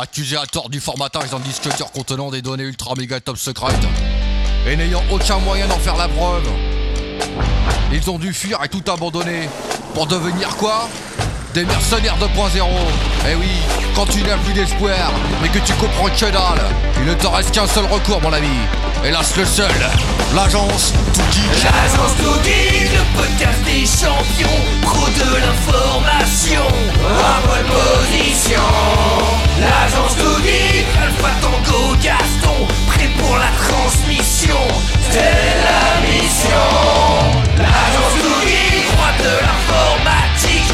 accusé à tort du formatage d'un disque dur contenant des données ultra méga top secrètes, et n'ayant aucun moyen d'en faire la preuve. Ils ont dû fuir et tout abandonner, pour devenir quoi? Des mercenaires 2.0 Eh oui, quand tu n'as plus d'espoir, mais que tu comprends que dalle, il ne te reste qu'un seul recours mon ami. Hélas le seul, l'agence Tuki. L'agence Tougui, le podcast des champions, pro de l'information, en bonne position. L'agence Tougui, Alpha Tango Gaston, prêt pour la transmission, c'est la mission. L'agence Tougui, roi de l'informatique,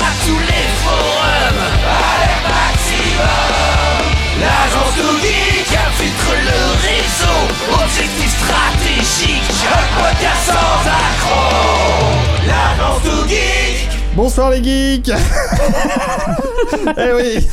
à tous les forums, alerte maximum. L'agence qui infiltre le réseau, objectif stratégique, un podcast sans accroc. L'agence Tougui. Bonsoir les geeks Eh oui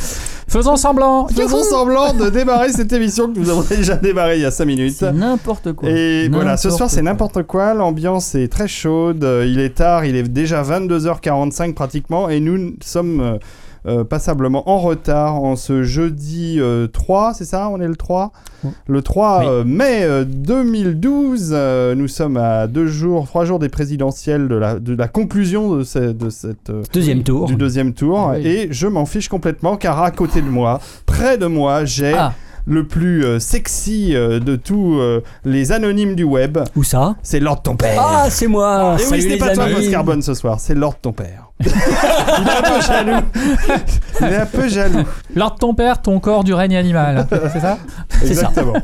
Faisons semblant. Faisons semblant de démarrer cette émission que nous avons déjà démarré il y a 5 minutes. N'importe quoi. Et voilà, ce soir c'est n'importe quoi, l'ambiance est très chaude, il est tard, il est déjà 22h45 pratiquement, et nous sommes euh, euh, passablement en retard en ce jeudi euh, 3, c'est ça On est le 3 Oui. Le 3 Oui. euh, mai euh, 2012, euh, nous sommes à deux jours, trois jours des présidentielles de la, de la conclusion de, ce- de cette... euh, Deuxième tour. du deuxième tour Oui. et je m'en fiche complètement car à côté de moi, près de moi, j'ai Ah. Le plus euh, sexy euh, de tous euh, les anonymes du web. Où ça? C'est Lord ton père. Ah, c'est moi et oui, Salut ce n'est pas toi. Post Carbone, ce soir, c'est Lord ton père. Il est un peu jaloux. Il est un peu jaloux. Lors de ton père, ton corps du règne animal. C'est ça? C'est ça. Exactement.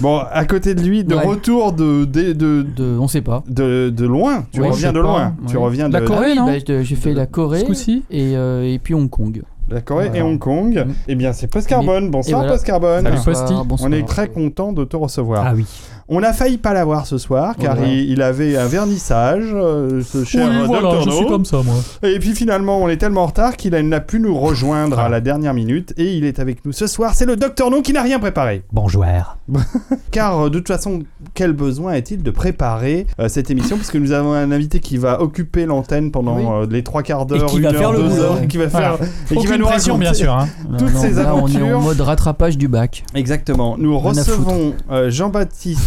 Bon, à côté de lui, de Ouais. retour de, de, de, de, On sait pas. de, de loin. Tu Ouais, reviens de pas, loin. Tu reviens de La Corée, Ah oui, non? bah, Bah, J'ai fait la Corée Ce coup-ci? et, euh, et puis Hong Kong. La Corée et. Hong Kong. Mm. Eh bien, c'est Post Carbone. Bonsoir, voilà. Post Carbone. Salut, On est très content de te recevoir. Ah oui. On a failli pas l'avoir ce soir car Voilà. il, il avait un vernissage, euh, ce cher Oui, voilà, Dr. je suis comme ça, moi. Et puis finalement, on est tellement en retard qu'il a- n'a pu nous rejoindre à la dernière minute et il est avec nous ce soir. C'est le Dr No qui n'a rien préparé. Bonjour. Car euh, de toute façon, quel besoin est-il de préparer euh, cette émission? Puisque nous avons un invité qui va occuper l'antenne pendant Oui. euh, les trois quarts d'heure, qui une va heure, faire le deux boulot. heures, qui va faire Voilà. et qui va nous pression, raconter bien sûr. hein. toutes Non, ces là, on est aventures. en mode rattrapage du bac. Exactement. Nous recevons euh,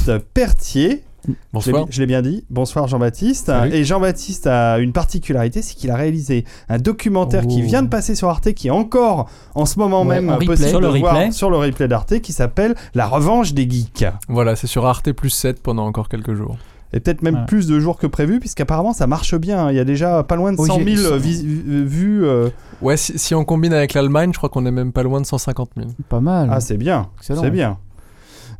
Jean-Baptiste Pertier. Je l'ai Bonsoir. Je l'ai bien dit. Bonsoir Jean-Baptiste. Et Jean-Baptiste a une particularité, c'est qu'il a réalisé un documentaire qui Oh. vient de passer sur Arte, qui est encore en ce moment Ouais, même en possible Sur le de voir replay. sur le replay d'Arte, qui s'appelle La Revanche des Geeks. Voilà, c'est sur Arte plus 7 pendant encore quelques jours. Et peut-être même Ouais. plus de jours que prévu, puisqu'apparemment ça marche bien. Il y a déjà pas loin de Oui, 100 j'ai- 000 vis- vues. euh. Ouais, si, si on combine avec l'Allemagne, je crois qu'on est même pas loin de 150 000. Pas mal. Ah, c'est bien. Excellent. C'est bien.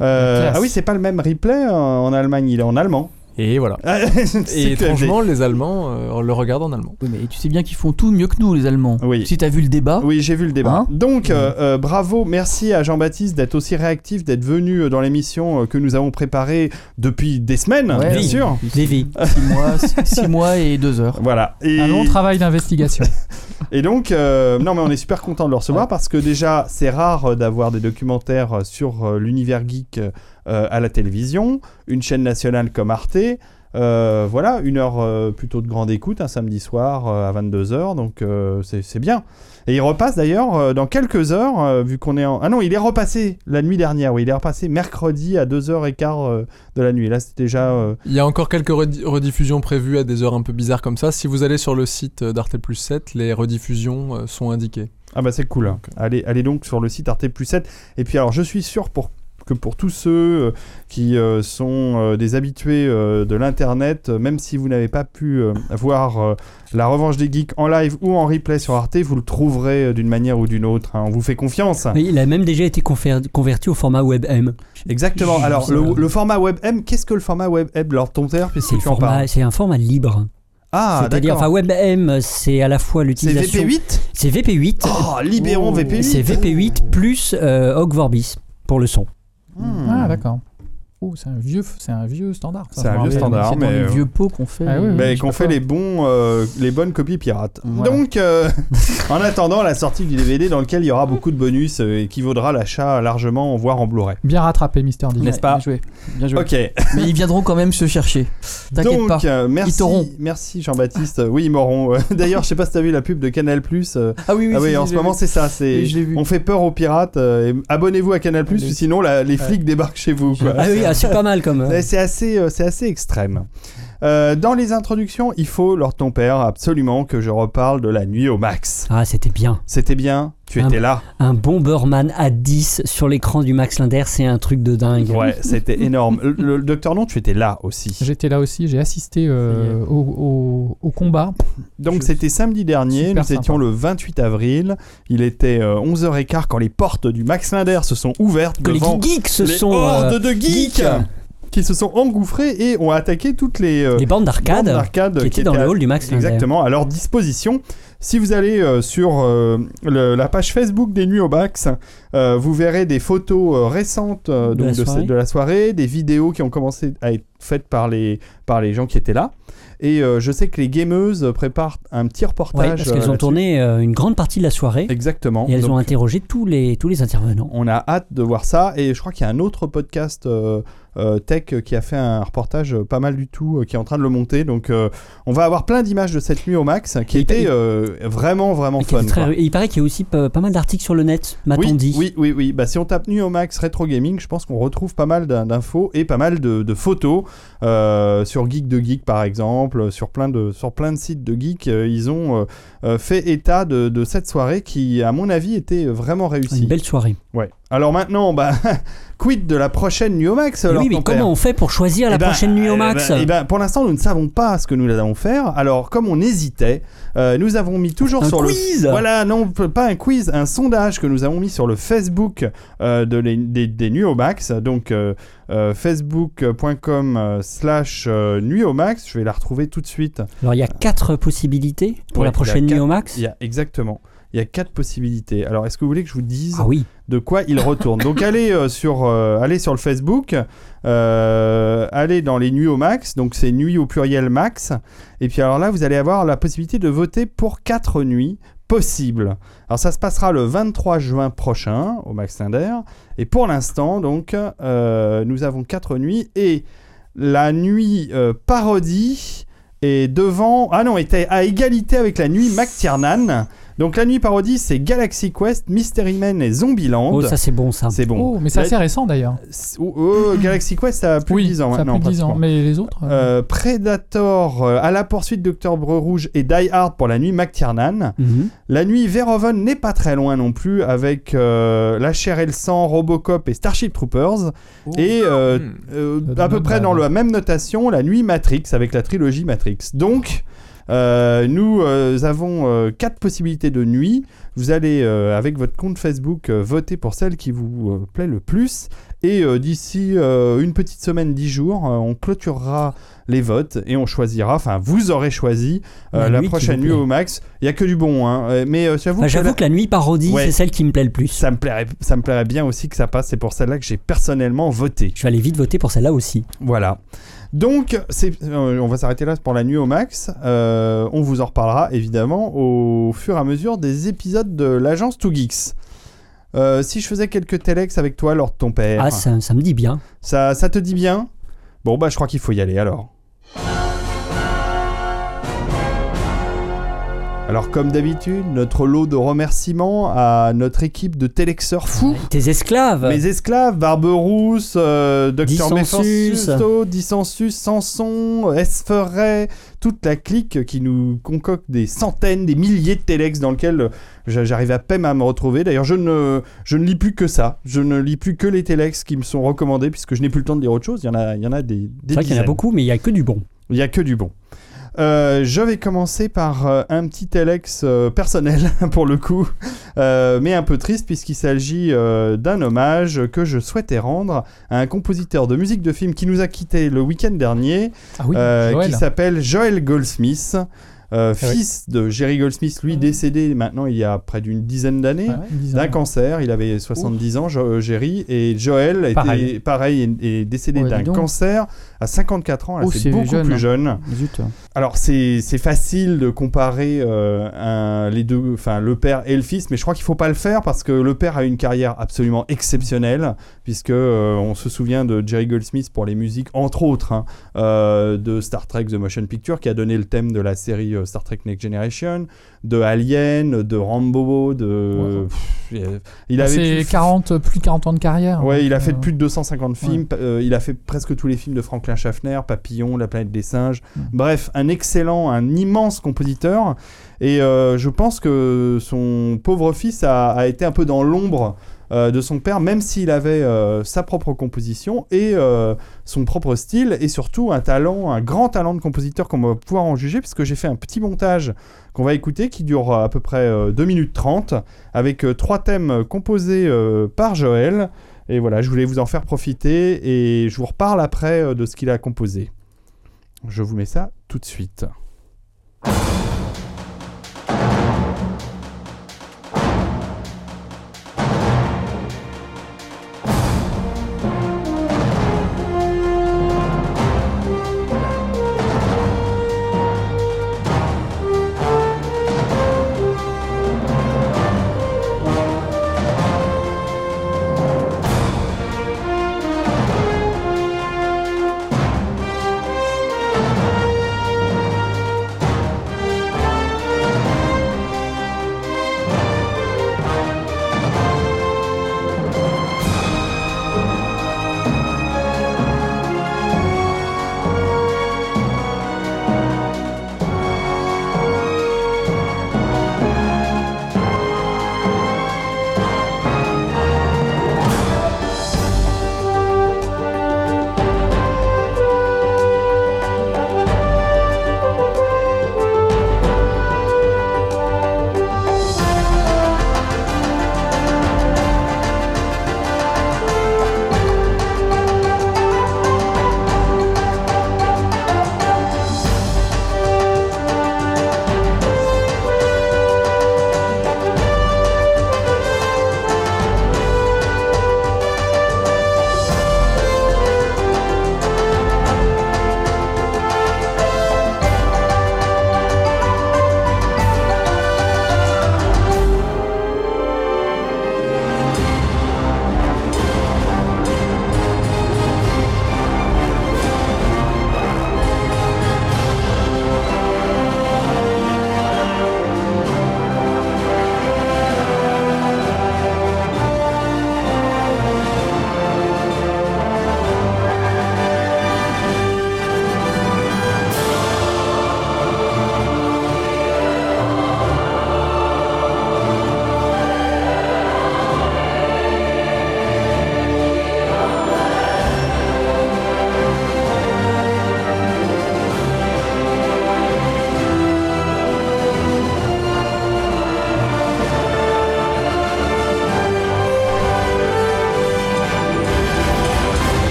Euh, ah oui, c'est pas le même replay euh, en Allemagne, il est en allemand. Et voilà. C'est Et étrangement, les Allemands, euh, on le regarde en allemand. Oui, mais tu sais bien qu'ils font tout mieux que nous, les Allemands. Oui. Si t'as vu le débat, Oui, j'ai vu le débat. Hein Donc, euh, euh, bravo, merci à Jean-Baptiste d'être aussi réactif, d'être venu dans l'émission que nous avons préparée depuis des semaines, Ouais, bien oui. sûr. Lévi. 6 mois, six- six mois et 2 heures. Voilà. Et, Un long travail d'investigation. et donc, euh, non, mais on est super content de le recevoir Ouais. parce que déjà, c'est rare d'avoir des documentaires sur l'univers geek à la télévision, une chaîne nationale comme Arte. Euh, voilà, une heure euh, plutôt de grande écoute, un samedi soir euh, à 22h, donc euh, c'est bien. Et il repasse d'ailleurs euh, dans quelques heures, euh, vu qu'on est en... Ah non, il est repassé la nuit dernière, oui, il est repassé mercredi à 2h15 euh, de la nuit. Là, c'est déjà... euh, Il y a encore quelques redi- rediffusions prévues à des heures un peu bizarres comme ça. Si vous allez sur le site euh, d'Arte plus 7, les rediffusions euh, sont indiquées. Ah bah c'est cool. hein. Allez, allez donc sur le site Arte Plus 7. Et puis alors je suis sûr pour que pour tous ceux euh, qui euh, sont euh, des habitués de l'internet, même si vous n'avez pas pu voir la revanche des geeks en live ou en replay sur Arte, vous le trouverez d'une manière ou d'une autre. hein. On vous fait confiance. Oui, il a même déjà été converti au format WebM. Exactement. Alors le, le format WebM, qu'est-ce que le format WebM Lord puisque C'est c'est un format libre. Ah C'est-à-dire, enfin. WebM, c'est à la fois C'est l'utilisation. VP8 C'est VP8. Oh, libérons VP8. C'est VP8 plus euh, Ogg Vorbis pour le son. Ah, d'accord. C'est un vieux, c'est un vieux standard. C'est un vieux standard. C'est dans mais, les euh, vieux pots qu'on fait. Ah oui, oui. mais qu'on fait les bons, euh, les bonnes copies pirates. Voilà. Donc, euh, en attendant la sortie du DVD dans lequel il y aura beaucoup de bonus euh, et qui vaudra l'achat largement, voire en Blu-ray. Bien rattrapé, Mister D. N'est-ce pas Bien joué. Bien joué. Ok. Mais ils viendront quand même se chercher. T'inquiète Donc, pas. euh, merci, t'auront. merci Jean-Baptiste. Oui, ils m'auront. D'ailleurs, je sais pas si t'as vu la pub de Canal Plus. Ah oui, oui, ah oui, si, en ce moment, c'est ça. C'est on fait peur aux pirates. abonnez-vous à Canal Plus, sinon les flics débarquent chez vous. quoi. Ah oui, c'est pas mal comme. euh, C'est assez, euh, c'est assez extrême. Euh, dans les introductions, il faut, lors de ton père, absolument que je reparle de la nuit au max. Ah, c'était bien. C'était bien, tu Un- étais là. Un Bomberman à 10 sur l'écran du Max Linder, c'est un truc de dingue. Ouais, c'était énorme. Le, le docteur Non, tu étais là aussi. J'étais là aussi, j'ai assisté euh, au, au- au combat. Donc Je- c'était samedi dernier, Super nous étions le 28 avril. Il était euh, 11h15 quand les portes du Max Linder se sont ouvertes Que les geeks se les sont. hordes euh, de geeks, geeks. Qui se sont engouffrés et ont attaqué toutes les, euh, les bandes d'arcade qui étaient dans le hall du Max. Exactement, à leur disposition. Si vous allez euh, sur euh, le- la page Facebook des Nuits au Max, euh, vous verrez des photos récentes De la de, soirée. cette- de la soirée, des vidéos qui ont commencé à être faites par les, par les gens qui étaient là. Et je sais que les gameuses préparent un petit Ouais, reportage. parce euh, qu'elles ont tourné une grande partie de la soirée Exactement. et elles Donc, ont interrogé tous les, tous les intervenants. on a hâte de voir ça. Et je crois qu'il y a un autre podcast tech qui a fait un reportage euh, pas mal du tout, euh, qui est en train de le monter. Donc euh, on va avoir plein d'images de cette nuit au max, qui était euh, vraiment, vraiment fun. très- et il paraît qu'il y a aussi pas, pas mal d'articles sur le net, m'a-t-on Oui, dit. oui, oui, oui. Bah, si on tape Nuit au Max Retro Gaming, je pense qu'on retrouve pas mal d'in- d'infos et pas mal de, de photos euh, sur Geek de Geek par exemple, sur plein de, sur plein de sites de geek. euh, ils ont euh, euh, fait état de, de cette soirée qui, à mon avis, était vraiment réussie. Une belle soirée. Ouais. Alors maintenant, bah, quid de la prochaine Nuit au Max Et alors, oui, mais comment on fait pour choisir la Eh ben, prochaine nuit au eh max ben, eh ben, Pour l'instant, nous ne savons pas ce que nous allons faire. Alors, comme on hésitait, euh, nous avons mis toujours Un sur quiz le. Voilà, non, pas un quiz, un sondage que nous avons mis sur le Facebook euh, de les- des, des Nuits au Max. Donc, euh, euh, facebook.com euh, slash euh, Nuit au Max. Je vais la retrouver tout de suite. Alors il y a quatre possibilités pour Ouais, la prochaine nuit quatre- au max. Il y a exactement. Il y a quatre possibilités. Alors, est-ce que vous voulez que je vous dise Ah oui. de quoi il retourne? Donc allez euh, sur euh, allez sur le Facebook, euh, allez dans les nuits au max, donc c'est nuit au pluriel max. Et puis alors là, vous allez avoir la possibilité de voter pour quatre nuits possibles. Alors ça se passera le 23 juin prochain au Max Linder. Et pour l'instant, donc, nous avons quatre nuits et la nuit parodie est devant. Ah non, était à égalité avec la nuit McTiernan. Donc la nuit parodie, c'est Galaxy Quest, Mystery Man et Zombieland. Oh, ça c'est bon ça. c'est bon. Oh, mais c'est assez récent d'ailleurs. oh, oh, Galaxy Quest, ça a plus oui, de 10 ans ça a maintenant. plus de 10 ans. Mais les autres euh, Euh, Predator, euh, à la poursuite d'Octobre Rouge et Die Hard pour la nuit McTiernan. Mhm. La nuit Verhoeven n'est pas très loin non plus avec euh, La chair et le sang, Robocop et Starship Troopers. Et euh, Hmm. euh, à peu près dans la même notation, la nuit Matrix avec la trilogie Matrix. Donc, euh, nous euh, avons euh, quatre possibilités de nuit. Vous allez, avec votre compte Facebook, voter pour celle qui vous plaît le plus. Et d'ici une petite semaine, dix jours, on clôturera les votes et on choisira, enfin, vous aurez choisi euh, La prochaine nuit au max. Il y a que du bon, hein. Mais euh, j'avoue Enfin, que J'avoue la- que la nuit parodie, Ouais. c'est celle qui me plaît le plus. ça me plairait, ça me plairait bien aussi que ça passe. C'est pour celle-là que j'ai personnellement voté. Je vais aller vite voter pour celle-là aussi. Voilà. Donc, euh, on va s'arrêter là pour la nuit au max. Euh, on vous en reparlera évidemment au fur et à mesure des épisodes de l'agence 2 Geeks. Euh, si je faisais quelques telex avec toi lors de ton père, Ah, ça, ça me dit bien. ça, ça te dit bien? Bon, bah, je crois qu'il faut y aller alors. Alors, comme d'habitude, notre lot de remerciements à notre équipe de Telexeurs fous. Tes esclaves. Mes esclaves, Barberousse, euh, Docteur Dissensus. Dissensus, Samson, Esferet, toute la clique qui nous concocte des centaines, des milliers de telex dans lesquels je- j'arrive à peine à me retrouver. D'ailleurs, je ne, je ne lis plus que ça. Je ne lis plus que les telex qui me sont recommandés puisque je n'ai plus le temps de lire autre chose. Il y en a, il y en a des, des C'est vrai qu'il y en a beaucoup, mais il y a que du bon. Il n'y a que du bon. Euh, je vais commencer par euh, un petit telex euh, personnel pour le coup, euh, mais un peu triste puisqu'il s'agit d'un hommage que je souhaitais rendre à un compositeur de musique de film qui nous a quitté le week-end dernier, Ah oui, qui s'appelle Joel Goldsmith. euh, Ah fils de Jerry Goldsmith, lui décédé maintenant il y a près d'une dizaine d'années. Ouais. D'un cancer, il avait 70 ans, Jo- Jerry, et Joel était Pareil. pareil, est, est décédé Ouais, d'un cancer à 54 ans. Là, Oh, c'est beaucoup jeune, plus hein. jeune. Alors c'est facile de comparer euh, un- les deux, enfin le père et le fils, mais je crois qu'il faut pas le faire parce que le père a une carrière absolument exceptionnelle, puisque euh, on se souvient de Jerry Goldsmith pour les musiques, entre autres, hein, euh, de Star Trek The Motion Picture, qui a donné le thème de la série Star Trek Next Generation, de Alien, de Rambo, de pff, euh, il avait C'est pu- 40, plus de 40 ans de carrière. Ouais, donc, il a fait euh, plus de 250 films. euh, il a fait presque tous les films de Franklin Schaffner, Papillon, La planète des singes. Mm. Bref, un excellent, un immense compositeur. Et euh, je pense que son pauvre fils a, a été un peu dans l'ombre euh, de son père, même s'il avait euh, sa propre composition et euh, son propre style, et surtout un talent, un grand talent de compositeur qu'on va pouvoir en juger, puisque j'ai fait un petit montage qu'on va écouter qui dure à peu près euh, 2 minutes 30, avec euh, trois thèmes composés euh, par Joël. Et voilà, je voulais vous en faire profiter et je vous reparle après euh, de ce qu'il a composé. Je vous mets ça tout de suite.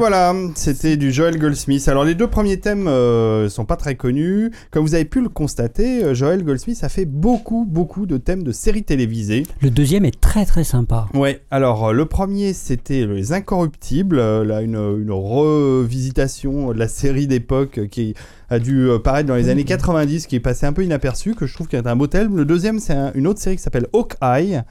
Voilà, c'était du Joel Goldsmith. Alors les deux premiers thèmes euh, sont pas très connus. Comme vous avez pu le constater, euh, Joel Goldsmith a fait beaucoup, beaucoup de thèmes de séries télévisées. Le deuxième est très très sympa. Ouais, alors euh, le premier c'était Les Incorruptibles, euh, là une, une revisitation de la série d'époque qui a dû paraître dans les années 90, qui est passé un peu inaperçu, que je trouve qu'il est un beau thème. Le deuxième c'est un- une autre série qui s'appelle Hawkeye,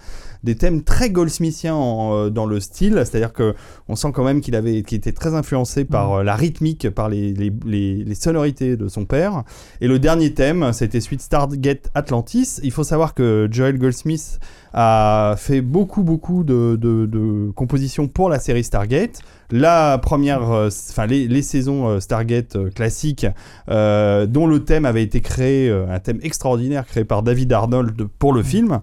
des thèmes très goldsmithiens en, euh, dans le style, c'est-à-dire que on sent quand même qu'il avait, qu'il était très influencé par euh, la rythmique, par les, les, les- les sonorités de son père. Et le dernier thème, c'était suite Stargate Atlantis. Il faut savoir que Joel Goldsmith a fait beaucoup beaucoup de, de- de compositions pour la série Stargate. La première, euh, enfin les, les saisons euh, Stargate euh, classiques, dont le thème avait été créé, un thème extraordinaire créé par David Arnold pour le film.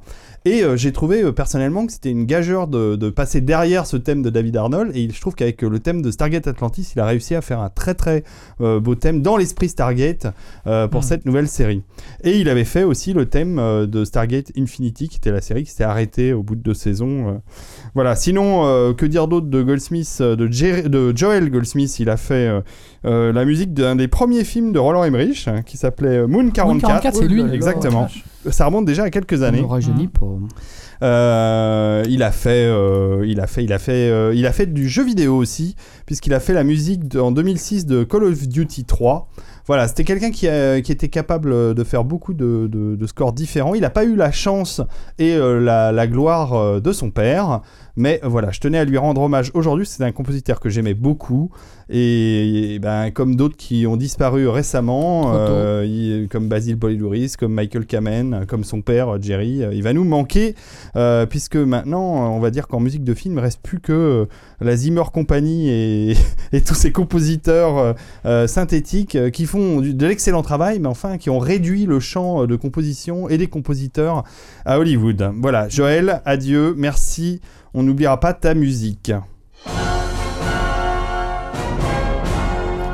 Et euh, j'ai trouvé euh, personnellement que c'était une gageure de, de passer derrière ce thème de David Arnold. Et je trouve qu'avec euh, le thème de Stargate Atlantis, il a réussi à faire un très très beau thème dans l'esprit Stargate pour Mm. cette nouvelle série. Et il avait fait aussi le thème de Stargate Infinity, qui était la série qui s'était arrêté au bout de deux saisons. Voilà. Sinon, que dire d'autre de Goldsmith, de, Jerry- de Joel Goldsmith? Il a fait euh, la musique d'un des premiers films de Roland Emmerich hein, qui s'appelait euh, Moon 44. 44, c'est lui. Exactement. Ça remonte déjà à quelques années. rajeunit pas. Euh, il a fait, euh, il a fait, il a fait, euh, il a fait du jeu vidéo aussi, puisqu'il a fait la musique de- en 2006 de Call of Duty 3. Voilà, c'était quelqu'un qui, était capable de faire beaucoup de, de- de scores différents. Il n'a pas eu la chance et euh, la, la gloire euh, de son père, mais euh, voilà, je tenais à lui rendre hommage aujourd'hui. C'est un compositeur que j'aimais beaucoup et, et ben comme d'autres qui ont disparu récemment, euh, il- comme Basil Polilouris, comme Michael Kamen, comme son père Jerry, euh, il va nous manquer euh, puisque maintenant, on va dire qu'en musique de film, il reste plus que la Zimmer Company et, et tous ces compositeurs euh, synthétiques qui font du- de l'excellent travail, mais enfin qui ont réduit le champ de composition et des compositeurs à Hollywood. Voilà, Joël, adieu, merci. On n'oubliera pas ta musique.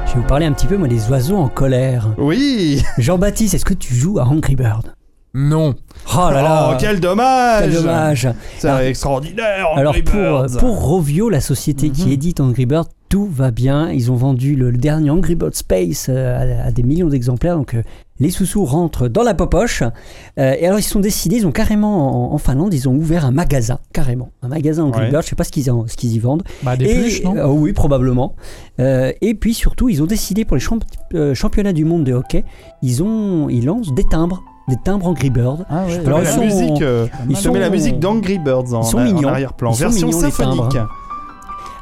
Je vais vous parler un petit peu, moi, des oiseaux en colère. Oui Jean-Baptiste, est-ce que tu joues à Angry Bird Non. Oh là là Oh, quel dommage Quel dommage C'est extraordinaire Alors Angry pour, Birds. pour Rovio, la société Mhm. qui édite Angry Bird, tout va bien. Ils ont vendu le, le dernier Angry Bird Space euh, à, à des millions d'exemplaires. Donc euh, les sous-sous rentrent dans la popoche. Euh, et alors ils se sont décidés, ils ont carrément en, en Finlande, ils ont ouvert un magasin, carrément. Un magasin Angry Ouais. Bird, je sais pas ce qu'ils ce qu'ils y vendent. Bah, des Et- pluches, non euh, Oui, probablement. Euh, et puis surtout, ils ont décidé pour les champ- championnats du monde de hockey, ils, ont, ils lancent des timbres, des timbres Angry Bird. Ah ouais. Je te Alors, mets ils la sont- musique, ils je te mets la musique d'Angry Birds en, en arrière-plan, version symphonique.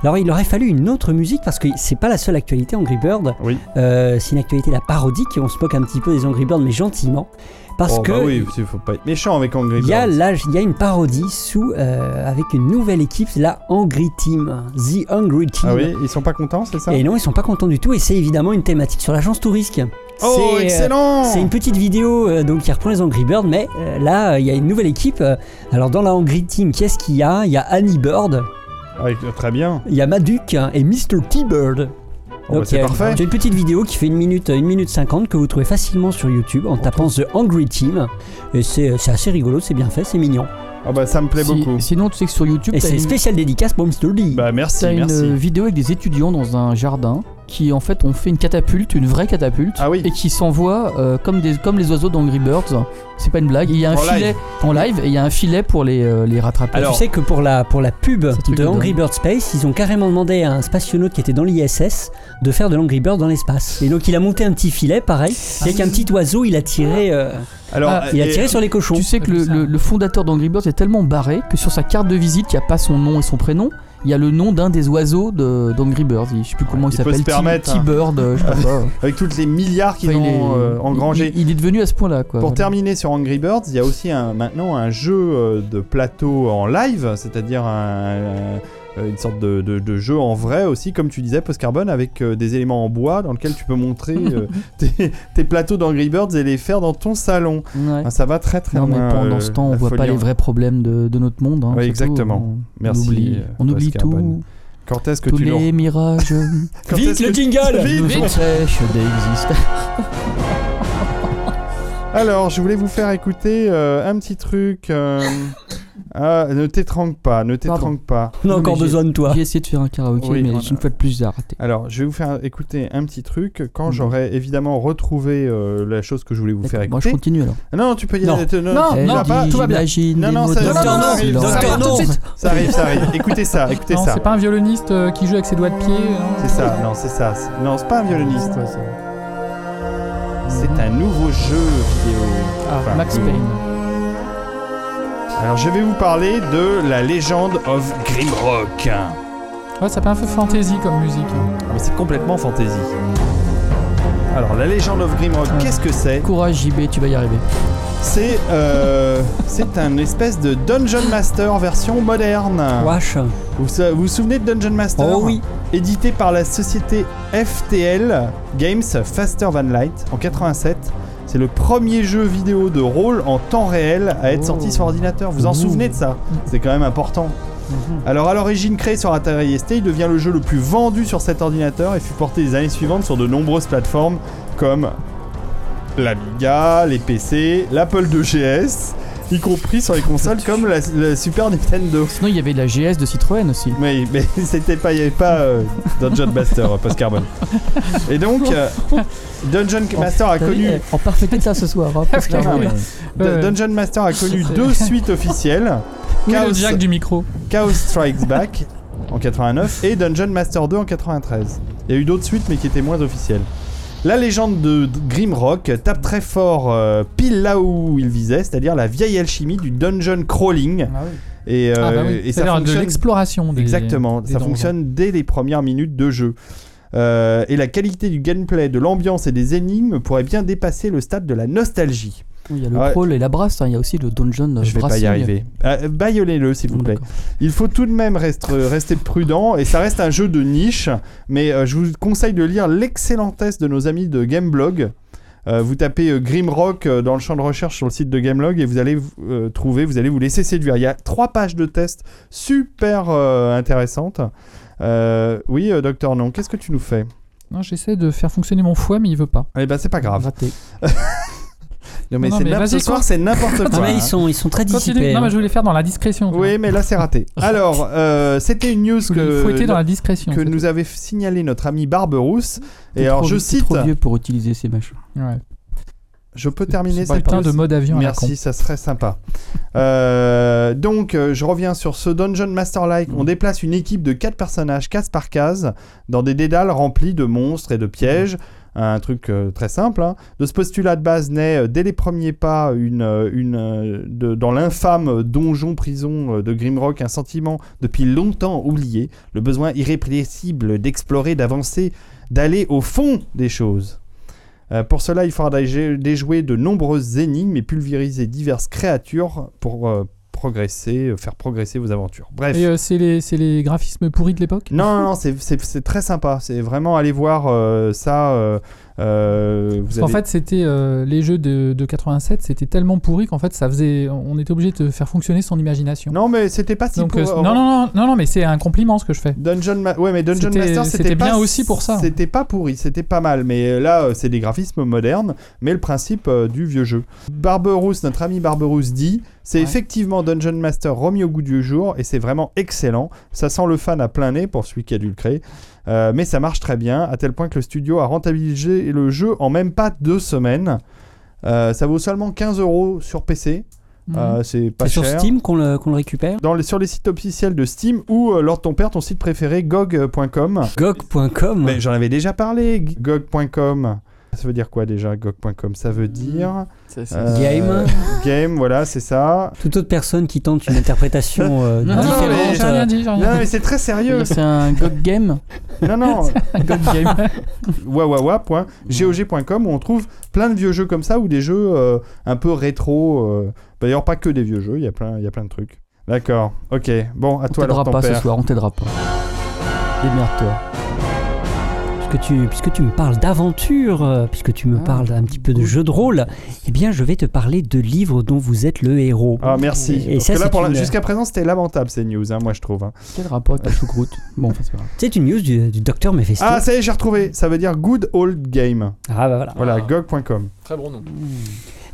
Alors il aurait fallu une autre musique parce que c'est pas la seule actualité Angry Bird. Oui. Euh, c'est une actualité la parodique et on se moque un petit peu des Angry Birds mais gentiment parce Oh, que bah oui, il faut pas être méchant avec Angry il y a Birds. là il y a une parodie sous euh, avec une nouvelle équipe, la Angry Team, The Angry Team. Ah oui, ils sont pas contents, c'est ça? Et non, ils sont pas contents du tout et c'est évidemment une thématique sur l'agence Tourisque. Oh, euh, excellent C'est une petite vidéo euh, donc qui reprend les Angry Birds, mais euh, là il y a une nouvelle équipe. Alors dans la Angry Team, qu'est-ce qu'il y a? Il y a Annie Bird, Ah, Très bien. il y a Maduc hein, et Mr. T-Bird. Oh, bah, euh, parfait. C'est une petite vidéo qui fait 1 minute, 1 minute 50 que vous trouvez facilement sur YouTube en tapant The Angry Team. Et c'est c'est assez rigolo, c'est bien fait, c'est mignon. Ah bah ça me plaît Si- beaucoup. Sinon, tu sais que sur YouTube, Et t'as c'est une, spécial dédicace pour Mr. D. Bah merci, t'as une merci. euh, vidéo avec des étudiants dans un jardin qui en fait ont fait une catapulte, une vraie catapulte, Ah oui. et qui s'envoient euh, comme, des, comme les oiseaux d'Angry Birds. C'est pas une blague. Il y a un En filet live. en live et il y a un filet pour les, euh, les rattraper. Alors- tu sais que pour la, pour la pub de Angry dingue. Bird Space, ils ont carrément demandé à un spationaute qui était dans l'ISS de faire de l'Angry Bird dans l'espace. Et donc il a monté un petit filet, pareil, et avec un petit oiseau, il a tiré, euh, Alors, Ah, il a tiré sur les cochons. Tu sais que T'as le, le- le fondateur d'Angry Birds est tellement barré que sur sa carte de visite, il n'y a pas son nom et son prénom. Il y a le nom d'un des oiseaux de- d'Angry Birds. Je sais plus comment il il peut s'appelle. T-Bird, euh, je sais pas avec tous les milliards qu'ils Enfin, il est- ont euh, engrangés. Il, il est devenu à ce point-là. Pour Voilà. terminer sur Angry Birds, il y a aussi un, maintenant un jeu euh, de plateau en live, c'est-à-dire un- un- une sorte de, de- de jeu en vrai aussi, comme tu disais, post-carbone, avec euh, des éléments en bois dans lequel tu peux montrer euh, tes, tes plateaux d'Angry Birds et les faire dans ton salon. Ouais. Ah, ça va très très Non, mais loin. pendant euh, ce temps, on voit pas les en- vrais problèmes de, de notre monde. hein, Ouais, exactement. On, Merci, on oublie, euh, on oublie tout. Quand est-ce que tous tu les mirages Quand Vite le jingle Vite, vite. Alors, je voulais vous faire écouter euh, un petit truc. euh, ah, ne t'étrangle pas, ne t'étrangle pas. On a Non, encore mais j'ai- besoin de toi. J'ai essayé de faire un karaoké, Oui, mais une fois de plus, j'ai arrêté. Alors, je vais vous faire écouter un petit truc quand Mhm. j'aurai évidemment retrouvé euh, la chose que je voulais vous faire D'accord, Moi, je écouter. continue alors. Ah non, tu peux y Non. aller. te- Non, non, vas pas. tout va bien. Non, non, ça- non, non, non, non, tout de non. suite. Ça arrive, ça arrive. Écoutez ça, écoutez Non, ça. c'est pas un violoniste euh, qui joue avec ses doigts de pied. C'est ça, non, c'est ça. c'est- Non, c'est pas un violoniste. ça. C'est un nouveau jeu vidéo. Enfin, Max euh, Payne. Alors, je vais vous parler de la Legend of Grimrock. Ouais, ça fait un peu fantasy comme musique. Mais c'est complètement fantasy. Alors, la Legend of Grimrock, qu'est-ce que c'est Courage JB, tu vas y arriver. C'est euh, c'est un espèce de Dungeon Master version moderne. Wesh. Vous vous vous souvenez de Dungeon Master Oh oui. Édité par la société FTL Games Faster Than Light en 87. C'est le premier jeu vidéo de rôle en temps réel à être Oh. sorti sur ordinateur. Vous en Ouh. souvenez de ça? C'est quand même important. Alors à l'origine créé sur Atari ST, il devient le jeu le plus vendu sur cet ordinateur et fut porté les années suivantes sur de nombreuses plateformes comme l'Amiga, les PC, l'Apple 2GS y compris sur les consoles comme la, la Super Nintendo. Sinon, il y avait la GS de Citroën aussi. Oui, mais c'était pas, il n'y avait pas euh, Dungeon Master euh, Post Carbone. Et donc, euh, Dungeon Master a T'as vu, connu, eh, En parfait état ce soir. hein, parce que- Ah, mais- Ouais, ouais. Dungeon Master a connu deux suites officielles. Oui, le Chaos, jack du micro. Chaos Strikes Back en 89 et Dungeon Master 2 en 93. Il y a eu d'autres suites mais qui étaient moins officielles. La légende de Grimrock tape très fort euh, pile là où il visait, c'est-à-dire la vieille alchimie du dungeon crawling. Et, euh, Ah bah oui. et ça C'est-à-dire de fonctionne l'exploration. Exactement, des ça fonctionne dès les premières minutes de jeu. Euh, et la qualité du gameplay, de l'ambiance et des énigmes pourrait bien dépasser le stade de la nostalgie. Oui, Il y a le Ouais. crawl et la brasse. hein, Il y a aussi le dungeon. euh, Je vais pas y arriver. Euh, Baillonnez-le s'il vous plaît. Il faut tout de même reste- rester prudent et ça reste un jeu de niche, mais euh, je vous conseille de lire l'excellent test de nos amis de Gameblog. Euh, vous tapez euh, Grimrock euh, dans le champ de recherche sur le site de Gameblog et vous allez euh, trouver, vous allez vous laisser séduire. Il y a trois pages de test super euh, intéressantes. Euh, oui, euh, docteur Non, qu'est-ce que tu nous fais? Non, j'essaie de faire fonctionner mon foie, mais il veut pas. Eh ben c'est pas grave. Raté. Non mais, Non, c'est mais n'importe- vas-y, ce soir quoi. c'est n'importe quoi. Mais hein. ils sont, ils sont très Continue. dissipés. Non, hein. mais je voulais faire dans la discrétion. tu vois. Oui, mais là c'est raté. Alors, euh, c'était une news Je voulais que, fouetter dans la discrétion. que c'est nous avait signalé notre ami Barberousse. Et alors trop- je t'es cite, trop vieux pour utiliser ces machins. tout. Ouais. Je peux terminer cette putain de mode avion. Merci, ça serait sympa. Euh, donc, euh, je reviens sur ce Dungeon Master-like. On déplace une équipe de 4 personnages, case par case, dans des dédales remplis de monstres et de pièges. Un truc euh, très simple. hein. De ce postulat de base naît, dès les premiers pas, une, une, de- dans l'infâme donjon-prison de Grimrock, un sentiment depuis longtemps oublié, le besoin irrépressible d'explorer, d'avancer, d'aller au fond des choses. Euh, pour cela, il faudra dé- déjouer de nombreuses énigmes et pulvériser diverses créatures pour euh, progresser, euh, faire progresser vos aventures. Bref. Et euh, c'est les, graphismes pourris de l'époque? Non, non, non, c'est- très sympa. C'est vraiment aller voir ça. Euh, qu'en fait, c'était euh, les jeux de, de 87, c'était tellement pourri qu'en fait, ça faisait, on était obligé de faire fonctionner son imagination. Non, mais c'était pas si Donc, pour- euh, non, non, non, non, non, mais c'est un compliment ce que je fais. Dungeon, Ma- ouais, mais Dungeon Master, c'était bien aussi pour ça. C'était pas pourri, c'était pas mal. Mais euh, là, c'est des graphismes modernes, mais le principe euh, du vieux jeu. Barberousse, notre ami Barberousse dit, c'est Ouais. effectivement Dungeon Master remis au goût du jour et c'est vraiment excellent. Ça sent le fan à plein nez pour celui qui a dû le créer. Euh, mais ça marche très bien, à tel point que le studio a rentabilisé le jeu en même pas deux semaines. Euh, ça vaut seulement 15 euros sur PC. Mhm. Euh, c'est pas C'est sur cher. Steam qu'on le, qu'on le récupère? Dans les, sur les sites officiels de Steam ou euh, lors de ton père, ton site préféré, gog.com. GOG.com. Mais j'en avais déjà parlé, gog.com. Ça veut dire quoi déjà, gog.com Ça veut dire. euh, Game. Game, voilà, c'est ça. Toute autre personne qui tente une interprétation euh, Non, non, différente, mais j'ai rien dit, Non, mais c'est très sérieux. C'est un God Game. non, non. God Game. wawawa.gog.com où on trouve plein de vieux jeux comme ça ou des jeux euh, un peu rétro. euh, D'ailleurs, pas que des vieux jeux, il y a plein, il y a plein de trucs. D'accord, ok. Bon, à On toi alors t'aidera ton pas ce soir, on t'aidera pas. Démerde-toi. Puisque tu, puisque tu me parles d'aventure, euh, puisque tu me Ah. parles un petit peu de jeu de rôle, eh bien, je vais te parler de livres dont vous êtes le héros. Ah, merci. Et Parce ça, que là, c'est pour la- une- Jusqu'à présent, c'était lamentable ces news, hein, moi je trouve. hein. Quel rapport avec la choucroute? Bon, enfin, c'est une news du, du docteur Mephisto. Ah, ça y est, j'ai retrouvé. Ça veut dire Good Old Game. Ah, bah voilà. Voilà, gog.com. Très bon nom.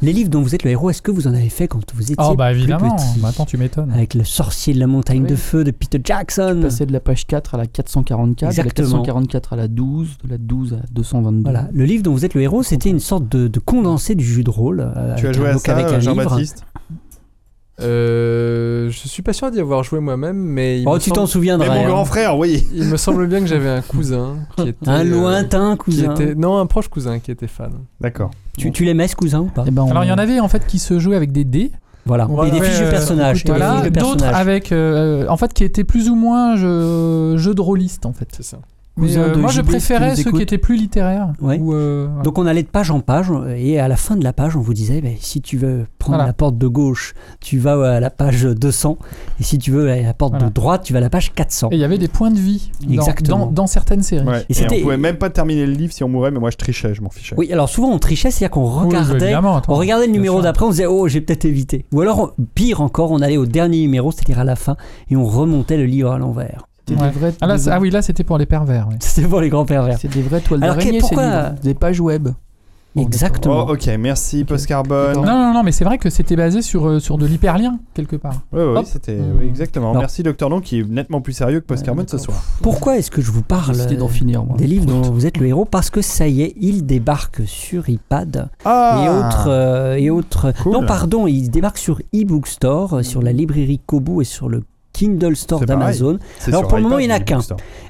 Les livres dont vous êtes le héros, est-ce que vous en avez fait quand vous étiez Oh, bah plus évidemment. petit Bah, attends, tu m'étonnes. Avec le sorcier de la montagne Oui. de feu de Peter Jackson. Passer de la page 4 à la 444, Exactement. de la 444 à la 12, de la 12 à 222. Voilà, le livre dont vous êtes le héros, c'était une sorte de, de condensé du jeu de rôle. euh, Tu as avec joué un- à donc ça, avec un livre. Jean-Baptiste? Euh, je suis pas sûr d'y avoir joué moi-même, mais il, Oh, me tu t'en semble, Mais souviendras. mon hein. grand frère, oui. il me semble bien que j'avais un cousin qui était Un euh, lointain qui cousin. était non un proche cousin qui était fan. D'accord. Tu, tu l'aimais ce cousin ou pas Eh ben, on- Alors, il y en avait en fait qui se jouaient avec des dés. Voilà, des fiches de euh, personnages. Voilà, d'autres avec, euh, en fait, qui étaient plus ou moins jeux, jeux de rôliste en fait. C'est ça. Mais, euh, de moi, je JB, préférais ceux qui étaient plus littéraires. Ouais. Euh. Donc on allait de page en page et à la fin de la page on vous disait ben, si tu veux prendre Voilà. la porte de gauche tu vas à la page 200 et si tu veux à la porte Voilà. de droite tu vas à la page 400. Et il y avait des points de vie dans, Exactement. dans, dans certaines séries. Ouais. Et on pouvait même pas terminer le livre si on mourait, mais moi je trichais, je m'en fichais. Oui alors souvent on trichait c'est-à-dire qu'on bah, regardait attends. on regardait le numéro d'après on disait oh j'ai peut-être évité ou alors pire encore on allait au dernier numéro c'est-à-dire à la fin et on remontait le livre à l'envers. C'était Ouais. des vraies, Ah, là, des- c'est- ah oui, là c'était pour les pervers. ouais. C'était pour les grands pervers. C'est des vraies toiles d'araignée, pourquoi- livres. Des pages web. Exactement. Oh, ok, merci Post Carbone. Non, non, non, mais c'est vrai que c'était basé sur, euh, sur de l'hyperlien, quelque part. Oui, oui, c'était oui, exactement. Merci Docteur Non qui est nettement plus sérieux que Post Ouais, Carbone ce soir. Pourquoi est-ce que je vous parle euh, finir, moi. des livres dont vous êtes le héros Parce que ça y est, il débarque sur iPad Ah et autres. euh, et autres... Cool. Non, pardon, il débarque sur eBook Store, euh, sur la librairie Kobo et sur le Kindle Store d'Amazon. Alors, pour le moment, il n'y en a qu'un.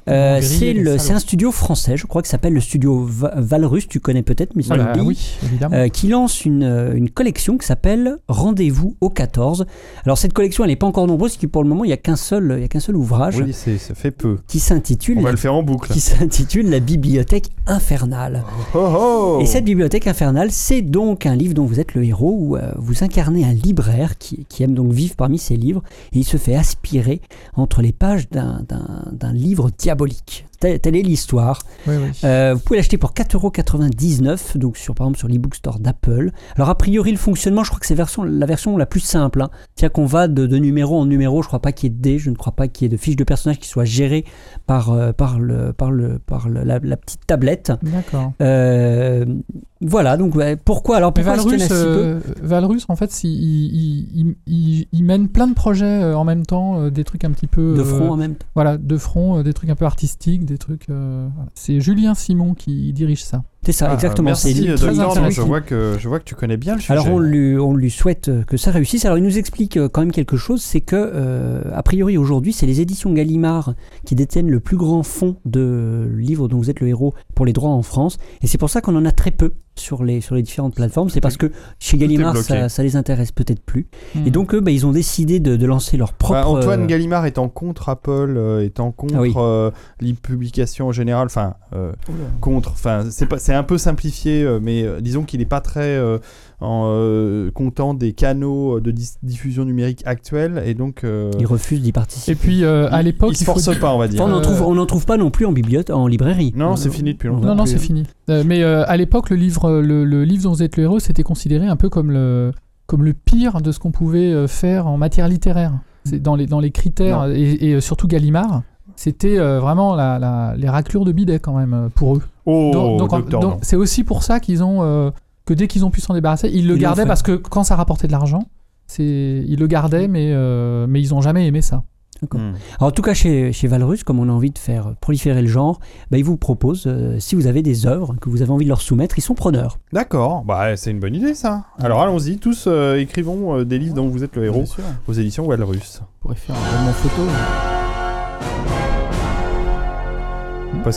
Euh, c'est un studio français, je crois que s'appelle le studio Va- Valrus, tu connais peut-être, mais Ah bah oui, évidemment. euh, qui lance une, euh, une collection qui s'appelle Rendez-vous au 14. Alors cette collection, elle n'est pas encore nombreuse, parce que pour le moment, il n'y a qu'un seul, il y a qu'un seul ouvrage Oui, ça fait peu. qui s'intitule On va la, le faire en boucle. qui s'intitule La bibliothèque infernale. Oh, oh Et cette bibliothèque infernale, c'est donc un livre dont vous êtes le héros, où euh, vous incarnez un libraire qui, qui aime donc vivre parmi ses livres, et il se fait aspirer entre les pages d'un- livre diabolique. Telle, telle est l'histoire. Oui, oui. Euh, vous pouvez l'acheter pour 4,99€, donc sur, par exemple sur l'ebook store d'Apple. Alors a priori le fonctionnement, je crois que c'est version, la version la plus simple. Hein. Tiens qu'on va de, de numéro en numéro, je crois pas qu'il y ait de dés, je ne crois pas qu'il y ait de fiches de personnages qui soient gérées par, euh, par, le, par, le, par le- la, la petite tablette. D'accord. Euh, voilà, donc pourquoi alors pourquoi Valrus, si Valrus, en fait, il, il, il, il- il mène plein de projets en même temps, des trucs un petit peu. de front en même temps Voilà, de front, des trucs un peu artistiques, des trucs. euh. C'est Julien Simon qui dirige ça. C'est ça, Ah, exactement. Merci c'est très Docteur Non, je vois, que, je vois que tu connais bien le sujet. Alors on lui, on lui souhaite euh, que ça réussisse. Alors il nous explique euh, quand même quelque chose, c'est que euh, a priori aujourd'hui c'est les éditions Gallimard qui détiennent le plus grand fonds de livres dont vous êtes le héros pour les droits en France, et c'est pour ça qu'on en a très peu sur les sur les différentes plateformes. C'est parce que chez Gallimard ça, ça les intéresse peut-être plus, et Hmm. donc eux bah, ils ont décidé de, de lancer leur propre. Bah, Antoine euh, Gallimard étant contre Apple, euh, étant contre Ah oui. euh, l'e-publication en général, enfin euh, contre, enfin c'est pas, c'est un peu simplifié, euh, mais euh, disons qu'il n'est pas très euh, en, euh, content des canaux de dis- diffusion numérique actuels et donc euh, ils refusent d'y participer. Et puis euh, à il- l'époque, il se force pas, on va dire. Enfin, on n'en trouve, on n'en trouve pas non plus en bibliothèque, en librairie. Non, c'est fini depuis on longtemps. Non, non, c'est fini. Euh, mais euh, à l'époque, le livre, le, le livre dont vous êtes le héros, c'était considéré un peu comme le, comme le pire de ce qu'on pouvait faire en matière littéraire. C'est dans les, dans les critères, et, et, surtout Gallimard, c'était euh, vraiment la, la- les raclures de bidet quand même euh, pour eux. Oh, donc c'est aussi pour ça qu'ils ont euh, que dès qu'ils ont pu s'en débarrasser, ils le Ils gardaient parce que quand ça rapportait de l'argent, c'est ils le gardaient, mais euh, mais ils ont jamais aimé ça. Hmm. Alors, en tout cas, chez, chez Valrus, comme on a envie de faire proliférer le genre, bah, ils vous proposent, euh, si vous avez des œuvres que vous avez envie de leur soumettre, ils sont preneurs. D'accord, bah c'est une bonne idée ça. Alors allons-y, tous euh, écrivons euh, des livres dont vous êtes le héros aux éditions Walrus. On pourrait faire un roman photo. Post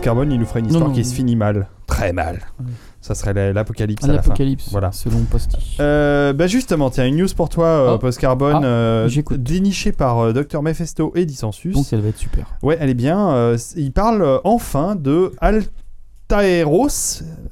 Carbone, il nous fera une histoire non. qui se finit mal, très mal. Ouais. Ça serait la- l'apocalypse. L'apocalypse, Voilà. selon Postiche. Euh, bah justement, tiens, une news pour toi, euh, Oh. Post Carbone, Ah, euh, dénichée par euh, Dr Mephisto et Dissensus. Donc elle va être super. Ouais, elle est bien. il parle enfin de Altaeros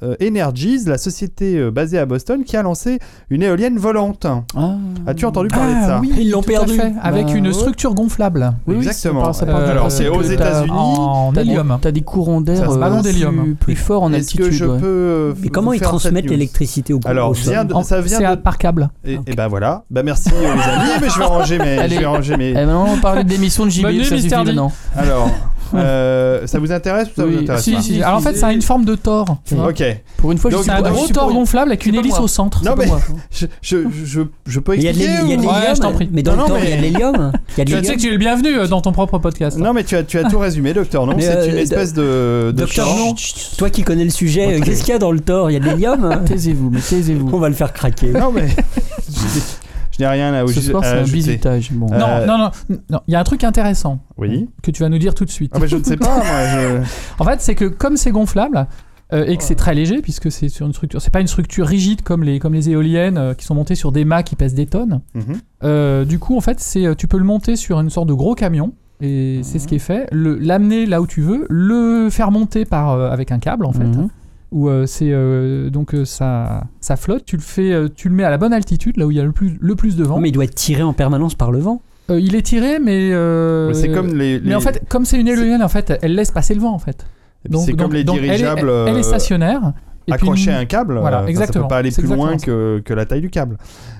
euh, Energies, la société euh, basée à Boston qui a lancé une éolienne volante. Ah, As-tu entendu parler de ça oui, Ils l'ont perdu. fait, avec Bah, une ouais. structure gonflable. Oui, oui, Exactement. Euh, du Alors c'est aux États-Unis. En T'as des- hélium. T'as des courants d'air euh, plus- forts en Est-ce que altitude. je ouais. peux Mais comment ils transmettent l'électricité au Alors, au vient sol de- En- ça vient de- par câble. Et, et ben voilà. Bah merci les amis. Mais je vais ranger mes. Allez. je vais ranger mes. Eh, maintenant, on va parler d'émissions de JB, ça suffit maintenant. Alors, euh, ça vous intéresse ou ça Oui. vous intéresse Si, pas si. Alors en fait, ça a une forme de Thor. tu vois. Ok. Pour une fois, Donc, je suis C'est un pour- je gros suis pour Thor une- gonflable avec une pas hélice moi. au centre. Non c'est pas mais moi. je, je, je, je peux Mais il y a de expliquer il y a de ou- Ouais, je t'en l'hélium. prie. mais dans Non, le non, temps, il y a de mais- l'hélium. Il y a de Tu sais l'hélium. que tu es le bienvenu euh, dans ton propre podcast. Non mais tu as, tu as tout résumé, docteur. Non, Mais, c'est euh, une espèce de, de Docteur champ. Non, toi qui connais le sujet, euh, qu'est-ce qu'il y a dans le Thor Il y a de l'hélium Taisez-vous, mais taisez-vous. On va le faire craquer. Non mais je, je n'ai rien à, Ce soir, c'est un ajouter. bisutage. Bon. Euh, Non, non, non, non. Il y a un truc intéressant Oui. que tu vas nous dire tout de suite. Ah bah je ne sais pas. moi, je... En fait, c'est que comme c'est gonflable euh, et que c'est très léger, puisque c'est sur une structure, c'est pas une structure rigide comme les comme les éoliennes euh, qui sont montées sur des mâts qui pèsent des tonnes. Mhm. Euh, du coup, en fait, c'est euh, tu peux le monter sur une sorte de gros camion. Et c'est ce qui est fait, l'amener là où tu veux, le faire monter par euh, avec un câble en fait, Mhm. Où euh, c'est euh, donc euh, ça ça flotte. Tu le fais, euh, tu le mets à la bonne altitude, là où il y a le plus le plus de vent. Mais il doit être tiré en permanence par le vent. Euh, il est tiré, mais euh, Mais c'est comme les, mais en fait, comme c'est une éolienne, en fait, elle laisse passer le vent en fait. c'est comme les donc elle est- dirigeables. Elle, elle est euh, stationnaire Et puis un câble. Voilà, euh, enfin, exactement. Ça peut pas aller plus loin que, que la taille du câble.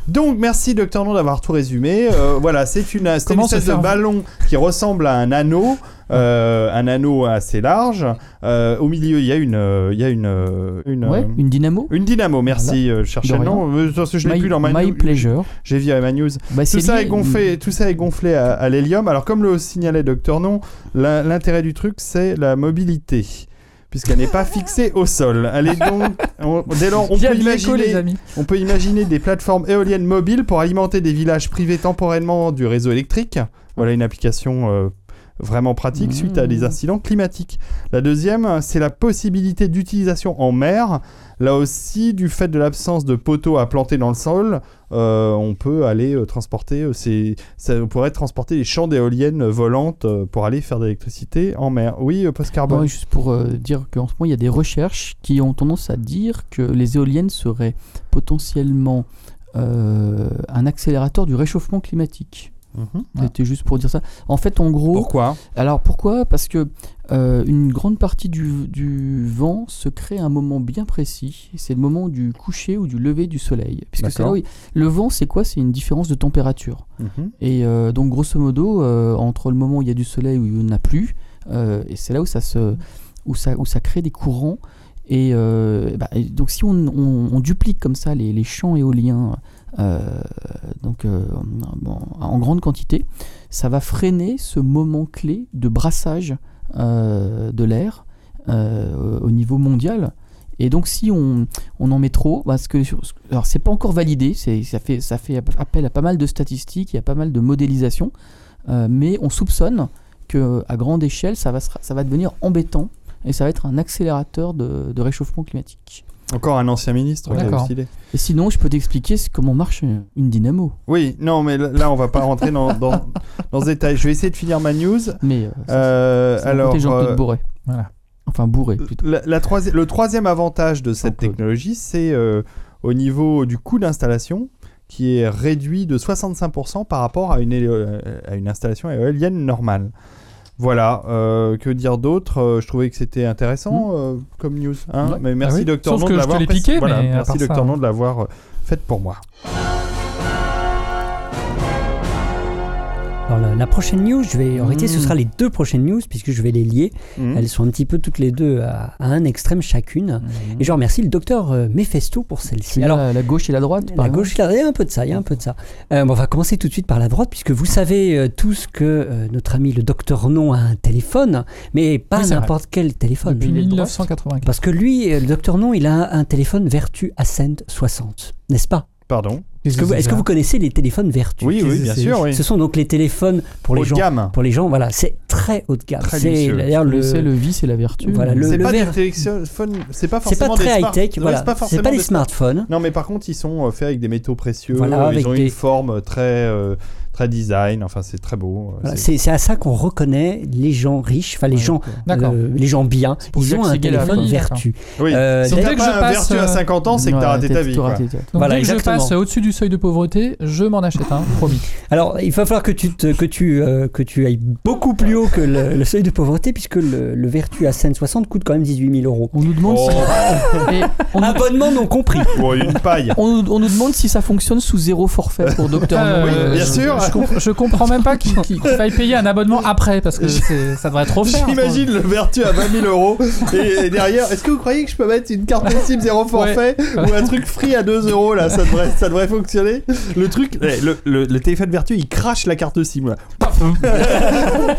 Donc merci Docteur Non d'avoir tout résumé. Euh, voilà, c'est une, c'est une espèce de ballon qui ressemble à un anneau, euh, un anneau assez large. Euh, au milieu, il y a une, euh, il y a une, une, Ouais, une dynamo. une dynamo. Merci. cherchais De le nom. Parce que je l'ai plus dans ma My. Pleasure. J'ai vu à ma news. Bah, Tout ça, lié- est gonflé, tout ça est gonflé à, à l'hélium. Alors, comme le signalait Docteur Non, l'intérêt du truc, c'est la mobilité. Puisqu'elle n'est pas fixée au sol. Elle est donc. on- dès lors, peut, imaginer, amis. on peut imaginer des plateformes éoliennes mobiles pour alimenter des villages privés temporairement du réseau électrique. Voilà une application euh, vraiment pratique suite à des incidents climatiques. La deuxième, c'est la possibilité d'utilisation en mer. Là aussi, du fait de l'absence de poteaux à planter dans le sol, euh, on peut aller euh, transporter, euh, ces- ça, on pourrait transporter des champs d'éoliennes volantes pour aller faire de l'électricité en mer. Oui, Post Carbone. Juste pour dire qu'en ce moment, il y a des recherches qui ont tendance à dire que les éoliennes seraient potentiellement un accélérateur du réchauffement climatique. Mhm. C'était juste pour dire ça. En fait, en gros, Pourquoi? alors pourquoi? Parce que euh, une grande partie du, du vent se crée à un moment bien précis. C'est le moment du coucher ou du lever du soleil. Puisque c'est là D'accord. où il- le vent, c'est quoi? C'est une différence de température. Mhm. Et euh, donc, grosso modo, euh, entre le moment où il y a du soleil et où il n'y en a plus, et c'est là où ça, se, où, ça, où ça crée des courants. Et, bah, et donc, si on, on- on duplique comme ça les, les champs éoliens donc, euh, en grande quantité, ça va freiner ce moment clé de brassage euh, de l'air euh, au niveau mondial. Et donc, si on, on en met trop, parce que alors c'est pas encore validé, ça fait ça fait appel à pas mal de statistiques, il y a pas mal de modélisation, euh, mais on soupçonne que à grande échelle, ça va ça va devenir embêtant et ça va être un accélérateur de réchauffement climatique. Encore un ancien ministre D'accord. Et sinon, je peux t'expliquer c'est comment marche une dynamo. Oui, non, mais là, on va pas rentrer dans, dans, dans ce détail. Je vais essayer de finir ma news. Mais euh, ça, Euh, c'est alors, intelligent euh, bourré. Voilà. Enfin bourré plutôt. la, la troisi- le troisième avantage de cette technologie, c'est euh, au niveau du coût d'installation qui est réduit de 65% par rapport à une, euh, à une installation éolienne normale. Voilà, euh, que dire d'autre? Euh, Je trouvais que c'était intéressant euh, comme news. hein. Ouais. Mais merci Ah oui. Docteur Non que de l'avoir voilà, merci Docteur hein. Non de l'avoir euh, fait pour moi. Alors la, la prochaine news, je vais, en réalité, ce Mm. sera les deux prochaines news puisque je vais les lier. Mhm. Elles sont un petit peu toutes les deux à, à un extrême chacune. Et je remercie le docteur euh, Mephesto pour celle-ci. Alors, la, la gauche et la droite, la gauche, il y a un peu de ça, il y a un peu de ça. Euh, bon, on va commencer tout de suite par la droite, puisque vous savez euh, tous que euh, notre ami le docteur Non a un téléphone, mais pas Oui, n'importe quel téléphone. Depuis il est de droite. 1995. Parce que lui, euh, le docteur Non, il a un téléphone Vertu Ascend 60, n'est-ce pas? Pardon? Est-ce que, vous- est-ce que vous connaissez les téléphones Vertu? Oui, oui, bien sûr, oui. Ce sont donc les téléphones pour les Haut de gens. gamme. Pour les gens, voilà, c'est très haut de gamme. Très C'est d'ailleurs le. C'est le vice et la vertu. Voilà, le- C'est pas verre- des téléphones, c'est pas C'est pas forcément très des high smart- tech, voilà. c'est pas C'est forcément pas des des smart- smartphones. Non, mais par contre, ils sont euh, faits avec des métaux précieux. Voilà, avec ils ont des- une forme très, euh, très design. Enfin, c'est très beau. euh, Voilà, c'est- à ça qu'on reconnaît les gens riches, enfin les Ouais, gens, euh, les gens bien. pour Ils ont un téléphone vertu. Oui. Euh, si dès que je un passe, vertu à euh, 50 ans, c'est que t'as raté ta vie. dès que exactement. je passe au-dessus du seuil de pauvreté, je m'en achète un, promis. Alors, il va falloir que tu, te- que tu, euh, que tu ailles beaucoup plus haut que le, le seuil de pauvreté, puisque le, le Vertu à 60 coûte quand même 18 000 euros. On nous demande Oh. si. Et on, nous, Abonnement non compris. Bon, une paille. on nous- on nous demande si ça fonctionne sous zéro forfait pour Docteur bien sûr. Je, comp- je comprends même pas qu'il qu'il faille payer un abonnement après, parce que c'est- ça devrait trop faire. J'imagine le vertu à 20 000 euros et, et derrière, est-ce que vous croyez que je peux mettre une carte SIM zéro forfait ou un truc free à 2 euros là ça devrait, ça devrait fonctionner? Le truc, le, le- le téléphone vertu il crache la carte SIM là.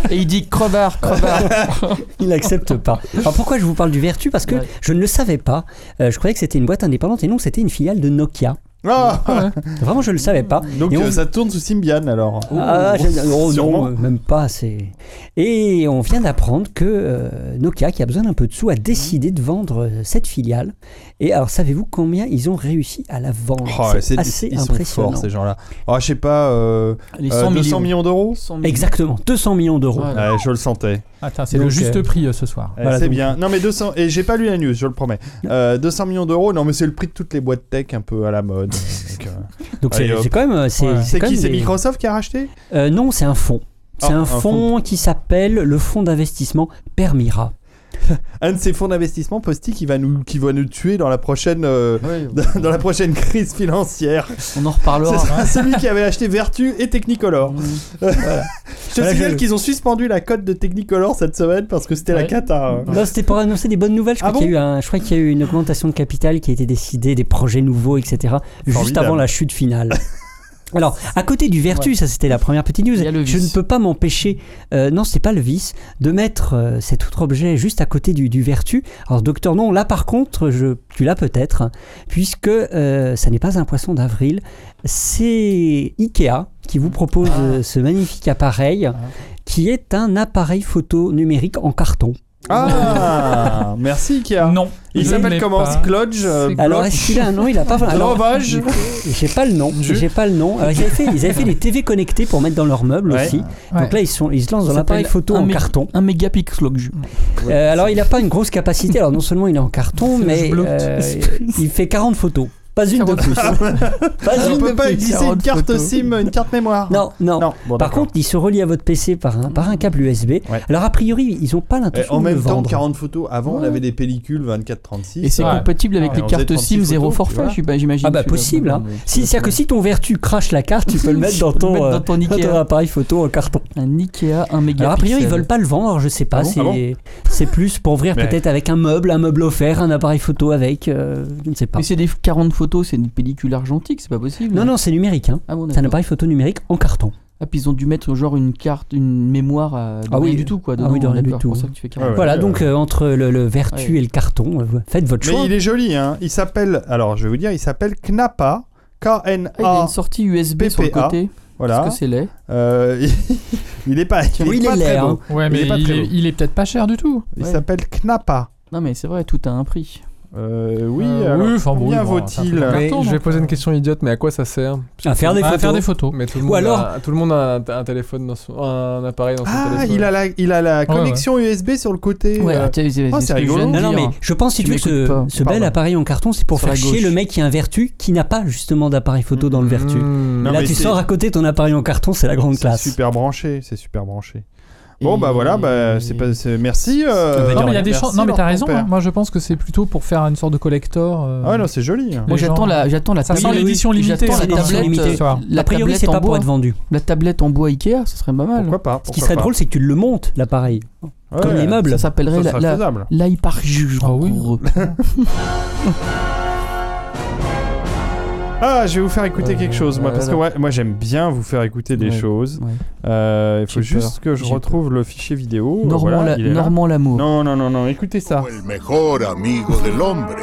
Et il dit crevard, crevard. Il n'accepte pas. Alors pourquoi je vous parle du Vertu? Parce que Ouais. je ne le savais pas. Euh, je croyais que c'était une boîte indépendante et non, c'était une filiale de Nokia. Ah Vraiment, je ne le savais pas. Donc on- euh, ça tourne sous Symbian alors. Ah, oh, non, même pas. C'est et on vient d'apprendre que euh, Nokia, qui a besoin d'un peu de sous, a décidé de vendre euh, cette filiale. Et alors, savez-vous combien ils ont réussi à la vendre? Oh, C'est assez ils sont impressionnant. forts ces gens-là. Oh, je sais pas, euh, Les euh, 100 200 millions. millions d'euros? 100 millions. Exactement, 200 millions d'euros. Voilà. Ouais, je le sentais. Attends, c'est le juste euh, prix euh, ce soir. Eh, Voilà, c'est donc- bien. Non mais 200 et j'ai pas lu la news, je le promets. Euh, 200 millions d'euros, non mais c'est le prix de toutes les boîtes tech un peu à la mode. Donc, euh, c'est quand même. euh, C'est Ouais. Qui? même C'est des- Microsoft qui a racheté? Euh, Non, c'est un fonds. C'est Ah, un un fonds qui s'appelle le fonds d'investissement Permira. un de ces fonds d'investissement, Posty, qui va nous, qui va nous tuer dans la prochaine, euh, dans la prochaine crise financière. on en C'est reparlera. ça, celui qui avait acheté Vertu et Technicolor. Mmh. Je te signale qu'ils ont suspendu la cote de Technicolor cette semaine parce que c'était la cata. hein. Non, c'était pour annoncer des bonnes nouvelles. Je crois Ah qu'il y un- y a eu une augmentation de capital qui a été décidée, des projets nouveaux, etc. Juste avant la chute finale. Alors, à côté du vertu, ça c'était la première petite news. Je ne peux pas m'empêcher, euh, non, c'est pas le vice, de mettre euh, cet autre objet juste à côté du, du vertu. Alors, docteur, non, là par contre, je, tu l'as peut-être, puisque euh, ça n'est pas un poisson d'avril, c'est Ikea qui vous propose Ah. ce magnifique appareil qui est un appareil photo numérique en carton. Ah, merci Ikea. Non. Il je s'appelle comment pas. Sklodge euh, Alors, Bloch est-ce qu'il a un nom Il a pas. Alors, Glovage j'ai pas le nom. J'ai pas le nom. Alors, ils avaient fait, ils avaient fait des TV connectés pour mettre dans leurs meubles Ouais. aussi. Ouais. Donc là, ils sont, ils se lancent dans Ça l'appareil s'appelle photo un en mé- carton. Un mégapixel. Euh, alors, il n'a pas une grosse capacité. Alors, non seulement il est en carton, mais euh, il fait 40 photos. Pas une de plus. Pas On une peut de pas plus. glisser une 40 carte photos. SIM, une carte mémoire. Non, non. Non, bon, Par contre, il se relie à votre PC par un, par un câble USB. Ouais. Alors, a priori, ils n'ont pas Eh, l'intention en de le même temps, vendre. 40 photos. Avant, on avait des pellicules 24-36. Et c'est Ouais. compatible avec Ouais, les on cartes 36 SIM zéro forfait, j'imagine. Ah bah possible. Hein. Si, c'est-à-dire que si ton vertu crache la carte, tu peux le mettre dans ton, euh, dans ton ton appareil photo en carton. Un Ikea, un mégapixel. Alors a priori ils veulent pas le vendre, je sais pas, Ah c'est Ah c'est plus pour ouvrir peut-être avec un meuble, un meuble offert, un appareil photo avec, euh, je ne sais pas. Mais c'est des 40 photos, c'est une pellicule argentique, c'est pas possible. Non non c'est numérique, hein. Ah bon, c'est un appareil photo numérique en carton. Ah, puis ils ont dû mettre genre une carte, une mémoire à... de Ah oui. du tout quoi. Ah oui, de rien du tout. pour ça que tu fais 40. Ouais, ouais. voilà euh, donc euh, entre le, le vertu ouais. et le carton, euh, faites votre Mais choix. il est joli, hein. Il s'appelle. Alors, je vais vous dire, il s'appelle Knapa. Ah, il a K-N-A. une sortie USB sur le côté. Voilà. Parce que c'est laid. Euh, il est pas. Il Oui, est il pas est très laid, beau. hein. Ouais, Il mais est il est, beau. il est peut-être pas cher du tout. Il Ouais. s'appelle Knapa. Non mais c'est vrai, tout a un prix. Euh, oui, Euh, alors, oui, enfin, bon, combien bon, vaut-il Mais je vais poser euh. une question idiote, mais à quoi ça sert À faire des À photos. faire des photos. Mais tout le Ou monde, alors- a, tout le monde a un, un téléphone dans son, un appareil dans son Ah, téléphone. il a la, il a la Ouais, connexion USB sur le côté. Ouais, euh, ah, c'est oh, ce c'est que je viens rigolo. de Non, non, dire. mais je pense si Tu tu veux m'écoutes ce, pas. ce bel Pardon. appareil en carton, c'est pour Sur faire la chier gauche. le mec qui a un vertu qui n'a pas justement d'appareil photo dans le vertu. Mmh. Non, Et là, mais tu c'est- sors à côté ton appareil en carton, c'est la grande C'est classe. super branché, c'est super branché. Bon, bah voilà, bah, c'est pas, c'est- merci. euh, Non, mais il y a des merci, chances. Non, mais leur t'as raison. hein. Moi, je pense que c'est plutôt pour faire une sorte de collector. euh, Ah ouais, non, c'est joli. hein. Moi les j'attends gens- la, j'attends la Ça sent tablette. l'édition limitée, J'attends c'est la l'édition tablette, limitée. euh, la a priori, tablette c'est en pas pour bois. être vendu. La tablette en bois Ikea, ça serait pas mal. Pourquoi pas Ce qui serait drôle, c'est que tu le montes, l'appareil. Ouais, comme les meubles. Ça s'appellerait Ça la, serait la, faisable. Ah oui. Ah, je vais vous faire écouter quelque chose, moi, parce que ouais, moi j'aime bien vous faire écouter des Ouais, choses. ouais. Euh, il faut juste peur, que je retrouve le fichier vidéo. Normand, Voilà, la- l'amour. Non, non, non, non, écoutez ça. el mejor amigo del hombre.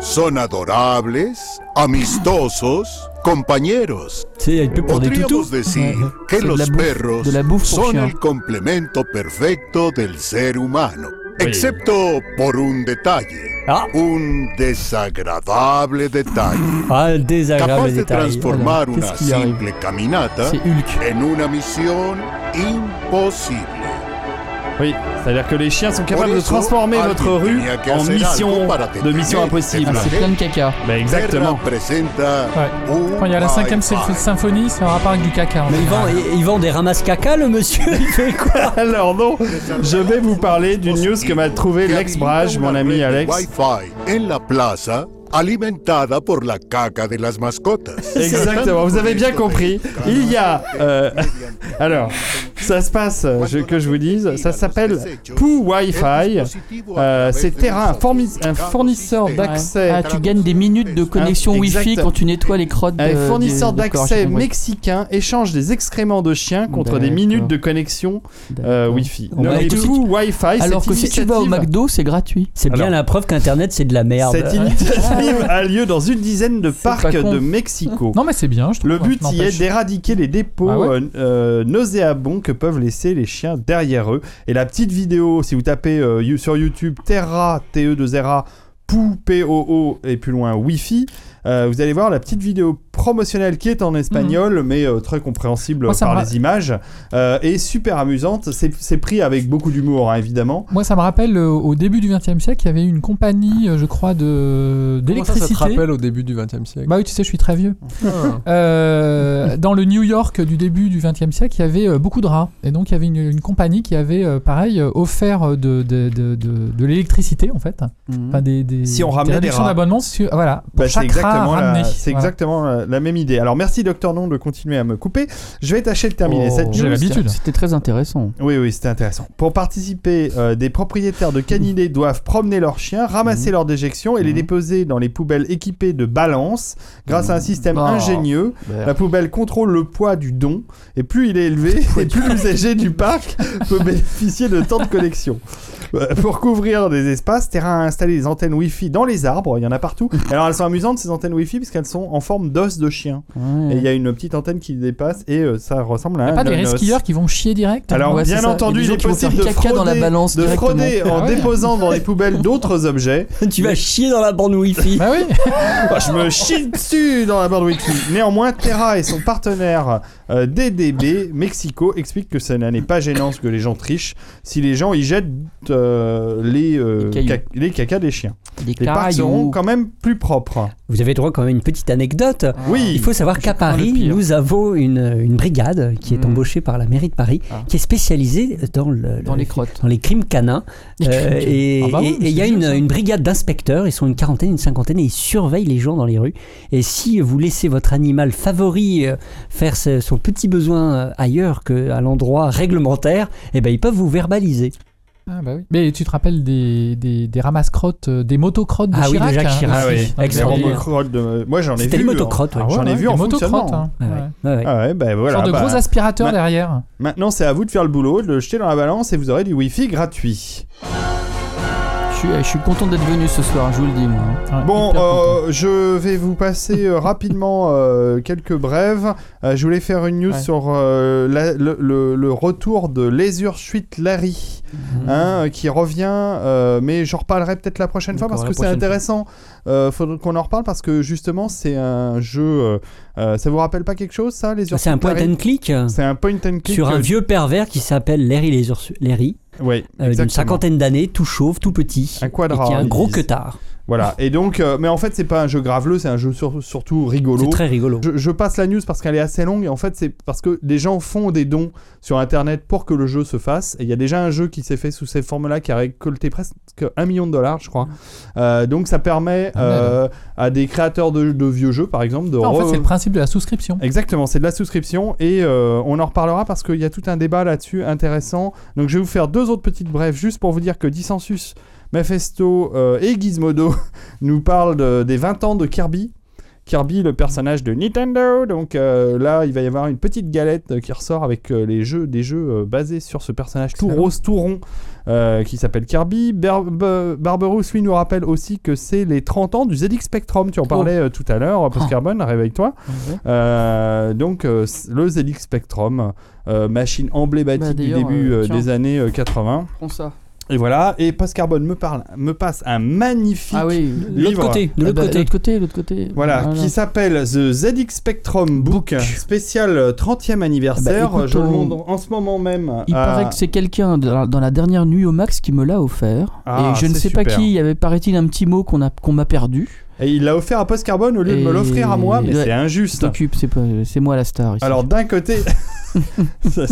Son adorables, amistosos, compañeros. Tu sais, il y a une pub pour des Podríamos toutous. decir que C'est los perros son el complemento perfecto del ser humano, excepto por un detalle, Ah, un desagradable detalle, ah capaz de transformar una simple caminata en una misión imposible. Oui, c'est-à-dire que les chiens sont capables de transformer votre rue en mission de mission impossible. Ah, c'est plein de caca. Bah exactement. Ouais. Quand il y a la cinquième symphonie, c'est un rapport avec du caca. en Mais vend, il vend des ramasses caca, le monsieur. Il fait quoi Alors non, je vais vous parler d'une news que m'a trouvé Lex Brage, mon ami Alex. Alimentada por la caca de las mascotas. Exactement, vous avez bien compris. Il y a... euh, alors, ça se passe, euh, je- que je vous dise, ça s'appelle Poo Wi-Fi. Euh, c'est Terra, un, fourni- un fournisseur d'accès... Ah, tu gagnes des minutes de connexion Ah, Wi-Fi quand tu nettoies les crottes. Un de- fournisseur d'accès mexicain échange des excréments de chiens contre des minutes de connexion euh. Wi-Fi. Poo Alors que si tu vas au McDo, c'est gratuit. C'est bien Alors. la preuve qu'Internet, c'est de la merde. Cette initiative a lieu dans une dizaine de parcs de Mexico. Non, mais c'est bien, je trouve. Le but y est d'éradiquer les dépôts Ah ouais euh, euh, nauséabonds que peuvent laisser les chiens derrière eux. Et la petite vidéo, si vous tapez euh, sur YouTube Terra, TE2RA, POO, P-O-O et plus loin Wi-Fi, euh, vous allez voir la petite vidéo promotionnelle qui est en espagnol, mais euh, très compréhensible Moi, par les images, euh, et super amusante. C'est c'est pris avec beaucoup d'humour, hein, évidemment. Moi, ça me rappelle euh, au début du XXe siècle, il y avait une compagnie, euh, je crois, de Comment ça, ça te d'électricité. rappelle au début du XXe siècle? Bah oui, tu sais, je suis très vieux. Ah. Euh, dans le New York du début du XXe siècle, il y avait euh, beaucoup de rats. Et donc, il y avait une, une compagnie qui avait, euh, pareil, offert de, de, de, de, de l'électricité, en fait. Mhm. Enfin, des, des, Si on ramenait des rats. d'abonnement, voilà, pour Bah, c'est chaque rat ramené. c'est Voilà. exactement la, même idée. Alors merci Docteur Non de continuer à me couper. Je vais tâcher de terminer Oh, cette j'ai l'habitude. C'était très intéressant. Oui, oui, c'était intéressant. Pour participer, euh, des propriétaires de canidés doivent promener leurs chiens, ramasser leurs déjections et les Mhm. déposer dans les poubelles équipées de balances. Grâce à un système Oh. ingénieux, Merde. la poubelle contrôle le poids du don et plus il est élevé, et plus l'usager du parc peut bénéficier de temps de collection. Euh, Pour couvrir des espaces, Terra a installé des antennes Wi-Fi dans les arbres, il y en a partout. Alors elles sont amusantes ces antennes Wi-Fi puisqu'elles sont en forme d'os de chien. Ouais. Et il y a une petite antenne qui dépasse et euh, ça ressemble à y a un pas des nonos. skieurs qui vont chier direct Alors, Ouais, bien ça. entendu, Il est possible de caca frauder, dans la balance de frauder en Ah ouais. déposant dans les poubelles d'autres objets. tu vas chier dans la borne Wi-Fi. Bah oui je me chie dessus dans la borne Wi-Fi. Néanmoins, Terra et son partenaire euh, DDB Mexico expliquent que ça n'est pas gênant ce que les gens trichent si les gens y jettent euh, les, euh, Les cailloux. ca- les cacas des chiens. Des Les parcs seront quand même plus propres. Vous avez droit quand même à une petite anecdote. Oui. Il faut savoir qu'à Paris, nous avons une, une brigade qui est Mhm. embauchée par la mairie de Paris, Ah. qui est spécialisée dans, le, Dans le- les crottes. dans les crimes canins. Les crimes Euh, et Ah bah oui, il y a une, brigade d'inspecteurs, ils sont une quarantaine, une cinquantaine, et ils surveillent les gens dans les rues. Et si vous laissez votre animal favori euh, faire son petit besoin euh, ailleurs qu'à l'endroit réglementaire, eh ben, ils peuvent vous verbaliser. Ah bah oui. Mais tu te rappelles des, des, des ramasse-crottes, euh, des motocrottes de Ah oui, de Chirac Jacques hein, Chirac, Ah oui. Donc, Les robocrottes de- Moi j'en ai vu. C'était les motocrottes, Ah ouais. J'en ai ouais, vu en motocrottes, fonctionnement. hein. Ah ouais. Ouais. Ouais, ouais. Ah ouais, ben voilà. Genre de bah, gros aspirateurs ma- derrière. Maintenant, c'est à vous de faire le boulot, de le jeter dans la balance et vous aurez du Wi-Fi gratuit. Je suis, je suis content d'être venu ce soir, je vous le dis moi. hein. Ouais. Bon, euh, je vais vous passer euh, rapidement euh, quelques brèves. Euh, je voulais faire une news Ouais. sur euh, la- le, le- le retour de Leisure Suite Larry, Mhm. hein, qui revient, euh, mais j'en reparlerai peut-être la prochaine fois parce que c'est intéressant. Euh, faudrait qu'on en reparle parce que justement, c'est un jeu. ça vous rappelle pas quelque chose, ça, Leisure C'est un point Larry and click C'est un point and click. sur un vieux pervers qui s'appelle Larry Laser- Larry, ouais, euh, d'une cinquantaine d'années, tout chauve, tout petit, Un quadra, et qui a un gros queutard. Voilà. Et donc, euh, mais en fait, c'est pas un jeu graveleux, c'est un jeu sur- surtout rigolo. C'est très rigolo. Je, je passe la news parce qu'elle est assez longue et en fait c'est parce que des gens font des dons sur internet pour que le jeu se fasse et il y a déjà un jeu qui s'est fait sous ces formes-là qui a récolté presque un million de dollars je crois Euh, donc ça permet euh, à des créateurs de, de vieux jeux par exemple de Ah, en fait, c'est le principe de la souscription. Exactement, c'est de la souscription et on en reparlera parce qu'il y a tout un débat là-dessus intéressant. Donc je vais vous faire deux autres petites brèves juste pour vous dire que Dissensus, Mephisto euh, et Gizmodo nous parlent de- des 20 ans de Kirby. Kirby, le personnage de Nintendo. Donc euh, là, il va y avoir une petite galette euh, qui ressort avec euh, les jeux, des jeux euh, basés sur ce personnage tout rose, tout rond, qui s'appelle Kirby. Barberousse, lui, nous rappelle aussi que c'est les 30 ans du ZX Spectrum. Tu en parlais tout à l'heure, Post Carbone, réveille-toi. Mhm. Euh, donc le ZX Spectrum, machine emblématique Bah, du début des années euh, 80. Prends ça. Et voilà, et Post Carbone me, parle, me passe un magnifique Ah oui. De l'autre livre. côté, de Ah l'autre bah, côté. l'autre côté, l'autre côté. Voilà, qui s'appelle The ZX Spectrum Book, spécial euh, 30e anniversaire. Ah bah, écoute, Je le on- montre en ce moment même. Il paraît que c'est quelqu'un dans la dernière nuit au max qui me l'a offert. Ah, et je ne sais pas qui, il y avait paraît-il un petit mot qu'on a qu'on m'a perdu. Et il l'a offert à Post Carbone au lieu de me Et- l'offrir à moi, mais Ouais. c'est injuste. c'est moi la star ici. Alors d'un côté, Ça,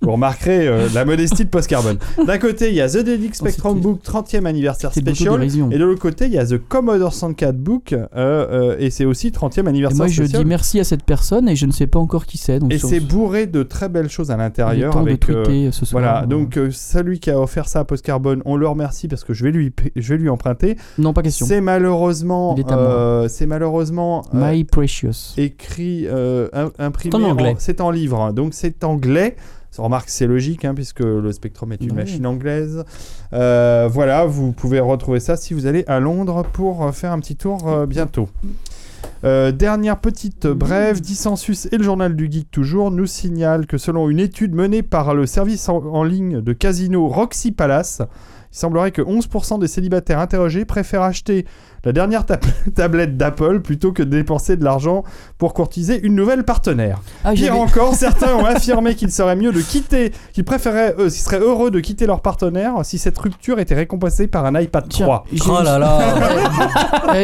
vous remarquerez euh, la modestie de Post Carbone. D'un côté, il y a The ZX Spectrum c'était- Book 30e anniversaire special. Et de l'autre côté, il y a The Commodore 64 Book, euh, euh, et c'est aussi 30e Et anniversaire moi, je dis merci à cette personne et je ne sais pas encore qui c'est. donc Et c'est bourré de très belles choses à l'intérieur. de avec, tweeter ce soir. voilà, donc celui qui a offert ça à Post Carbone, on le remercie parce que je vais lui, je vais lui emprunter. Non, pas question. C'est malheureusement, Euh, c'est malheureusement euh, My Precious. écrit, euh, im- imprimé. C'est en anglais. C'est en livre, donc c'est anglais. Remarque c'est logique hein, puisque le Spectrum est une machine anglaise. Euh, voilà, vous pouvez retrouver ça si vous allez à Londres pour faire un petit tour euh, bientôt. Euh, dernière petite brève, Dissensus et le journal du geek toujours nous signalent que selon une étude menée par le service en, en ligne de casino Roxy Palace, il semblerait que 11% des célibataires interrogés préfèrent acheter la dernière tab- tablette d'Apple plutôt que de dépenser de l'argent pour courtiser une nouvelle partenaire. Ah, Pire encore, certains ont affirmé qu'il serait mieux de quitter, qu'ils préféraient, eux, qu'ils seraient heureux de quitter leur partenaire si cette rupture était récompensée par un iPad Tiens, 3. j'ai Oh là là.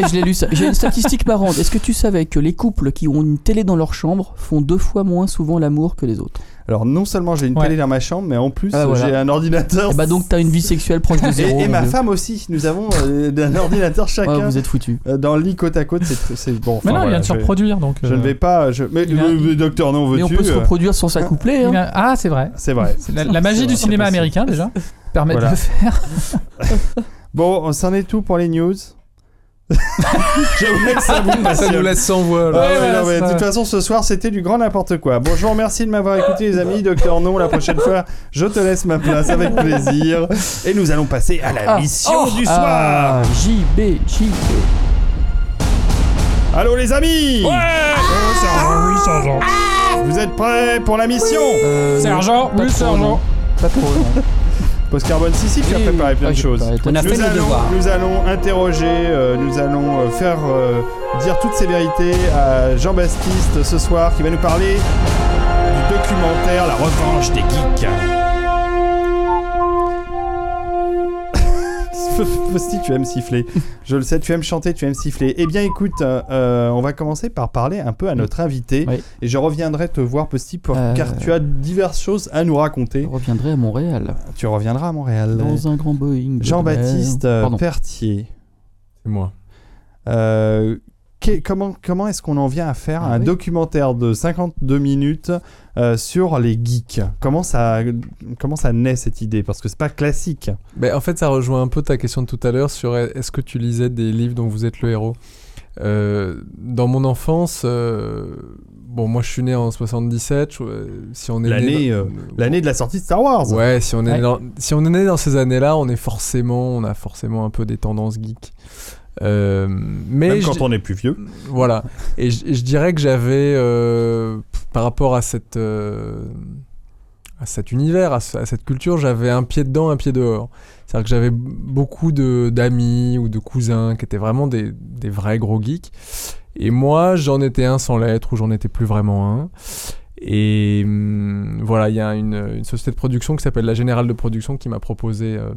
Je l'ai lu ça. J'ai une statistique marrante. Est-ce que tu savais que les couples qui ont une télé dans leur chambre font deux fois moins souvent l'amour que les autres? Alors non seulement j'ai une Ouais. télé dans ma chambre, mais en plus Ah, voilà. j'ai un ordinateur. Et bah donc t'as une vie sexuelle proche de zéro. et ma femme aussi. Nous avons euh, un ordinateur Ouais, chacun vous êtes foutus. euh, dans le lit côte à côte. C'est bon. Mais non, il vient de se reproduire donc. Je euh, ne vais pas. Je... Mais, il a- mais, mais docteur, non, Mais on veux-tu peut se euh, reproduire sans s'accoupler. Hein. il a- Ah, c'est vrai. C'est vrai. La, la magie du vrai, cinéma américain déjà permet Voilà. de le faire. Bon, c'en est tout pour les news. Voulais que ça vous Ça nous laisse sans voix. là. Ah ouais, voilà, non, mais de toute façon, ce soir, c'était du grand n'importe quoi. Bon, je vous remercie de m'avoir écouté, les amis. Docteur Non, la prochaine fois, je te laisse ma place avec plaisir. Et nous allons passer à la Ah. mission Oh. du soir. Ah, JB, JB. Allô, les amis Ouais Sergent, oui, sergent. Vous êtes prêts pour la mission Euh, Sergent, oui, sergent. Pas trop, non. Post-carbone, si, si, tu as préparé plein Ah, de choses. préparé plein On a de fait Nous allons, nous allons interroger, euh, nous allons euh, faire euh, dire toutes ces vérités à Jean-Baptiste ce soir qui va nous parler du documentaire La revanche des geeks. Posti, tu aimes siffler. Je le sais, tu aimes chanter, tu aimes siffler. Eh bien, écoute, euh, on va commencer par parler un peu à notre invité. Oui. Et je reviendrai te voir, Posti, pour- Euh. car tu as diverses choses à nous Je raconter. reviendrai à Montréal. Tu reviendras à Montréal. Dans un grand Boeing. Jean-Baptiste euh. Pertier. C'est moi. Euh, comment comment est-ce qu'on en vient à faire Ah un oui. documentaire de 52 minutes euh, sur les geeks? Comment ça comment ça naît cette idée? Parce que c'est pas classique. Ben, en fait, ça rejoint un peu ta question de tout à l'heure sur est-ce que tu lisais des livres dont vous êtes le héros? Euh, Dans mon enfance, euh, bon, moi je suis né en 77. je- euh, si on est né L'année dans- l'année de la sortie de Star Wars. Ouais, si on est Ouais. né dans, si on est né dans ces années-là, on est forcément, on a forcément un peu des tendances geeks. Euh, mais Même je- quand on est plus vieux. voilà. Et je, je dirais que j'avais, euh, par rapport à cette, euh, à cet univers, à, ce- à cette culture, j'avais un pied dedans, un pied dehors. C'est-à-dire que j'avais beaucoup d'amis ou de cousins qui étaient vraiment des, des vrais gros geeks. Et moi, j'en étais un sans l'être, ou j'en étais plus vraiment un. Et hum, voilà, il y a une, une société de production qui s'appelle la Générale de Production qui m'a proposé euh,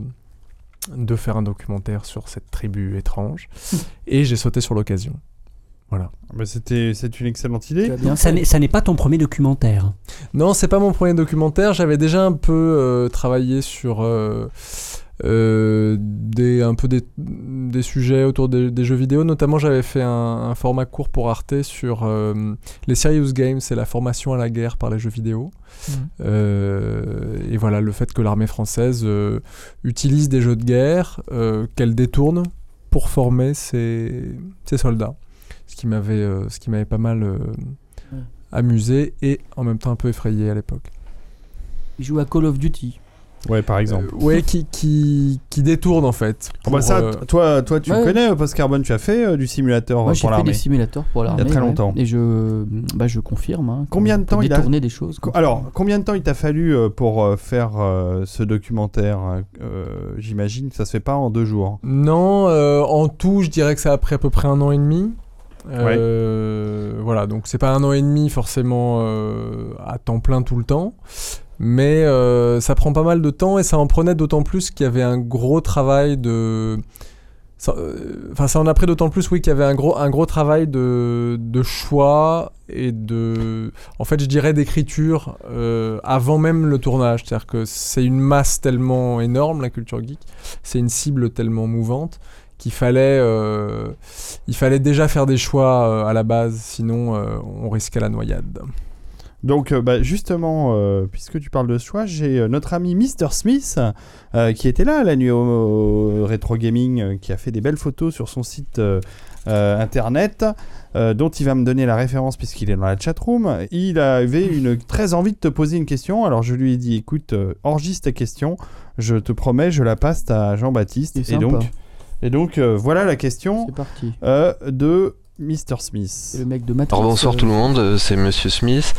de faire un documentaire sur cette tribu étrange. et j'ai sauté sur l'occasion. Voilà. Bah, c'était c'est une excellente idée. as bien Ça fait. n'est ça n'est pas ton premier documentaire. Non, c'est pas mon premier documentaire. J'avais déjà un peu euh, travaillé sur euh, euh, des, un peu des, des sujets autour des, des jeux vidéo. Notamment, j'avais fait un, un format court pour Arte sur euh, les serious games, c'est la formation à la guerre par les jeux vidéo. Mhm. Euh, et voilà, le fait que l'armée française utilise des jeux de guerre, qu'elle détourne pour former ses, ses soldats. Ce qui m'avait pas mal Ouais. amusé et en même temps un peu effrayé à l'époque. Il joue à Call of Duty. Ouais, par exemple. Euh, ouais, qui, qui, qui détourne en fait. Oh, bah, pour, ça, euh, toi, toi, tu ouais. connais Post Carbone, tu as fait euh, du simulateur Moi, euh, j'ai pour fait l'armée. des simulateurs pour l'armée. très ouais. longtemps. Et je, bah, je confirme. hein, Combien de temps il a- détourner des choses. Alors, combien de temps il t'a fallu euh, pour euh, faire euh, ce documentaire euh, J'imagine que ça se fait pas en deux jours. Non, euh, en tout, je dirais que ça a pris à peu près un an et demi. Euh, Voilà, donc c'est pas un an et demi forcément euh, à temps plein tout le temps, mais euh, ça prend pas mal de temps et ça en prenait d'autant plus qu'il y avait un gros travail de. euh, Enfin, ça en a pris d'autant plus, oui, qu'il y avait un gros, un gros travail de, de choix et de. En fait, je dirais d'écriture euh, avant même le tournage. C'est-à-dire que c'est une masse tellement énorme, la culture geek, c'est une cible tellement mouvante qu'il fallait, il fallait déjà faire des choix à la base, sinon on risquait la noyade. Donc, euh, bah, justement, euh, puisque tu parles de ce choix, j'ai euh, notre ami Mr. Smith euh, qui était là la nuit au, au rétro gaming, euh, qui a fait des belles photos sur son site euh, euh, internet, euh, dont il va me donner la référence puisqu'il est dans la chatroom. Il avait une très envie de te poser une question, alors je lui ai dit écoute, euh, enregistre ta question, je te promets, je la passe à Jean-Baptiste. Et sympa. donc, et donc euh, voilà la question parti. euh, de Mr. C'est Smith. le mec de Matrix. Alors bonsoir tout le monde, c'est Monsieur Smith.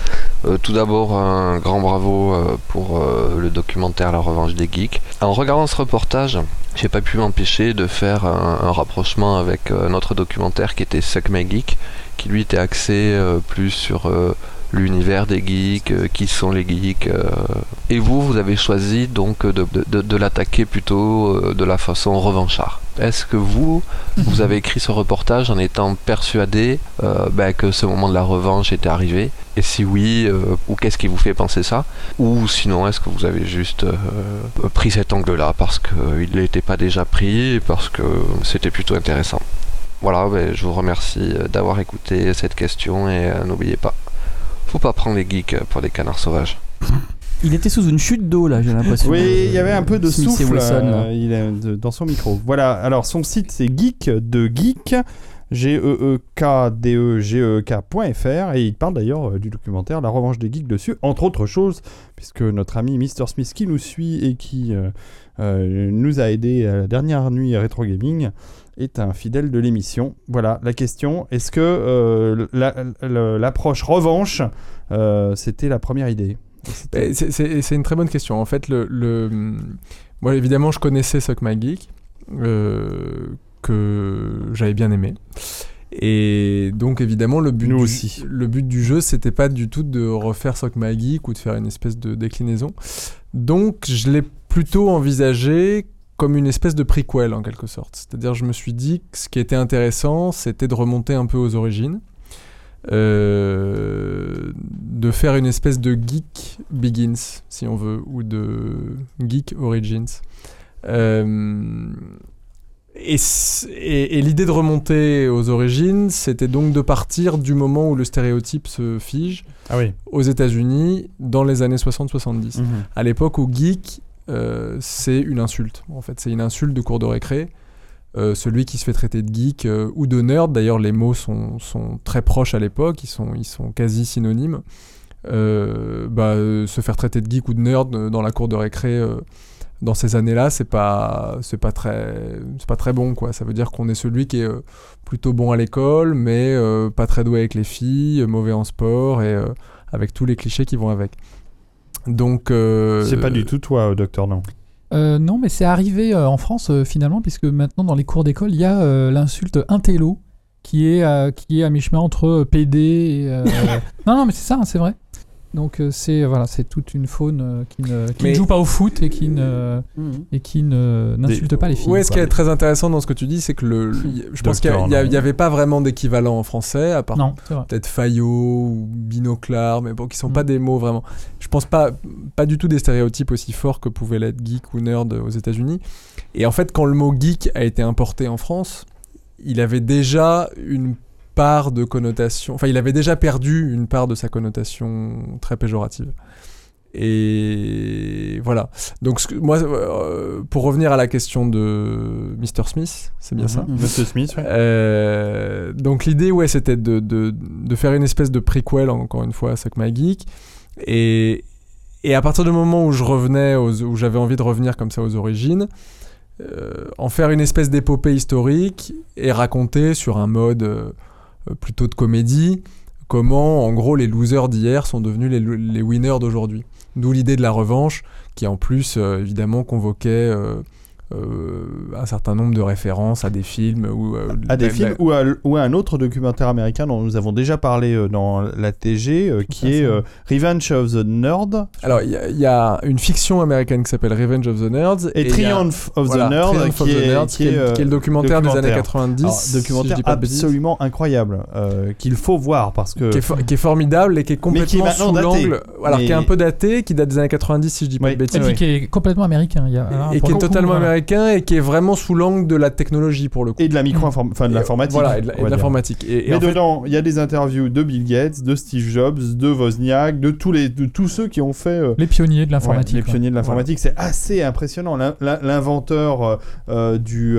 Euh, tout d'abord, un grand bravo euh, pour euh, le documentaire La Revanche des Geeks. En regardant ce reportage, j'ai pas pu m'empêcher de faire un, rapprochement avec notre documentaire qui était Suck My Geek, qui lui était axé plus sur l'univers des geeks, euh, qui sont les geeks. euh. Et vous, vous avez choisi donc de, de- de- de l'attaquer plutôt euh, de la façon revanchard. Est-ce que vous, vous avez écrit ce reportage en étant persuadé ben, que ce moment de la revanche était arrivé? Et si oui, ou qu'est-ce qui vous fait penser ça? Ou sinon, est-ce que vous avez juste pris cet angle-là parce qu'il n'était pas déjà pris et parce que c'était plutôt intéressant? Voilà, ben, je vous remercie d'avoir écouté cette question et n'oubliez pas, faut pas prendre les geeks pour des canards sauvages. Il était sous une chute d'eau là, j'ai l'impression. Oui, il y avait un peu de Smith souffle euh, il est de- dans son micro. Voilà, alors son site c'est geek de geek, G-E-E-K-D-E-G-E-K.fr et il parle d'ailleurs euh, du documentaire La Revanche des Geeks dessus, entre autres choses, puisque notre ami Mr. Smith qui nous suit et qui euh, euh, nous a aidé à la dernière nuit Retro Gaming est un fidèle de l'émission. Voilà, la question, est-ce que la- la- l'approche revanche, c'était la première idée? C'est une très bonne question. En fait, le, évidemment, je connaissais Suck My Geek, que j'avais bien aimé. Et donc évidemment, le but, Nous du, aussi. le but du jeu, c'était pas du tout de refaire Suck My Geek ou de faire une espèce de déclinaison. Donc je l'ai plutôt envisagé comme une espèce de prequel en quelque sorte. C'est-à-dire, je me suis dit que ce qui était intéressant, c'était de remonter un peu aux origines. Euh, de faire une espèce de geek begins, si on veut, ou de geek origins. Euh, et c- et- et l'idée de remonter aux origines, c'était donc de partir du moment où le stéréotype se fige Ah oui. aux États-Unis dans les années 60-70 Mhm. à l'époque où geek, euh, c'est une insulte. En fait, c'est une insulte de cours de récré. Euh, celui qui se fait traiter de geek euh, ou de nerd, d'ailleurs les mots sont, sont très proches à l'époque, ils sont, ils sont quasi synonymes. Bah, se faire traiter de geek ou de nerd dans la cour de récré dans ces années-là, c'est pas, c'est pas très, c'est pas très bon quoi. Ça veut dire qu'on est celui qui est euh, plutôt bon à l'école, mais euh, pas très doué avec les filles, mauvais en sport et euh, avec tous les clichés qui vont avec. Donc, euh, C'est pas du tout toi, docteur, non? Euh, non, mais c'est arrivé euh, en France euh, finalement, puisque maintenant dans les cours d'école, il y a euh, l'insulte intello qui est, euh, qui est à mi-chemin entre euh, PD et. euh, non, non, mais c'est ça, hein, c'est vrai. Donc euh, c'est voilà, c'est toute une faune euh, qui, ne, qui Mais- ne joue pas au foot et qui ne Mhm. et qui ne n'insulte pas les filles. Ouais, ce qui est très intéressant dans ce que tu dis, c'est que le, y- je pense qu'il n'y avait pas vraiment d'équivalent en français, à part peut-être Fayot ou Binoclard, mais bon, qui sont pas des mots vraiment. Je pense pas, pas du tout des stéréotypes aussi forts que pouvaient l'être geek ou nerd aux États-Unis. Et en fait, quand le mot geek a été importé en France, il avait déjà une part de connotation, enfin, il avait déjà perdu une part de sa connotation très péjorative. Et voilà. Donc, ce moi, euh, pour revenir à la question de Mr. Smith, c'est bien ça? Mhm. Monsieur Smith, ouais. euh, donc l'idée, ouais, c'était de, de, de faire une espèce de prequel, encore une fois, à Suck My Geek. Et, et à partir du moment où je revenais, aux- où j'avais envie de revenir comme ça aux origines, euh, en faire une espèce d'épopée historique et raconter sur un mode plutôt de comédie comment, en gros, les losers d'hier sont devenus les, les winners d'aujourd'hui. D'où l'idée de la revanche, qui en plus, euh, évidemment, convoquait euh, euh, un certain nombre de références à des films ou euh, à des films ou à, ou à un autre documentaire américain dont nous avons déjà parlé euh, dans la TG, euh, qui est euh, Revenge of the Nerd Alors, il y, a- il y a une fiction américaine qui s'appelle Revenge of the Nerds et, a- Triumph of voilà, the Nerd, Triumph qui, of the est, Nerds, qui est, euh, qui est le documentaire, des années documentaire. 90. alors, si je documentaire absolument incroyable euh, qu'il faut voir parce que qui est, for- qui est formidable et qui est complètement maintenant sous daté. l'angle. Alors, qui est un peu daté, qui date des années 90, si je dis pas Oui. de bêtises. Et puis qui est complètement américain. Il y a, alors, et pour qui est totalement voilà. Américain et qui est vraiment sous l'angle de la technologie pour le coup. et de la micro enfin de Et- l'informatique Voilà, et de l'informatique. Et, et mais en dedans il y a des interviews de Bill Gates de Steve Jobs de Wozniak de tous les de tous ceux qui ont fait euh, Les pionniers de Ouais, l'informatique. les quoi. pionniers de l'informatique, c'est assez impressionnant. L'in- l'in- L'inventeur euh, euh, du,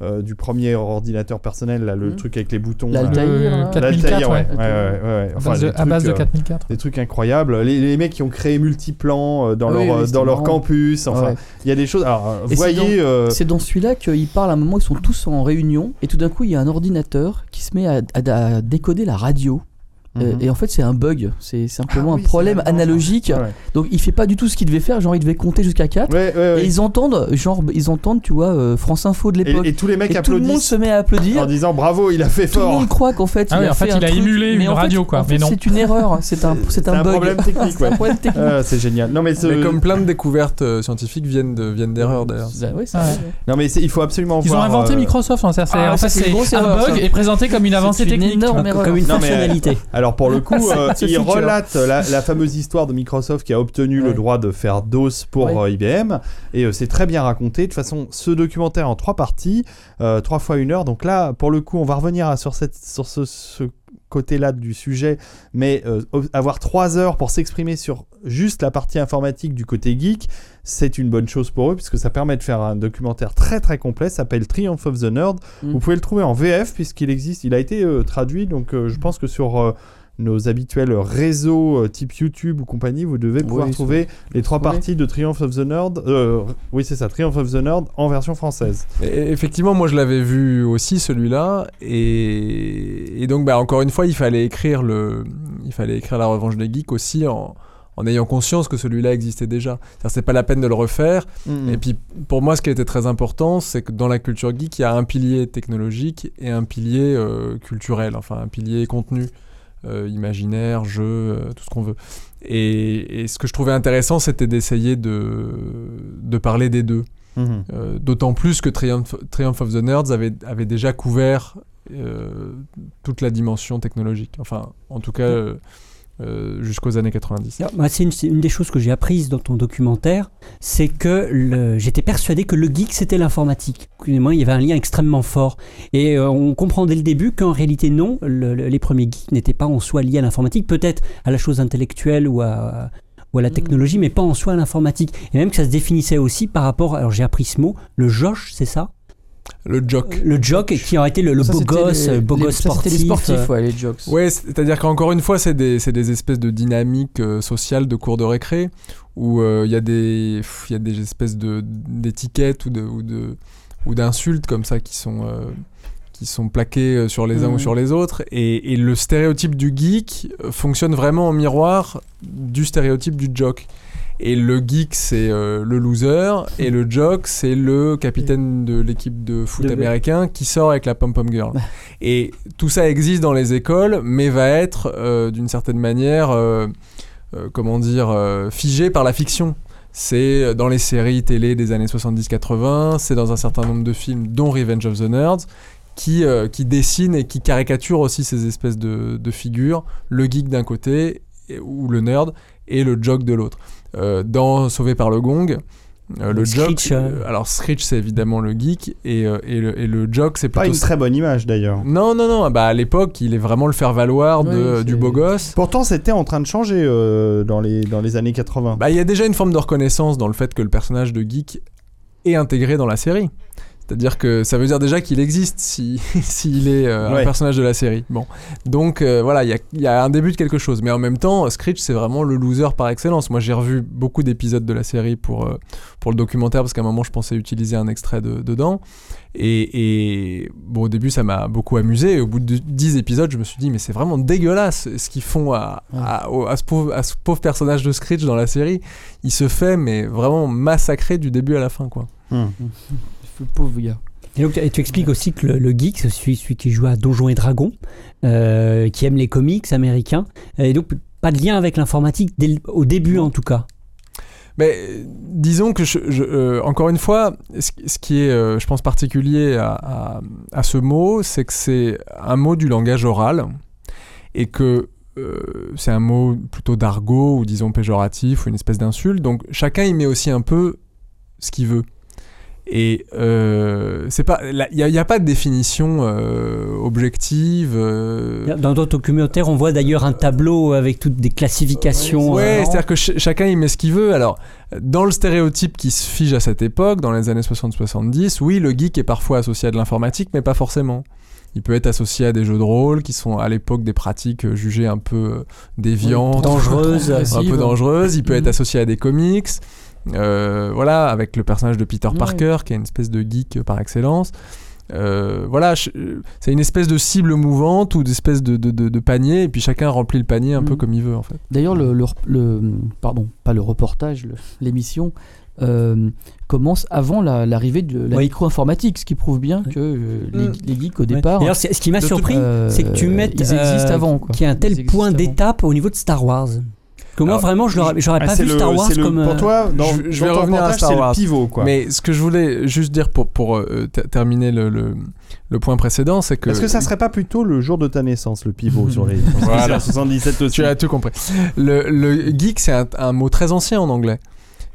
euh, euh, du premier ordinateur personnel, là, le Mhm. truc avec les boutons. L'Altair, là. Le là. 4004, L'Altair, ouais. ouais. ouais, ouais, ouais. À Enfin, base de- des à base de trucs, euh, 4004. des trucs incroyables. Les, les mecs qui ont créé Multiplan euh, dans oui, leur, oui, euh, dans leur campus. Enfin, Ouais. il y a des choses. Alors, euh, Et c'est voyez. euh, C'est dans celui-là qu'ils parlent à un moment, ils sont tous en réunion, et tout d'un coup, il y a un ordinateur qui se met à, à- à décoder la radio. Euh, Mhm. et en fait, c'est un bug. C'est simplement Ah oui, un problème analogique. ça. Ouais. Donc, il fait pas du tout ce qu'il devait faire. Genre, il devait compter jusqu'à 4. Ouais, ouais, ouais. Et ils entendent, genre, ils entendent, tu vois, euh, France Info de l'époque. Et, et tous les mecs Et tout le monde applaudissent se met à applaudir. en disant bravo, il a fait Tout le fort. monde croit qu'en fait, Ah il oui, a en fait, fait il un a truc, émulé mais une en fait- radio, quoi. en fait, Mais non. C'est une erreur. C'est un, c'est C'est un, un bug. problème technique, C'est un problème technique. Ah, c'est génial. Non mais, ce- Mais comme plein de découvertes euh, scientifiques viennent de- viennent d'erreurs d'ailleurs. Vrai. non mais il faut absolument Ils ont inventé euh, Microsoft. c'est- Ah, un bug et présenté comme une avancée C'est une technique. énorme Comme une fonctionnalité. Alors pour le coup, euh, il feature. relate la, la fameuse histoire de Microsoft qui a obtenu le droit de faire DOS pour Ouais. euh, IBM et euh, c'est très bien raconté. De toute façon, ce documentaire en trois parties, trois fois une heure. Donc là, pour le coup, on va revenir à- sur cette sur ce, ce côté-là du sujet, mais euh, avoir trois heures pour s'exprimer sur juste la partie informatique du côté geek, c'est une bonne chose pour eux puisque ça permet de faire un documentaire très très complet. S'appelle Triumph of the Nerd. Mm. Vous pouvez le trouver en VF puisqu'il existe. Il a été euh, traduit, donc euh, je pense que sur nos habituels réseaux euh, type YouTube ou compagnie, vous devez pouvoir Oui, trouver les trois parties de Triumph of the Nerd. euh, oui, c'est ça, Triumph of the Nerd en version française. Et effectivement, moi je l'avais vu aussi celui-là, et, et donc bah, encore une fois, il fallait écrire le, il fallait écrire la Revanche des geeks aussi en, en ayant conscience que celui-là existait déjà. C'est pas la peine de le refaire. Et puis pour moi, ce qui était très important, c'est que dans la culture geek, il y a un pilier technologique et un pilier euh, culturel, enfin un pilier contenu. Euh, imaginaire, jeu, euh, tout ce qu'on veut. Et, et ce que je trouvais intéressant, c'était d'essayer de, de parler des deux. Mhm. Euh, D'autant plus que Triumph, Triumph of the Nerds avait, avait déjà couvert euh, toute la dimension technologique. Enfin, en tout cas, euh, euh, jusqu'aux années 90. Alors, moi, c'est une, c'est une des choses que j'ai apprises dans ton documentaire, c'est que le- j'étais persuadé que le geek c'était l'informatique. Moi, il y avait un lien extrêmement fort. Et euh, on comprend dès le début qu'en réalité, non, le- le- les premiers geeks n'étaient pas en soi liés à l'informatique, peut-être à la chose intellectuelle ou à, ou à la technologie, mais pas en soi à l'informatique. Et même que ça se définissait aussi par rapport, alors j'ai appris ce mot, le josh, c'est ça? Le jock. Le jock qui aurait été le, le Ça, beau gosse, les- euh, beau les- gosse ça, sportif. les sportifs, euh, ouais, les jokes. Ouais, c'est-à-dire qu'encore une fois, c'est des, c'est des espèces de dynamiques euh, sociales de cours de récré où euh, il y a des pff, y a des espèces de d'étiquettes ou de ou de ou d'insultes comme ça qui sont euh, qui sont plaquées euh, sur les uns Mhm. ou sur les autres et, et le stéréotype du geek fonctionne vraiment en miroir du stéréotype du jock. Et le geek, c'est euh, le loser, et le jock, c'est le capitaine de l'équipe de foot De- américain qui sort avec la pom-pom girl. Et tout ça existe dans les écoles, mais va être euh, d'une certaine manière, euh, comment dire, figé par la fiction. C'est dans les séries télé des années 70-80, c'est dans un certain nombre de films, dont Revenge of the Nerds, qui, qui dessinent et qui caricaturent aussi ces espèces de, de figures, le geek d'un côté, ou le nerd, et le jock de l'autre. Euh, dans Sauvé par le gong, euh, le jock, Screech, euh. euh, alors Screech c'est évidemment le geek, et, euh, et, le, et le jock c'est Pas plutôt une très bonne image d'ailleurs. non, non, non. Bah, à l'époque, il est vraiment le faire-valoir de- Oui, du beau gosse. Pourtant, c'était en train de changer euh, dans, les, dans les années 80. Bah, il y a déjà une forme de reconnaissance dans le fait que le personnage de geek est intégré dans la série. C'est-à-dire que ça veut dire déjà qu'il existe si s'il est euh, Ouais. un personnage de la série. Bon, donc euh, voilà, il y a, il y a un début de quelque chose. Mais en même temps, Screech c'est vraiment le loser par excellence. Moi, j'ai revu beaucoup d'épisodes de la série pour euh, pour le documentaire parce qu'à un moment, je pensais utiliser un extrait de- dedans. Et, et, bon, au début, ça m'a beaucoup amusé. Et au bout de 10 épisodes, je me suis dit, mais c'est vraiment dégueulasse ce qu'ils font à, à, ce pauvre, à ce pauvre personnage de Screech dans la série. Il se fait, mais vraiment massacré du début à la fin, quoi. Hmm. Le pauvre gars. Et donc, et tu expliques aussi que le, le geek, c'est celui, celui qui joue à Donjons et Dragons, euh, qui aime les comics américains, et donc pas de lien avec l'informatique au début en tout cas. Mais disons que, je, je- euh, encore une fois, ce, ce qui est, euh, je pense, particulier à, à- à ce mot, c'est que c'est un mot du langage oral et que euh, c'est un mot plutôt d'argot ou disons péjoratif ou une espèce d'insulte. Donc chacun y met aussi un peu ce qu'il veut. Et euh, c'est pas, il n'y a, pas de définition euh, objective. euh, Dans d'autres documentaires, on voit d'ailleurs un tableau avec toutes des classifications. Ouais, c'est-à-dire que ch- chacun y met ce qu'il veut. Alors, dans le stéréotype qui se fige à cette époque, dans les années 60-70, oui, le geek est parfois associé à de l'informatique, mais pas forcément. Il peut être associé à des jeux de rôle qui sont à l'époque des pratiques jugées un peu déviantes, dangereuses. un peu dangereuses. Il peut être Mhm. associé à des comics. Euh, voilà, avec le personnage de Peter Ouais. Parker, qui est une espèce de geek par excellence. Euh, voilà, c'est une espèce de cible mouvante ou d'espèce de, de, de- de panier, et puis chacun remplit le panier un peu Mm. comme il veut en fait. D'ailleurs, le, le, le- pardon, pas le reportage, l'émission euh, commence avant la- l'arrivée de la Oui. micro-informatique, ce qui prouve bien que euh, les, Mm. les geeks au Ouais. départ, D'ailleurs, c'est- ce qui m'a surpris, euh, c'est que tu mettes. ils existent euh, avant. Qu'il y a un tel point d'étape au niveau de Star Wars. Que moi, Alors, vraiment, je l'aurais j'aurais Ah, pas vu le- Star Wars le- comme. Pour euh, toi, dans, je, vais revenir à Star c'est le Wars. pivot, quoi. Mais ce que je voulais juste dire pour, pour euh, ter- terminer le, le, le point précédent, c'est que. Est-ce que ça serait pas plutôt le jour de ta naissance, le pivot sur les Voilà. 77 aussi Tu as tout compris. Le, le geek, c'est un, un mot très ancien en anglais.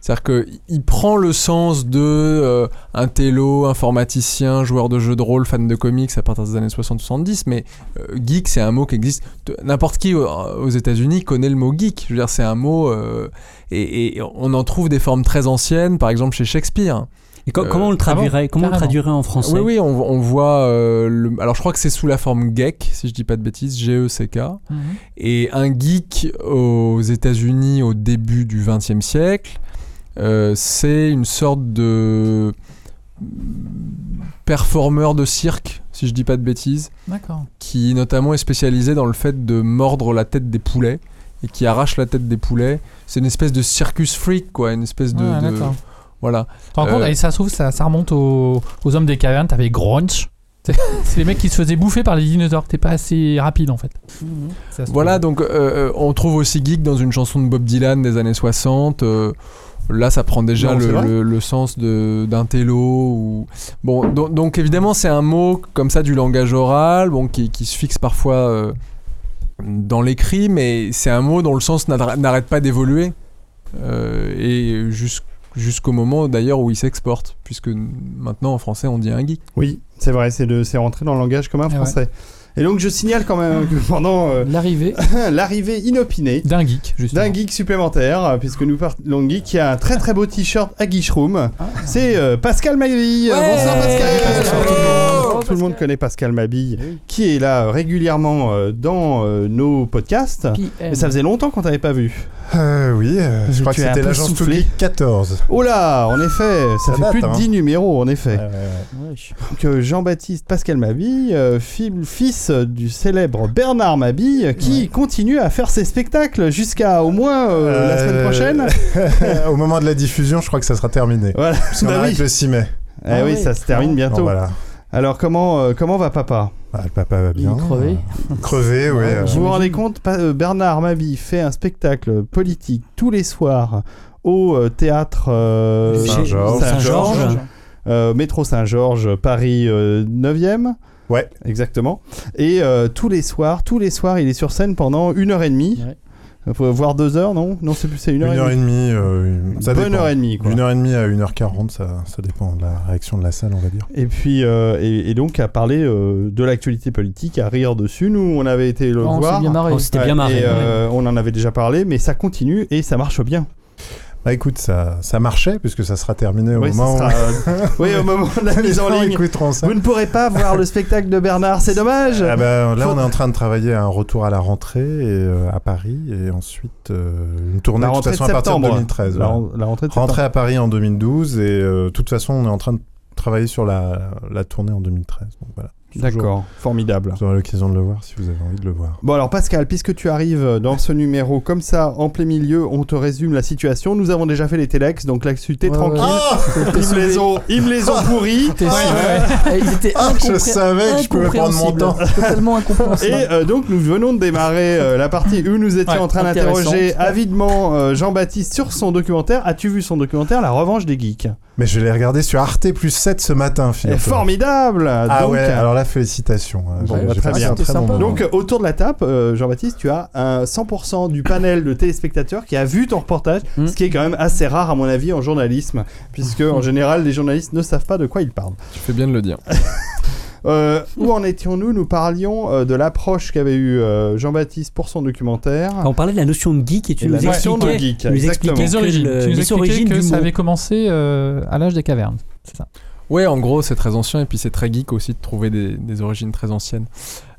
C'est-à-dire qu'il prend le sens de euh, un télo, informaticien, joueur de jeux de rôle, fan de comics à partir des années 60-70, mais euh, geek, c'est un mot qui existe. N'importe qui euh, aux États-Unis connaît le mot geek. Je veux dire, c'est un mot. euh, et, et on en trouve des formes très anciennes, par exemple chez Shakespeare. et co- euh, comment on le traduirait Comment on le traduirait en français? Oui, oui, on, on voit. euh, le- alors, je crois que c'est sous la forme geek, si je dis pas de bêtises, G-E-C-K. Mhm. Et un geek aux États-Unis au début du XXe siècle, euh, c'est une sorte de performeur de cirque, si je dis pas de bêtises, D'accord. qui notamment est spécialisé dans le fait de mordre la tête des poulets et qui arrache la tête des poulets. C'est une espèce de circus freak, quoi, une espèce de. Ouais, de- voilà. Tu te rends compte Euh, Et ça se trouve, ça, ça remonte aux, aux hommes des cavernes. T'avais Grunch. C'est les mecs qui se faisaient bouffer par les dinosaures. T'es pas assez rapide en fait. Se Voilà, donc euh, euh, on trouve aussi geek dans une chanson de Bob Dylan des années 60. euh, là, ça prend déjà Non, le, le- le sens de- d'un télo. Ou... Bon, donc, donc, évidemment, c'est un mot comme ça du langage oral, bon, qui, qui se fixe parfois euh, dans l'écrit, mais c'est un mot dont le sens n'arr- n'arrête pas d'évoluer. euh, et jus- jusqu'au moment d'ailleurs où il s'exporte, puisque maintenant en français on dit un geek. Oui, c'est vrai, c'est de- c'est rentré dans le langage commun ouais. Et donc je signale quand même que pendant euh, l'arrivée l'arrivée inopinée D'un geek, justement. d'un geek supplémentaire, euh, puisque nous partons geek, qui a un très très beau t-shirt à Guichroom, c'est euh, Pascal Mabille. Euh, Bonsoir Pascal. Bonsoir tout le monde. Tout le monde connaît Pascal Mabille, qui est là euh, régulièrement euh, dans euh, nos podcasts. Et ça faisait longtemps qu'on t'avait pas vu. Euh, oui, euh, je crois que Tu es un c'était peu l'agence Geek 14. Oh là, en effet, ça, Ça fait date, plus de hein. 10 numéros, en effet. Ouais, ouais, ouais. Donc Jean-Baptiste Pascal Mabille, euh, fi- fils du célèbre Bernard Mabille, qui continue à faire ses spectacles jusqu'à au moins euh, la semaine prochaine. Au moment de la diffusion, je crois que ça sera terminé. Voilà. Parce qu'on Bah oui. le 6 mai. Eh oui, ça se termine Bon, bientôt. voilà. Alors comment euh, comment va papa? Bah, le papa va bien. crevé. Euh, Crevé, oui. euh, Vous vous rendez compte, pa- euh, Bernard Mabille fait un spectacle politique tous les soirs au euh, théâtre euh, Saint-Georges. Saint-Georges, euh, métro Saint-Georges, Paris euh, 9e. Ouais. Exactement. Et euh, tous les soirs, tous les soirs, il est sur scène pendant une heure et demie. Ouais. Faut- Voire deux heures, non? Non, c'est plus, c'est une, Une heure et demie. euh, une- ça Bonne dépend. heure et demie, quoi. D'une heure et demie à 1h40, ça, ça dépend de la réaction de la salle, on va dire. Et puis, euh, et, et donc, à parler euh, de l'actualité politique, à rire dessus. Nous, on avait été le Oh, on voir. s'est bien marré. Oh, C'était Ouais, bien marré. et, euh, on en avait déjà parlé, mais ça continue et ça marche bien. Bah écoute, ça, ça marchait, puisque ça sera terminé au Oui, moment sera- où... oui, au moment de la mise en ligne. ça. Vous ne pourrez pas voir le spectacle de Bernard, c'est dommage. Ah bah, là, Faut- on est en train de travailler à un retour à la rentrée et, euh, à Paris et ensuite euh, une tournée de toute de façon à partir de septembre. 2013. La, la rentrée de Rentrée à Paris en 2012 et euh, de toute façon, on est en train de travailler sur la, la tournée en 2013. Donc voilà. D'accord, formidable. Vous aurez l'occasion de le voir si vous avez envie de le voir. Bon alors Pascal, puisque tu arrives dans ce numéro comme ça, en plein milieu, on te résume la situation. Nous avons déjà fait les Telex, donc là-dessus t'es Ouais, tranquille. ouais. Ils, me les ont, ils me les ont pourris. T'es sûr, ouais. Eh, Ils étaient Ah, je savais que je pouvais prendre mon temps. Totalement incompréhensible. Et euh, donc nous venons de démarrer euh, la partie où nous étions Ouais, en train d'interroger avidement euh, Jean-Baptiste sur son documentaire. As-tu vu son documentaire La Revanche des Geeks? Mais je l'ai regardé sur Arte plus 7 ce matin, figure-toi. Formidable Ah donc, ouais, alors là, félicitations. Euh, Bon, bah, très bien. très bon. Donc euh, autour de la table, euh, Jean-Baptiste, tu as un 100% du panel de téléspectateurs qui a vu ton reportage, Mm. ce qui est quand même assez rare à mon avis en journalisme, puisque en général les journalistes ne savent pas de quoi ils parlent. Tu fais bien de le dire. Euh, où en étions-nous Nous parlions euh, de l'approche qu'avait eu euh, Jean-Baptiste pour son documentaire. On parlait de la notion de geek et tu Et nous expliquais, geek, tu nous exactement. expliquais Les que origines. le- tu nous les expliquais origines que du ça mot. avait commencé euh, à l'âge des cavernes. C'est ça? Ouais, en gros, c'est très ancien et puis c'est très geek aussi de trouver des, des origines très anciennes.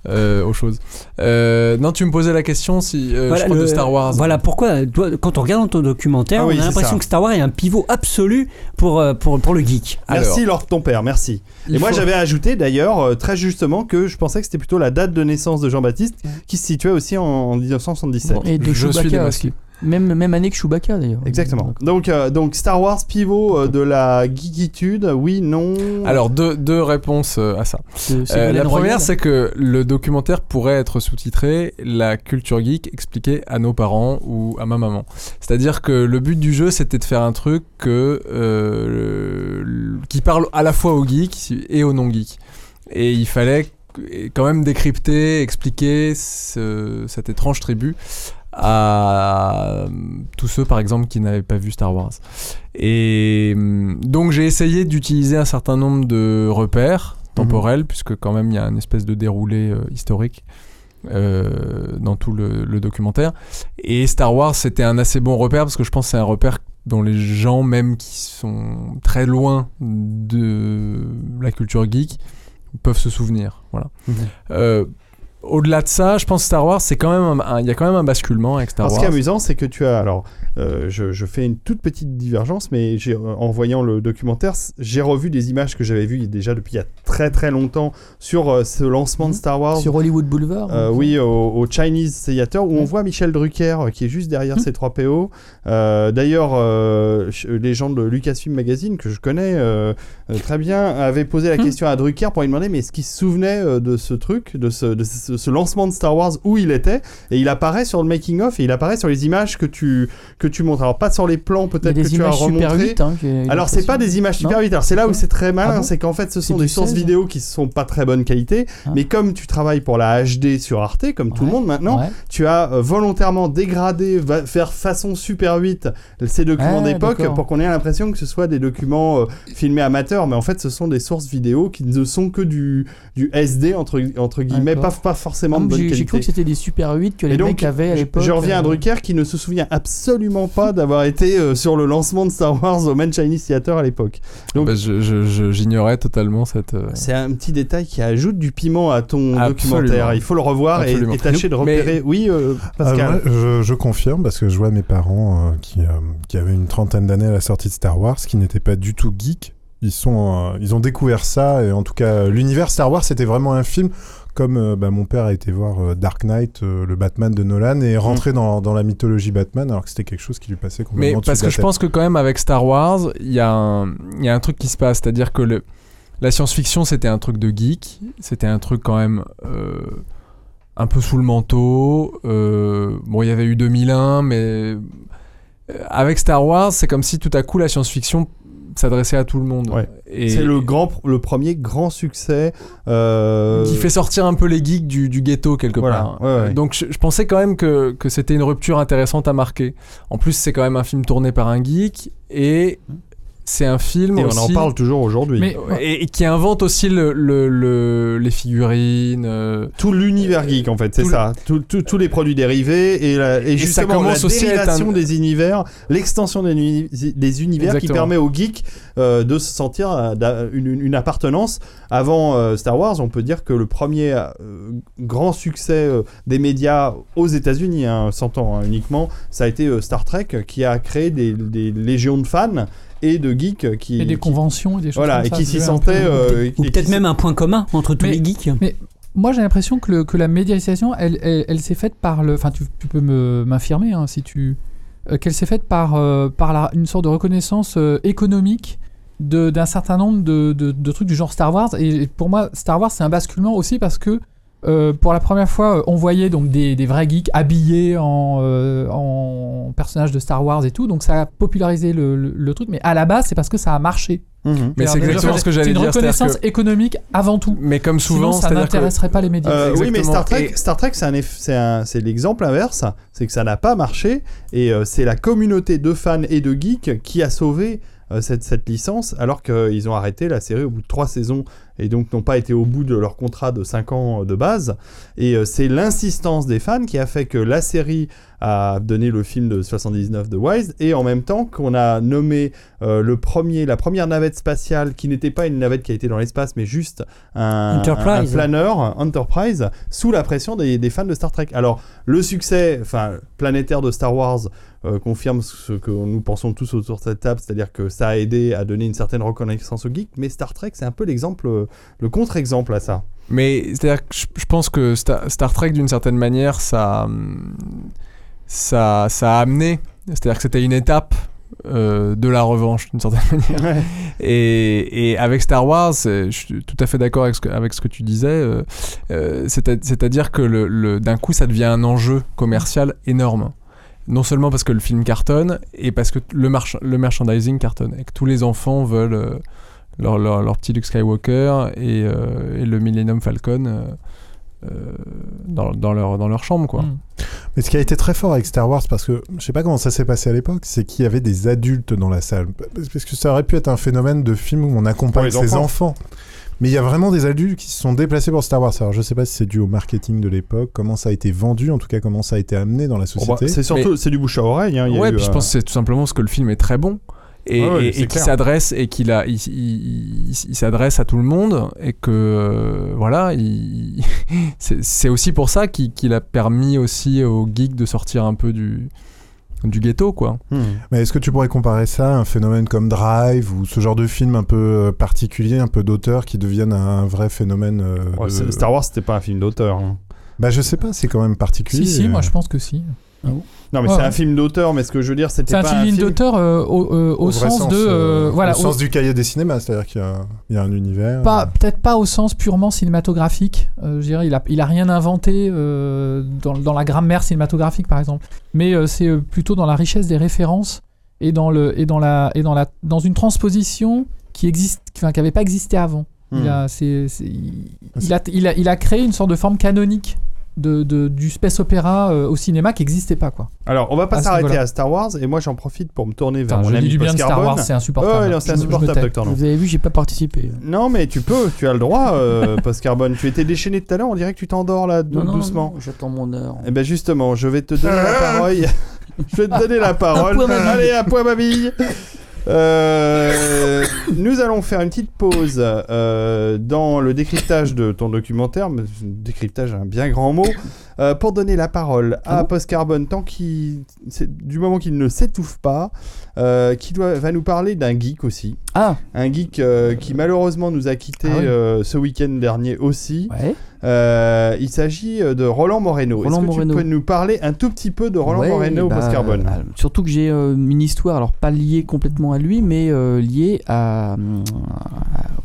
Euh, aux choses. Euh, non, tu me posais la question si euh, Voilà, je crois le- de Star Wars. Voilà pourquoi, toi, quand on regarde dans ton documentaire, Ah oui, on a l'impression que Star Wars est un pivot absolu pour, euh, pour, pour le geek. Merci Lord ton père, merci. Et moi faut- j'avais ajouté d'ailleurs très justement que je pensais que c'était plutôt la date de naissance de Jean-Baptiste qui se situait aussi en, en 1977. Et de Je suis Chewbacca démasqué. Même, même année que Chewbacca d'ailleurs. Exactement. Donc, euh, donc Star Wars pivot euh, de la geekitude, oui, non. Alors deux, deux réponses euh, à ça. Euh, la première, Royal. c'est que le documentaire pourrait être sous-titré La culture geek expliquée à nos parents ou à ma maman. C'est-à-dire que le but du jeu, c'était de faire un truc que, euh, le- qui parle à la fois aux geeks et aux non-geeks. Et il fallait quand même décrypter, expliquer ce- cette étrange tribu à euh, tous ceux par exemple qui n'avaient pas vu Star Wars. Et hum, donc j'ai essayé d'utiliser un certain nombre de repères temporels, puisque quand même il y a une espèce de déroulé euh, historique euh, dans tout le, le documentaire. Et Star Wars c'était un assez bon repère, parce que je pense que c'est un repère dont les gens même qui sont très loin de la culture geek peuvent se souvenir. Voilà. Mhm. Euh, au-delà de ça, je pense que Star Wars, c'est quand même, un- un- il y a quand même un basculement avec Star Alors, ce qui est amusant, c'est que tu as. Alors, euh, je, je fais une toute petite divergence, mais en voyant le documentaire, j'ai revu des images que j'avais vues déjà depuis il y a très très longtemps sur euh, ce lancement de Star Wars. Sur Hollywood Boulevard. Euh, oui, au, au Chinese Theater, où on voit Michel Drucker qui est juste derrière Hmm. ces trois PO. Euh, D'ailleurs, euh, les gens de Lucasfilm Magazine, que je connais très bien, avaient posé la Hmm. question à Drucker pour lui demander mais est-ce qu'il se souvenait de ce truc, de ce, de ce, ce lancement de Star Wars, où il était Et il apparaît sur le making-of et il apparaît sur les images que tu, que tu montres. Alors, pas sur les plans peut-être que tu as remontré. 8. Hein, Alors c'est pas des images Super Non 8, alors c'est là où c'est très malin, Ah bon c'est qu'en fait ce sont des sources 16? vidéo qui sont pas très bonne qualité, Ah. mais comme tu travailles pour la HD sur Arte, comme tout le monde maintenant, Ouais. tu as euh, volontairement dégradé, va- faire façon Super 8 ces documents Ah, d'époque pour qu'on ait l'impression que ce soit des documents euh, filmés amateurs, mais en fait ce sont des sources vidéo qui ne sont que du, du SD entre, entre guillemets, pas, pas forcément de bonne J'ai cru que c'était des Super 8 que les donc, mecs avaient à l'époque. je reviens à euh, Drucker qui ne se souvient absolument pas d'avoir été euh, sur le lancement de Star Wars au Man Chinese Theater à l'époque. Donc, Bah, je- je- je- J'ignorais totalement cette. euh, c'est un petit détail qui ajoute du piment à ton Absolument. documentaire. Il faut le revoir et, tâcher de Mais- repérer. Oui, euh, Pascal. je, je confirme parce que je vois mes parents euh, qui, euh, qui avaient une trentaine d'années à la sortie de Star Wars, qui n'étaient pas du tout geeks. Ils, sont, euh, ils ont découvert ça et en tout cas l'univers Star Wars c'était vraiment un film comme euh, bah, mon père a été voir euh, Dark Knight, euh, le Batman de Nolan et est rentré dans, dans la mythologie Batman alors que c'était quelque chose qui lui passait complètement Mais parce que je pense que quand même avec Star Wars, il y, a un- il y a un truc qui se passe, c'est-à-dire que le, la science-fiction c'était un truc de geek, c'était un truc quand même un peu sous le manteau. bon, il y avait eu 2001, mais avec Star Wars, c'est comme si tout à coup la science-fiction s'adressait à tout le monde. Ouais. Et C'est le, grand, le premier grand succès. euh, qui fait sortir un peu les geeks du, du ghetto quelque Voilà, part. ouais, ouais. Donc je, je pensais quand même que, que c'était une rupture intéressante à marquer. En plus, c'est quand même un film tourné par un geek et c'est un film Et on aussi en parle toujours aujourd'hui. Mais et, et qui invente aussi le, le- le- les figurines. euh, Tout l'univers geek, en fait, c'est le- ça. Tous les produits dérivés et, la- et Et ça justement la dérivation un- des univers, l'extension des, uni- des univers qui permet aux geeks euh, de se sentir euh, une, une- une appartenance. Avant euh, Star Wars, on peut dire que le premier euh, grand succès euh, des médias aux États-Unis, hein, 100 ans hein, uniquement, ça a été euh, Star Trek qui a créé des, des légions de fans et de geeks qui Et des qui- conventions et des choses voilà comme et ça, qui je s'y dirais un sentaient euh, Ou et qui peut-être s'y- même un point commun entre tous Mais- les geeks. Moi, j'ai l'impression que, le- que la médiatisation, elle, elle, elle s'est faite par le. Enfin, tu, tu peux me- m'infirmer hein, si tu. euh, qu'elle s'est faite par, euh, par la, une sorte de reconnaissance euh, économique de- d'un certain nombre de, de- de trucs du genre Star Wars. Et, et pour moi, Star Wars, c'est un basculement aussi parce que. Euh, pour la première fois, euh, on voyait donc des, des vrais geeks habillés en, euh, en personnages de Star Wars et tout, donc ça a popularisé le, le- le truc. Mais à la base, c'est parce que ça a marché. Mhm. Mais c'est exactement déjà, ce que C'est j'allais une reconnaissance que- économique avant tout. Mais comme souvent, Sinon, ça que- n'intéresserait pas les médias. Euh, oui, mais. Star Trek, Et- Star Trek, c'est un eff- c'est un- c'est l'exemple inverse, c'est que ça n'a pas marché et euh, c'est la communauté de fans et de geeks qui a sauvé euh, cette, cette licence, alors qu'ils ont arrêté la série au bout de trois saisons et donc n'ont pas été au bout de leur contrat de 5 ans de base. Et euh, c'est l'insistance des fans qui a fait que la série a donné le film de 79 de Wise et en même temps qu'on a nommé euh, le premier, la première navette spatiale qui n'était pas une navette qui a été dans l'espace, mais juste un, Enterprise. un planeur Enterprise sous la pression des, des fans de Star Trek. Alors le succès, enfin planétaire de Star Wars euh, confirme ce que nous pensons tous autour de cette table, c'est-à-dire que ça a aidé à donner une certaine reconnaissance au geek. Mais Star Trek, c'est un peu l'exemple, euh, le contre-exemple à ça. Mais c'est-à-dire que je, pense que Star, Star Trek, d'une certaine manière, ça, hum, ça, ça a amené. C'est-à-dire que c'était une étape euh, de la revanche, d'une certaine manière. Et, et avec Star Wars, je suis tout à fait d'accord avec, ce que- avec ce que tu disais. euh, euh, c'est-à- C'est-à-dire que le, le- d'un coup, ça devient un enjeu commercial énorme. Non seulement parce que le film cartonne, et parce que le, march- le merchandising cartonne. Et que tous les enfants veulent leur, leur, leur petit Luke Skywalker et, et le Millennium Falcon dans, dans, leur, dans leur chambre. Quoi. Mm. Mais ce qui a été très fort avec Star Wars, parce que je sais pas comment ça s'est passé à l'époque, c'est qu'il y avait des adultes dans la salle. Parce que ça aurait pu être un phénomène de film où on accompagne ses enfants. enfants. Mais il y a vraiment des adultes qui se sont déplacés pour Star Wars. Alors je sais pas si c'est dû au marketing de l'époque, comment ça a été vendu, en tout cas comment ça a été amené dans la Bon, bah, société. c'est surtout c'est du bouche à oreille. hein, a Ouais, eu, puis je euh, pense que c'est tout simplement parce que le film est très bon. Et, Ouais, ouais, et- c'est et qu'il clair. s'adresse et qu'il a il, il- il- il s'adresse à tout le monde et que euh, voilà il- c'est aussi pour ça qu'il a permis aussi aux geeks de sortir un peu du du ghetto quoi hmm. Mais est-ce que tu pourrais comparer ça à un phénomène comme Drive ou ce genre de film un peu euh, particulier, un peu d'auteur qui deviennent un vrai phénomène euh, Ouais, de- c'est- Star Wars, c'était pas un film d'auteur. hein. Bah je sais pas, c'est quand même particulier. Si, si, moi je pense que si. Non, mais Ouais, c'est un film d'auteur, mais ce que je veux dire, c'était C'est un pas film un film. d'auteur euh, au, euh, au Au vrai sens, de. euh, euh, voilà, au sens du cahier des cinémas, c'est-à-dire qu'il y, a- il y a un univers. Pas, peut-être pas au sens purement cinématographique. euh, je dirais, il a, il a rien inventé euh, dans, dans la grammaire cinématographique, par exemple. Mais euh, c'est plutôt dans la richesse des références et dans le et dans la et dans la dans une transposition qui existe, enfin, qui n'avait pas existé avant. Il a, c'est- c'est- il, il a, il, a, il a créé une sorte de forme canonique de, de- du space opéra euh, au cinéma qui n'existait pas, quoi. Alors, on va pas s'arrêter à Star Wars, et moi j'en profite pour me tourner vers Enfin, mon je ami dis du bien de Star. Wars, c'est insupportable. Ouais, non, c'est insupportable. Docteur. Vous avez vu, j'ai pas participé. Non, mais tu peux, tu as le droit, euh, Post Carbone. Tu étais déchaîné tout à l'heure, on dirait que tu t'endors là, dou- Non, non, doucement. j'attends mon heure. Eh ben justement, je vais te donner la parole. je vais te donner la parole. point, ma bille. Allez, à point ma bille. Euh, nous allons faire une petite pause euh, dans le décryptage de ton documentaire, décryptage un bien grand mot, euh, pour donner la parole à Ah bon Post Carbone tant qu'il, du moment qu'il ne s'étouffe pas, euh, qui doit, va nous parler d'un geek aussi, Ah, un geek euh, qui malheureusement nous a quitté Ah oui. ce week-end dernier aussi. ouais. Il s'agit de Roland Moreno. Roland Est-ce que Moreno. tu peux nous parler un tout petit peu de Roland Ouais, Moreno au bah, post-carbone Surtout que j'ai une histoire, alors pas liée complètement à lui, mais liée à, à-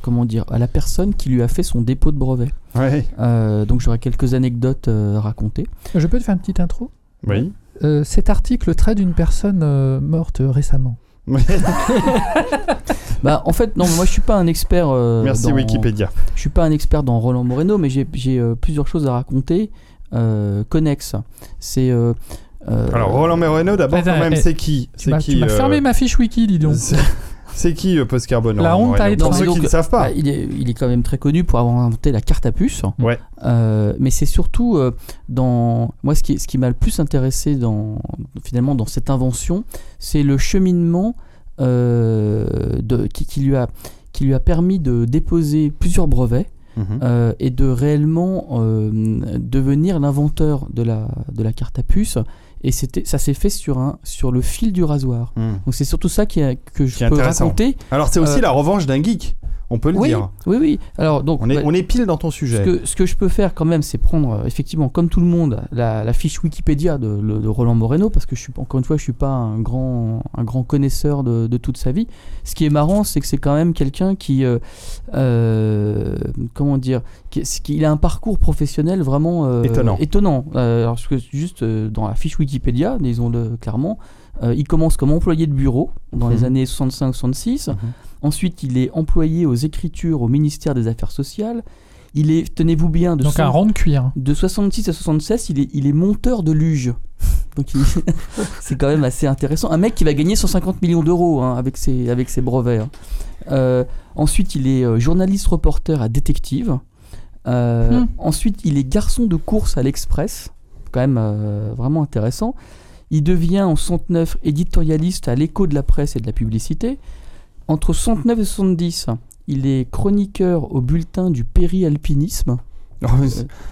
comment dire, à la personne qui lui a fait son dépôt de brevet. Ouais. Euh, donc j'aurai quelques anecdotes euh, à raconter. Je peux te faire une petite intro? Oui. Euh, Cet article traite d'une personne euh, morte récemment. Bah en fait non, moi je suis pas un expert. euh, Merci dans- Wikipédia. Je suis pas un expert dans Roland Moreno, mais j'ai euh, plusieurs choses à raconter euh, connexes. C'est euh, euh, Alors Roland Moreno, d'abord quand même, eh, c'est qui? Tu C'est m'as qui tu m'as euh, fermé ma fiche wiki, dis donc. c'est- qui euh, post-carbone La Roland honte à Pour ceux qui ne savent pas. bah, il, est, il est quand même très connu pour avoir inventé la carte à puce. Ouais. Euh, mais c'est surtout euh, dans moi ce qui, ce qui m'a le plus intéressé dans finalement dans cette invention, c'est le cheminement euh, de, qui, qui lui a qui lui a permis de déposer plusieurs brevets Mhm. euh, et de réellement euh, devenir l'inventeur de la, de la carte à puce. Et c'était, ça s'est fait sur, un, sur le fil du rasoir. Mhm. Donc c'est surtout ça qui a- que je Qui peux raconter. Alors c'est aussi Euh, la revanche d'un geek, on peut le Oui, dire. oui, oui. Alors donc, On est, bah, on est pile dans ton ce sujet. que, ce que je peux faire quand même, c'est prendre euh, effectivement, comme tout le monde, la, la fiche Wikipédia de, Roland Moreno, parce que je suis encore une fois, je suis pas un grand, un grand connaisseur de, de toute sa vie. Ce qui est marrant, c'est que c'est quand même quelqu'un qui, euh, euh, comment dire, qui, il a un parcours professionnel vraiment euh, Étonnant. étonnant. Alors, parce que juste dans la fiche Wikipédia, disons-le clairement, euh, il commence comme employé de bureau dans les Mhm. années 65-66. Mhm. Ensuite, il est employé aux écritures au ministère des Affaires sociales. Il est, tenez-vous bien, de, Donc cent- un rond de cuir. de 66 à 76, il est, il est monteur de luge. Donc c'est quand même assez intéressant. Un mec qui va gagner 150 millions d'euros hein, avec, ses, avec ses brevets. hein. Euh, ensuite, il est euh, journaliste reporter à Détective. Euh, Hmm. Ensuite, il est garçon de course à l'Express. Quand même vraiment intéressant. Il devient en 69 éditorialiste à l'écho de la presse et de la publicité. entre 69 et 70, il est chroniqueur au bulletin du péri-alpinisme. Euh,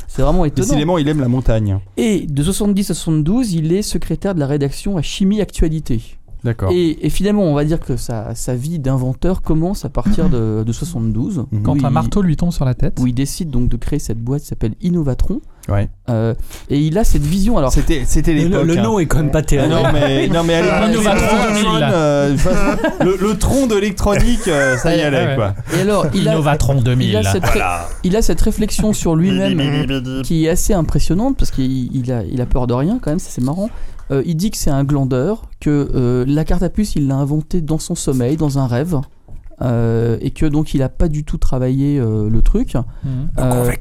C'est vraiment étonnant. Décidément, il aime la montagne. Et de 70 à 72, il est secrétaire de la rédaction à Chimie Actualité. D'accord. Et, et finalement, on va dire que sa, sa vie d'inventeur commence à partir de, de 72. Quand où un il- marteau lui tombe sur la tête. Où il décide donc de créer cette boîte qui s'appelle Innovatron. Ouais. Euh, et il a cette vision. Alors, C'était, l'époque. le hein. nom est quand même pas Ah terrible. non mais non mais l'époque, Innovatron le, 2000. euh, le, le tronc de l'électronique euh, ça y allait Ouais. quoi. et alors il a, Innovatron 2000. il a cette, ré- il a cette réflexion sur lui-même qui est assez impressionnante parce qu'il il a, il a peur de rien quand même, ça c'est marrant. Euh, il dit que c'est un glandeur, que euh, la carte à puce il l'a inventée dans son sommeil, dans un rêve. euh, et que donc il a pas du tout travaillé euh, le truc. Mhm. Euh,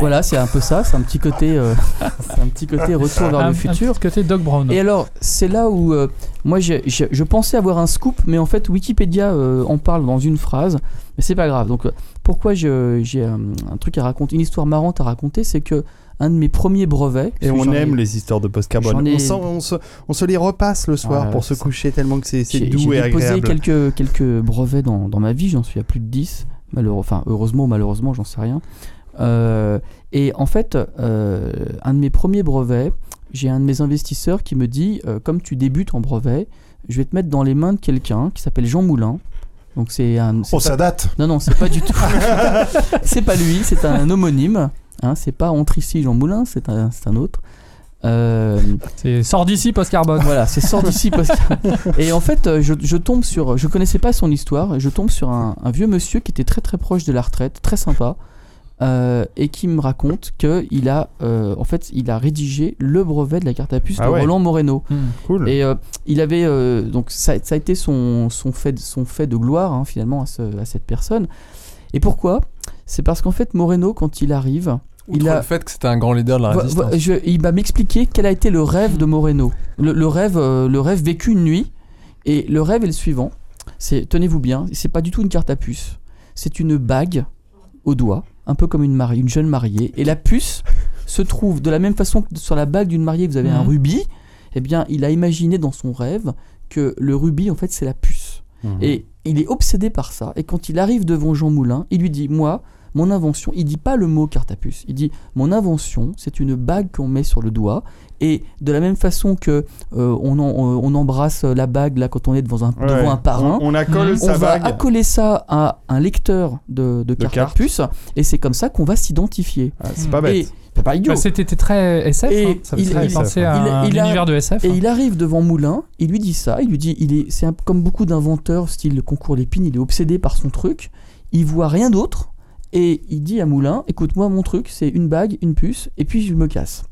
Voilà, c'est un peu ça, c'est un petit côté, euh, c'est un petit côté retour vers Un- le un futur. petit côté Doc Brown. Et alors, c'est là où euh, moi j'ai- j'ai- je pensais avoir un scoop, mais en fait Wikipédia euh, en parle dans une phrase, mais c'est pas grave. Donc pourquoi je- j'ai un, un truc à raconter, une histoire marrante à raconter, c'est que un de mes premiers brevets. Et on ai- aime les histoires de post-carbone. ai- On, se, on se les repasse le soir pour se coucher tellement que c'est, c'est J'ai doux j'ai et déposé agréable. quelques, quelques brevets dans, dans ma vie, j'en suis à plus de 10. Malheureux, enfin, heureusement ou malheureusement, j'en sais rien. Euh, et en fait, euh, un de mes premiers brevets, j'ai un de mes investisseurs qui me dit euh, comme tu débutes en brevet, je vais te mettre dans les mains de quelqu'un qui s'appelle Jean Moulin. Donc c'est un. Oh, pas- ça date Non, non, c'est pas du tout. c'est pas lui, c'est un homonyme. Hein, c'est pas entre ici Jean Moulin, c'est un, c'est un autre. Euh, C'est sort d'ici post-carbone. voilà, c'est sort d'ici parce que- Et en fait, euh, je, je tombe sur, je connaissais pas son histoire, et je tombe sur un, un vieux monsieur qui était très très proche de la retraite, très sympa, euh, et qui me raconte que il a, euh, en fait, il a rédigé le brevet de la carte à puce Ah de ouais. Roland Moreno. Mhm. Cool. Et euh, il avait euh, donc ça, ça a été son, son, fait, son fait de gloire hein, finalement à, ce- à cette personne. Et pourquoi? C'est parce qu'en fait Moreno quand il arrive, il Outre a le fait que c'était un grand leader de la résistance. je- il va m'expliquer quel a été le rêve de Moreno. Le, le rêve, euh, le rêve vécu une nuit. Et le rêve est le suivant. C'est, tenez-vous bien, c'est pas du tout une carte à puce. C'est une bague au doigt, un peu comme une, mari- une jeune mariée. Et la puce se trouve de la même façon que sur la bague d'une mariée, vous avez un Mhm. rubis. Eh bien, il a imaginé dans son rêve que le rubis, en fait, c'est la puce. Mhm. Et il est obsédé par ça. Et quand il arrive devant Jean Moulin, il lui dit Moi, mon invention, il dit pas le mot carte à puce. Il dit Mon invention, c'est une bague qu'on met sur le doigt. Et de la même façon que euh, on, en- on embrasse la bague là quand on est devant un, Ouais. devant un parrain, On, on accole on sa va bague. accoler ça à un lecteur de, de carte à puce. Et c'est comme ça qu'on va s'identifier. Ah, c'est pas bête. Et c'est pas idiot. Bah, C'était très SF. Et hein. Ça il- fait il- penser il- à un univers de SF. Et hein. il arrive devant Moulin, il lui dit ça, il lui dit, il est, c'est comme beaucoup d'inventeurs, style concours l'épine, il est obsédé par son truc, il voit rien d'autre, et il dit à Moulin, écoute, moi mon truc, c'est une bague, une puce, et puis je me casse.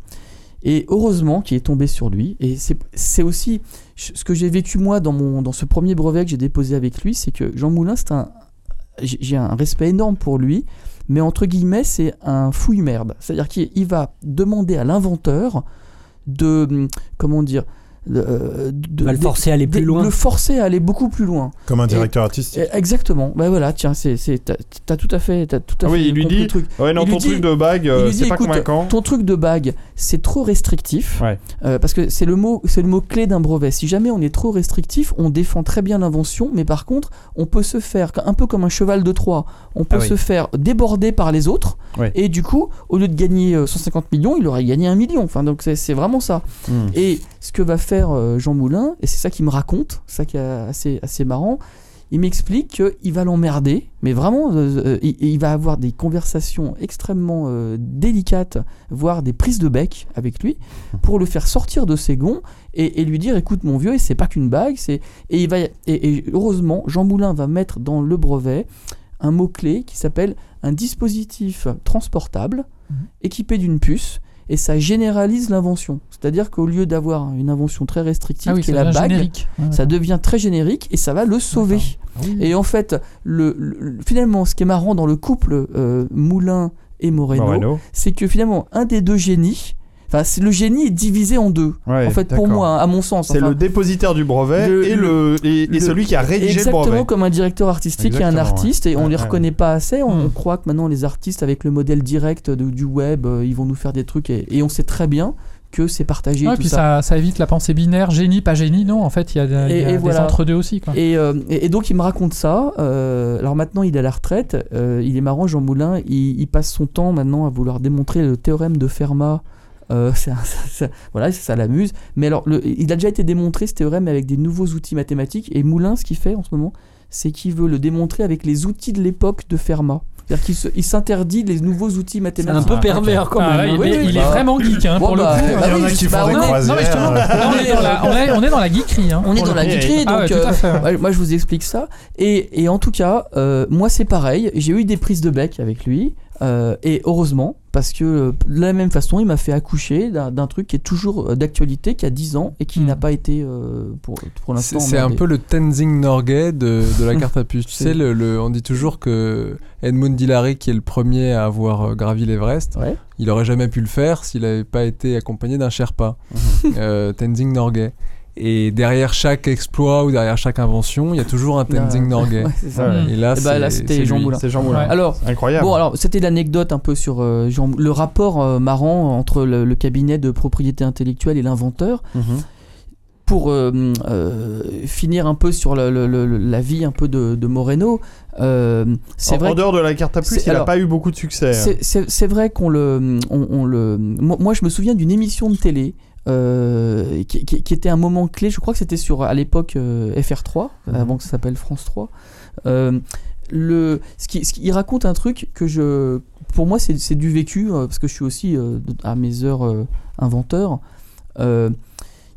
Et heureusement qu'il est tombé sur lui, et c'est, aussi ce que j'ai vécu moi dans, mon, dans ce premier brevet que j'ai déposé avec lui, c'est que Jean Moulin, c'est un, j'ai un respect énorme pour lui, mais entre guillemets, c'est un fouille-merde. C'est-à-dire qu'il il va demander à l'inventeur de, hum, comment dire, de, euh, de- le de- forcer à aller de- plus loin. Le forcer à aller beaucoup plus loin. Comme un directeur artistique. Et- Exactement. Bah voilà, tiens, c'est, c'est, t'as, t'as tout à fait, t'as tout à Ah fait oui, il lui dit le truc. Ouais, non, Il lui ton dit- truc de bague, euh, c'est pas écoute, convaincant. ton truc de bague, c'est trop restrictif. Ouais. Euh, parce que c'est le mot, c'est le mot clé d'un brevet. Si jamais on est trop restrictif, on défend très bien l'invention, mais par contre, on peut se faire un peu comme un cheval de Troie. On peut Ah oui. se faire déborder par les autres, Ouais. et du coup, au lieu de gagner euh, 150 millions, il aurait gagné un million. Enfin, donc c'est, c'est vraiment ça. Hmm. Et ce que va faire euh, Jean Moulin, et c'est ça qu'il me raconte, ça qui est assez, assez marrant, il m'explique qu'il va l'emmerder, mais vraiment, euh, euh, il, il va avoir des conversations extrêmement euh, délicates, voire des prises de bec avec lui, pour le faire sortir de ses gonds et, et lui dire écoute mon vieux, et c'est pas qu'une bague, c'est et il va et, et heureusement Jean Moulin va mettre dans le brevet un mot clé qui s'appelle un dispositif transportable Mhm. équipé d'une puce et ça généralise l'invention. C'est-à-dire qu'au lieu d'avoir une invention très restrictive Ah oui, qui est la bague, générique. Ouais, ça devient très générique et ça va le sauver. Ah oui. Et en fait, le, le- finalement, ce qui est marrant dans le couple euh, Moulin et Moreno, Moreno. c'est que finalement, un des deux génies, enfin, c'est- le génie est divisé en deux. Ouais, en fait, pour moi, à mon sens. C'est enfin, le dépositaire du brevet le- et, le, et, et celui qui a rédigé le Exactement brevet. comme un directeur artistique et un Exactement, artiste, et on Ouais, les ouais, reconnaît pas assez. On, on croit que maintenant les artistes, avec le modèle direct de- du web, euh, ils vont nous faire des trucs, et, et on sait très bien que c'est partagé. Ouais, tout puis ça. ça, ça évite la pensée binaire, génie, pas génie. Non, en fait, il y a, il y Et- a et des voilà. entre-deux aussi. Quoi. Et, euh, et- et donc il me raconte ça. euh, alors maintenant il est à la retraite. euh, il est marrant, Jean Moulin. Il, il passe son temps maintenant à vouloir démontrer le théorème de Fermat. Euh, c'est ça- ça- voilà, ça, ça l'amuse. Mais alors, le- il a déjà été démontré ce théorème avec des nouveaux outils mathématiques. Et Moulin, ce qu'il fait en ce moment, c'est qu'il veut le démontrer avec les outils de l'époque de Fermat. C'est-à-dire qu'il s'interdit les nouveaux outils mathématiques. un peu pervers quand Ah, même. il, hein. est, Oui, oui, il bah. est vraiment geek hein, Bon, pour bah, le coup. bah Il y en oui, a qui bah, font des on est- croisières. Non, mais justement, on, est dans la, on, est, on est dans la geekerie. Hein, On est dans la coup. geekerie, Ah ouais, donc euh, fait, ouais. ouais, moi je vous explique ça. Et, et en tout cas, euh, moi c'est pareil, j'ai eu des prises de bec avec lui, euh, et heureusement, parce que euh, de la même façon, il m'a fait accoucher d'un truc qui est toujours euh, d'actualité, qui a 10 ans, et qui Mm. n'a pas été euh, pour, l'instant. c'est un peu le Tenzing Norgay de, de la carte à puce. tu sais, le, le- on dit toujours que Edmund Hillary, qui est le premier à avoir gravi l'Everest, Ouais. il aurait jamais pu le faire s'il n'avait pas été accompagné d'un Sherpa, euh, Tenzing Norgay. Et derrière chaque exploit ou derrière chaque invention, il y a toujours un Tenzing Norgay. Ouais, c'est ça. Ouais. Et là, bah, là, c'est- c'était Jean. Moulin. C'est Jean Moulin. Ouais. Alors, Incroyable. Bon, alors c'était l'anecdote un peu sur euh, Jean- le rapport euh, marrant entre le, le cabinet de propriété intellectuelle et l'inventeur. Mhm. Pour euh, euh, finir un peu sur le- le- le- la vie un peu de, de Moreno, euh, c'est En, vrai en dehors de la carte à plus, il n'a pas eu beaucoup de succès. c'est- C'est c'est vrai qu'on le, on, on le. Moi, moi, je me souviens d'une émission de télé euh, qui, qui- qui était un moment clé. Je crois que c'était sur à l'époque euh, FR3, Mhm. avant que ça s'appelle France 3. Euh, le, ce qui, ce qui- il raconte un truc que je, pour moi, c'est du vécu parce que je suis aussi à mes heures inventeur.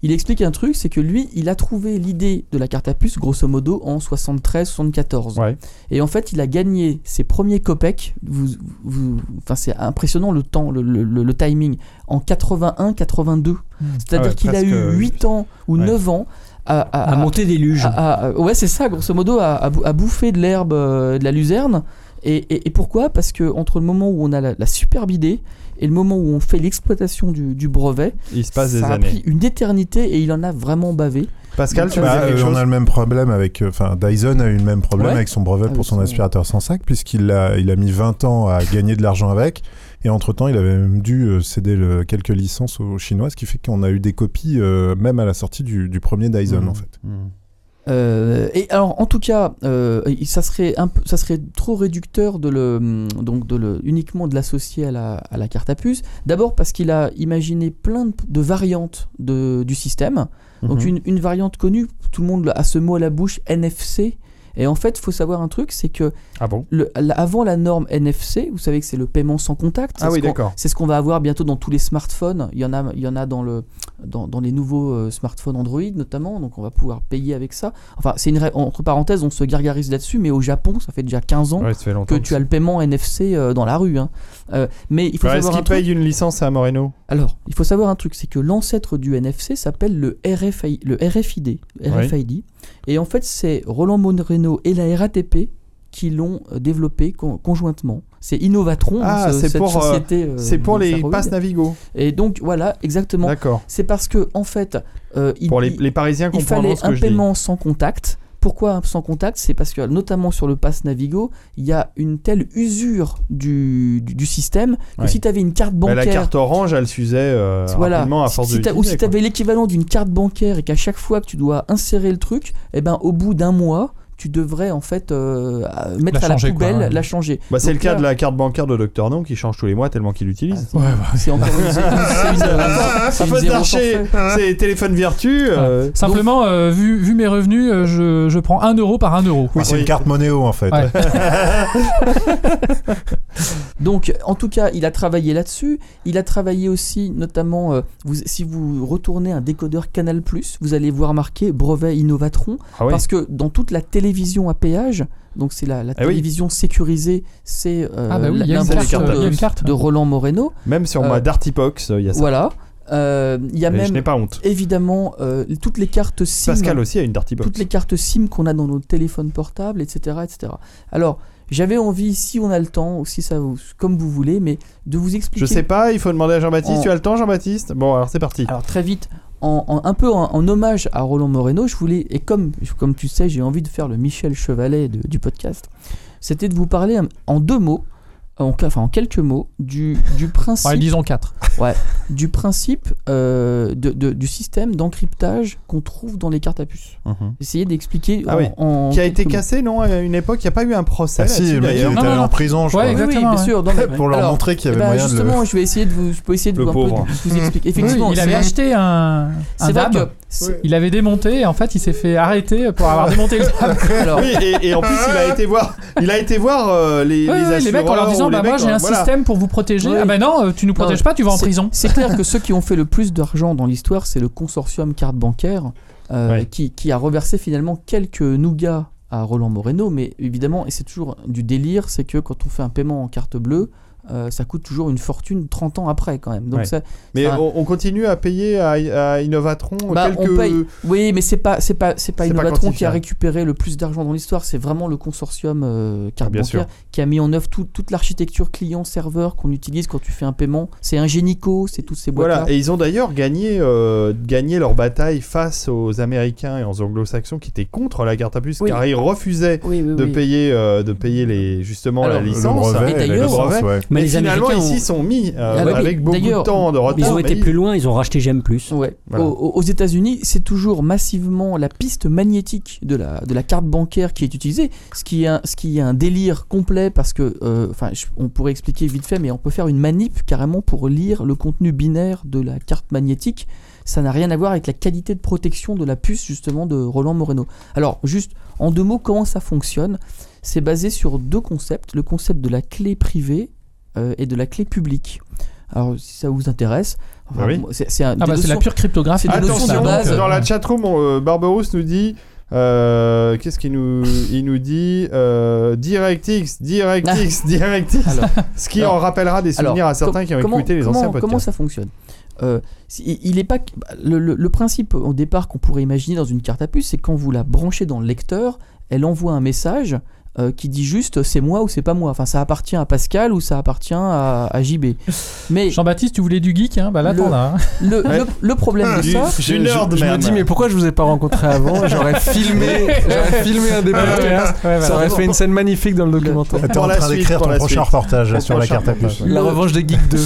Euh, il explique un truc, c'est que lui, il a trouvé l'idée de la carte à puce, grosso modo, en 73-74. Ouais. Et en fait, il a gagné ses premiers copecs. Vous, vous- enfin, c'est impressionnant le temps, le, le- le- le timing. En 81-82. C'est-à-dire Ah ouais, qu'il a eu euh, 8 ans ou ouais. 9 ans à, à- À monter des luges. à- à- à- ouais, c'est ça, grosso modo, à, à bou- à bouffer de l'herbe, euh, de la luzerne. Et, et- et pourquoi? Parce que entre le moment où on a la, la superbe idée et le moment où on fait l'exploitation du, du brevet, Il se passe ça des a années. pris une éternité et il en a vraiment bavé. Pascal, tu Bah, euh, on a le même problème avec. euh, Enfin, Dyson a eu le même problème Ouais. avec son brevet Avec pour son son- aspirateur sans sac, puisqu'il a, il a mis 20 ans à gagner de l'argent avec. Et entre-temps, il avait même dû euh, céder le- quelques licences aux Chinois, ce qui fait qu'on a eu des copies euh, même à la sortie du, du premier Dyson, Mhm. en fait. Mhm. Euh, et alors, en tout cas, euh, ça, serait un peu, ça serait trop réducteur de le, donc de le, uniquement de l'associer à la, à la carte à puce. D'abord parce qu'il a imaginé plein de, de variantes de, du système. Donc Mhm. une, une variante connue, tout le monde a ce mot à la bouche, NFC. Et en fait, il faut savoir un truc, c'est que Ah bon? le- la- avant la norme NFC, vous savez que c'est le paiement sans contact. c'est Ah ce oui, qu'on- d'accord. C'est ce qu'on va avoir bientôt dans tous les smartphones. Il y en a, il y en a dans, le, dans, dans les nouveaux euh, smartphones Android notamment, donc on va pouvoir payer avec ça. Enfin, c'est une entre parenthèses, on se gargarise là-dessus, mais au Japon, ça fait déjà 15 ans Ouais, que tu as le paiement NFC euh, dans la rue. hein. Euh, mais il faut Est-ce savoir un qu'il truc. paye une licence à Moreno? Alors, il faut savoir un truc, c'est que l'ancêtre du NFC s'appelle le, RFI, le RFID, RFID. Et en fait, c'est Roland Moreno et la RATP qui l'ont euh, développé con- conjointement. C'est Innovatron, Ah, hein, ce- cette pour, euh, société. euh, C'est pour les passes Navigo. Et donc, voilà, exactement. D'accord. C'est parce que, en fait, euh, il, Pour les, les Parisiens il fallait ce que un je dis. paiement sans contact. Pourquoi sans contact? C'est parce que, notamment sur le pass Navigo, il y a une telle usure du, du, du système que Ouais. si tu avais une carte Mais bancaire. la carte orange, elle s'usait euh, Voilà. rapidement à force si de ou si tu avais l'équivalent d'une carte bancaire et qu'à chaque fois que tu dois insérer le truc, eh ben, au bout d'un mois, tu devrais en fait euh, euh, mettre La à la changer, quoi, poubelle, ouais. la changer. Bah, c'est Donc le cas là- de la carte bancaire de Dr No qui change tous les mois tellement qu'il l'utilise. Ah, c'est- C'est encore Un peu d'archer, c'est téléphone vertu. euh, Simplement, euh, vu, vu mes revenus, euh, je, je prends 1 euro par 1 euro. Oui, c'est oui. une carte Monéo, en fait. Ouais. Donc, en tout cas, il a travaillé là-dessus. Il a travaillé aussi, notamment, euh, vous, si vous retournez un décodeur Canal+, vous allez voir marqué brevet Innovatron, Ah oui. parce que dans toute la télévision à péage, donc c'est la, la Ah oui. télévision sécurisée, c'est euh, Ah bah oui, l'invention de, Roland Moreno. Même sur Euh, ma Dartypox, il y a ça. Voilà. Euh, Il y a Mais je même n'ai pas honte. évidemment euh, toutes les cartes SIM. Pascal aussi a une Dartybox. toutes les cartes SIM qu'on a dans nos téléphones portables, etc. etc. Alors, j'avais envie, si on a le temps, ou si ça vous, comme vous voulez, mais de vous expliquer. Je sais pas, il faut demander à Jean-Baptiste. En- Tu as le temps, Jean-Baptiste? Bon, alors c'est parti. Alors très vite, un peu en, hommage à Roland Moreno, je voulais, et comme, comme tu sais, j'ai envie de faire le Michel Chevalet du podcast, c'était de vous parler en deux mots en, enfin, en quelques mots, du, du principe. Ouais, disons 4. Ouais, du principe euh, de, de- du système d'encryptage qu'on trouve dans les cartes à puce. Essayez d'expliquer Ah en, oui. en Qui a été mots. cassé, non À une époque, il n'y a pas eu un procès Ah si, il était Non, allé non, en prison, je Ouais, crois. Oui, oui, exactement, bien ouais. sûr. non, mais- Pour leur alors, montrer qu'il y eh avait ben, moyen de le- justement, je vais essayer de vous, je peux essayer de vous, un peu pauvre. de vous expliquer. Effectivement, il avait acheté un, un c'est vrai que Il avait démonté et en fait il s'est fait arrêter pour avoir démonté le DAB. alors, Oui, et, et en plus, il a été voir, il a été voir euh, les, Ouais, les ouais, assureurs. les mecs en leur disant bah moi j'ai un voilà. système pour vous protéger. Ouais. Ah bah non, euh, tu nous protèges pas, tu vas en prison. C'est clair que ceux qui ont fait le plus d'argent dans l'histoire, c'est le consortium carte bancaire, euh, Ouais. qui, qui a reversé finalement quelques nougats à Roland Moreno, mais évidemment, et c'est toujours du délire, c'est que quand on fait un paiement en carte bleue, euh, ça coûte toujours une fortune 30 ans après quand même. Donc Ouais. ça, Mais on, on continue à payer à, à Innovatron Bah, quelques. on paye. Oui, mais c'est pas c'est pas c'est pas Innovatron qui a récupéré le plus d'argent dans l'histoire. C'est vraiment le consortium euh, carte bien bancaire sûr. qui a mis en œuvre tout- toute l'architecture client-serveur qu'on utilise quand tu fais un paiement. C'est Ingenico, c'est toutes ces boîtes là. Voilà, et ils ont d'ailleurs gagné, euh, gagné leur bataille face aux Américains et aux Anglo-Saxons qui étaient contre la carte à puce Oui. car ils refusaient Oui, oui, de oui. payer, euh, de payer les, justement Alors, la le licence. brevet, Et Mais les finalement, Américains ici, ont- sont mis euh, Ah oui, avec beaucoup de temps de retard. Ils ont mais été plus loin, ils ont racheté J'aime plus. Ouais. Voilà. Aux, aux États-Unis, c'est toujours massivement la piste magnétique de la, de la carte bancaire qui est utilisée, ce qui est un, ce qui est un délire complet parce que, euh, enfin, on pourrait expliquer vite fait, mais on peut faire une manip carrément pour lire le contenu binaire de la carte magnétique. Ça n'a rien à voir avec la qualité de protection de la puce justement de Roland Moreno. Alors, juste en deux mots, comment ça fonctionne? C'est basé sur deux concepts le concept de la clé privée et de la clé publique. Alors, si ça vous intéresse, enfin, Ah oui. c'est Ah bah c'est la pure cryptographie. Attention, de base. dans la euh, chatroom, euh, Barberousse nous dit. euh, Qu'est-ce qu'il nous, il nous dit euh, DirectX, DirectX, DirectX. Alors, Ce qui alors- en rappellera des alors, souvenirs à certains qui ont comment- écouté les comment- anciens podcasts. Comment ça fonctionne Euh, si- il est pas bah, le, le- le principe au départ qu'on pourrait imaginer dans une carte à puce, c'est quand vous la branchez dans le lecteur, elle envoie un message euh, qui dit juste c'est moi ou c'est pas moi. Enfin, ça appartient à Pascal ou ça appartient à, à JB. Mais Jean-Baptiste, tu voulais du geek, hein? Bah là Le- t'en as. hein. le, le- le problème de Du- ça, Je, Du je- nerd, je me dis, mais pourquoi je vous ai pas rencontré avant? J'aurais filmé, j'aurais filmé un podcasts. Ouais, Ça aurait fait une scène magnifique dans le documentaire. T'es en train d'écrire ton prochain suite. reportage sur la carte à puce. La revanche des geeks 2.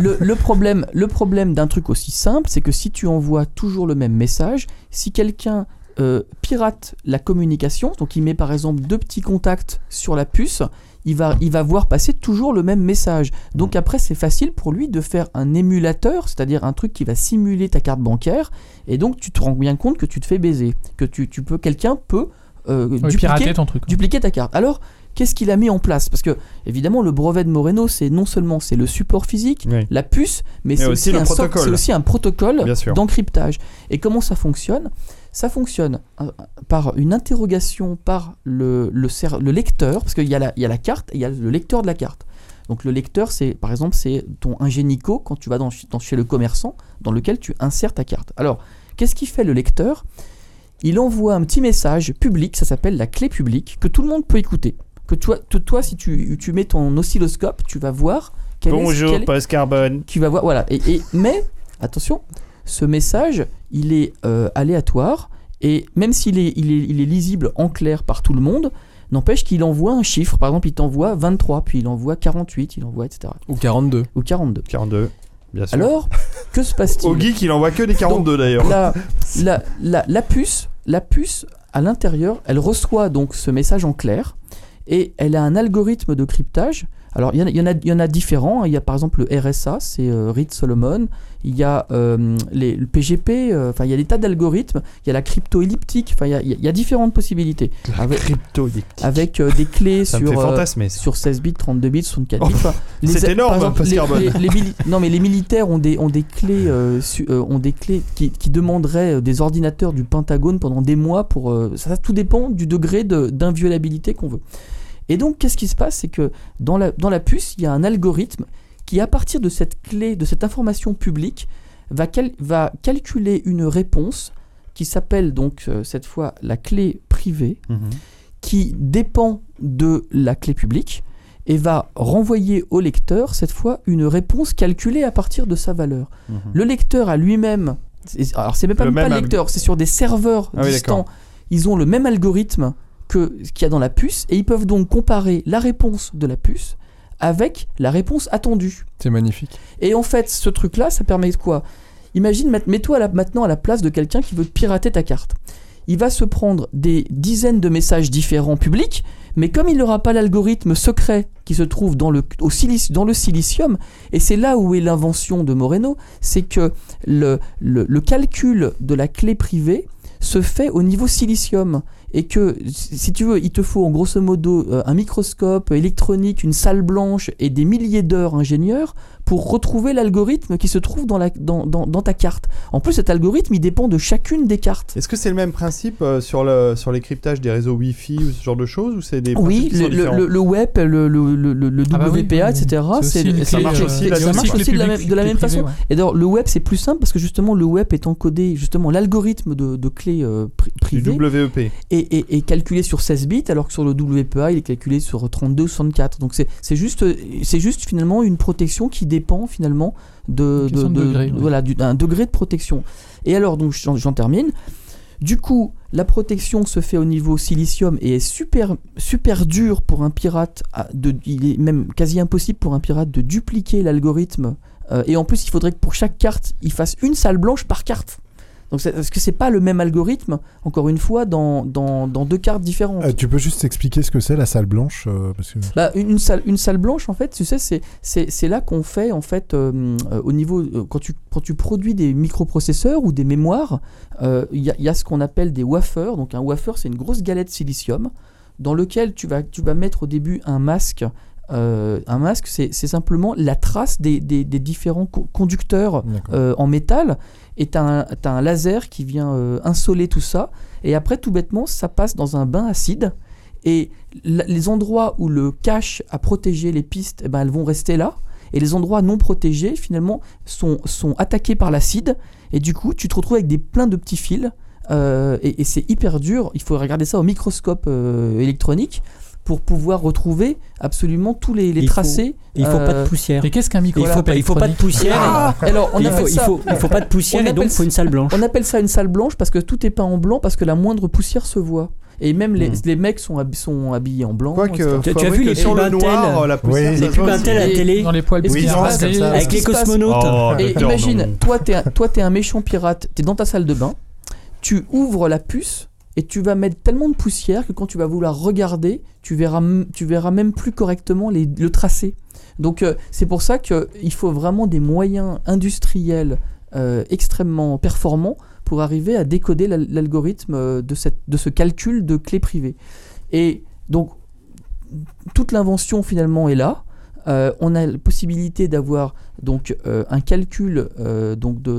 le, le problème, le problème d'un truc aussi simple, c'est que si tu envoies toujours le même message, si quelqu'un euh, pirate la communication, donc il met par exemple deux petits contacts sur la puce, il va, il va voir passer toujours le même message. Donc après, c'est facile pour lui de faire un émulateur, c'est-à-dire un truc qui va simuler ta carte bancaire, et donc tu te rends bien compte que tu te fais baiser, que tu, tu peux, quelqu'un peut euh, dupliquer, pirater ton truc. dupliquer ta carte. Alors, qu'est-ce qu'il a mis en place? Parce que évidemment, le brevet de Moreno, c'est non seulement c'est le support physique, Oui. la puce, mais c'est aussi aussi, un protocole. aussi un d'encryptage. Et comment ça fonctionne? Ça fonctionne euh, par une interrogation par le, le, lecteur, parce qu'il y, a la- il y a la carte et il y a le lecteur de la carte. Donc le lecteur, c'est par exemple, c'est ton ingénico quand tu vas dans, dans- chez le commerçant, dans lequel tu insères ta carte. Alors, qu'est-ce qu'il fait le lecteur? Il envoie un petit message public, ça s'appelle la clé publique, que tout le monde peut écouter. Que toi, toi si tu, tu mets ton oscilloscope, tu vas voir quel est- Bonjour, quel est- Post Carbone. tu vas voir, voilà. Et, et- mais attention, ce message, il est euh, aléatoire et même s'il est, il est, il est lisible en clair par tout le monde, n'empêche qu'il envoie un chiffre. Par exemple, il t'envoie 23, puis il envoie 48, il envoie etc. Ou 42. Ou 42. 42, bien sûr. Alors, que se passe-t-il? Au geek, il envoie que des 42 d'ailleurs. la, la, la, la puce, la puce à l'intérieur, elle reçoit donc ce message en clair et elle a un algorithme de cryptage. Alors il y, en a- il y en a, il y en a différents. hein. Il y a par exemple le RSA, c'est euh, Reed Solomon. Il y a euh, les, le PGP. euh, Enfin, il y a des tas d'algorithmes. Il y a la crypto elliptique. Enfin, il y a, il y a- différentes possibilités. Avec, euh, des clés Ça sur, euh, sur 16 bits, 32 bits, 64 Oh, bits. Enfin, c'est énorme, par exemple, Pascal les- non, mais les militaires ont des, ont des clés, euh, su- ont des clés qui, qui demanderaient des ordinateurs du Pentagone pendant des mois. Pour, euh, ça, tout dépend du degré de- d'inviolabilité qu'on veut. Et donc, qu'est-ce qui se passe? C'est que dans la, dans la puce, il y a un algorithme qui, à partir de cette clé, de cette information publique, va, cal- va calculer une réponse qui s'appelle donc euh, cette fois la clé privée Mhm. qui dépend de la clé publique et va renvoyer au lecteur cette fois une réponse calculée à partir de sa valeur. Mhm. Le lecteur a lui-même, alors c'est même pas, Le même pas le lecteur, c'est sur des serveurs Ah distants, ils ont le même algorithme que ce qu'il y a dans la puce et ils peuvent donc comparer la réponse de la puce avec la réponse attendue. C'est magnifique. Et en fait, ce truc-là, ça permet de quoi? Imagine, met- mets-toi maintenant à la place de quelqu'un qui veut te pirater ta carte. Il va se prendre des dizaines de messages différents publics, mais comme il n'aura pas l'algorithme secret qui se trouve dans le, au silici- dans le silicium, et c'est là où est l'invention de Moreno, c'est que le, le- le calcul de la clé privée se fait au niveau silicium. Et que, si tu veux, il te faut en grosso modo euh, un microscope électronique, une salle blanche et des milliers d'heures ingénieurs pour retrouver l'algorithme qui se trouve dans, la, dans, dans, dans ta carte. En plus, cet algorithme, il dépend de chacune des cartes. Est-ce que c'est le même principe euh, sur, le, sur les cryptages des réseaux Wi-Fi ou ce genre de choses ou c'est des Oui, le, le, le- le web, le, le, le, le- le Ah bah oui, WPA, etc. c'est ça marche aussi, ça marche de la même, de la même façon. ouais. Et d'ailleurs, le web, c'est plus simple parce que justement, le web est encodé, justement, l'algorithme de, de clé euh, du privée WEP est, est- est calculé sur 16 bits, alors que sur le WPA, il est calculé sur 32 ou 64. Donc c'est c'est juste, c'est juste finalement une protection qui dépend finalement de, de degré, ouais. voilà, du- degré de protection. Et alors, donc j'en termine. Du coup, la protection se fait au niveau silicium et est super, super dur pour un pirate. à- de, il est même quasi impossible pour un pirate de dupliquer l'algorithme. Euh, et en plus, il faudrait que pour chaque carte, il fasse une salle blanche par carte. Donc, parce que c'est pas le même algorithme, encore une fois, dans, dans, dans deux cartes différentes? Euh, tu peux juste expliquer ce que c'est la salle blanche euh, parce que... Bah, une, une salle, une salle blanche, en fait, tu sais, c'est, là qu'on fait, en fait, euh, euh, au niveau. quand, tu, quand tu produis des microprocesseurs ou des mémoires, il y, a, il y a ce qu'on appelle des wafers. Donc, un wafer, c'est une grosse galette silicium dans lequel tu vas, tu vas mettre au début un masque. Euh, un masque, c'est, simplement la trace des, des, des différents co- conducteurs euh, en métal. Et tu as, un laser qui vient euh, insoler tout ça. Et après, tout bêtement, ça passe dans un bain acide. Et les endroits où le cache a protégé les pistes, eh ben, elles vont rester là. Et les endroits non protégés, finalement, sont, sont attaqués par l'acide. Et du coup, tu te retrouves avec des, plein de petits fils. Et et c'est hyper dur. Il faut regarder ça au microscope électronique pour pouvoir retrouver absolument tous les, les Il faut- tracés. Il faut pas de poussière. Mais qu'est-ce qu'un Il microscope faut pas, il faut pas de poussière. Ah Alors, on il, appelle faut, il, faut, il faut pas de poussière on et donc appelle il faut une salle blanche. On appelle ça une salle blanche parce que tout est peint en blanc parce que la moindre poussière se voit. Et même les, Hmm. les mecs sont, sont habillés en blanc. Tu- faut tu as vu les sur le pubs noir, Intel la poussière, Oui, Les pubs Intel à la Et- télé Dans les poils Oui, non, ça. avec les cosmonautes. Oh, Et non, imagine, non. toi t'es un, toi t'es un méchant pirate, t'es dans ta salle de bain, tu ouvres la puce et tu vas mettre tellement de poussière que quand tu vas vouloir regarder, tu verras, même plus correctement le tracé. Donc euh, c'est pour ça qu'il faut vraiment des moyens industriels euh, extrêmement performants pour arriver à décoder l'al- l'algorithme euh, de, ce calcul de clé privée. Et donc toute l'invention finalement est là. On a la possibilité d'avoir donc un calcul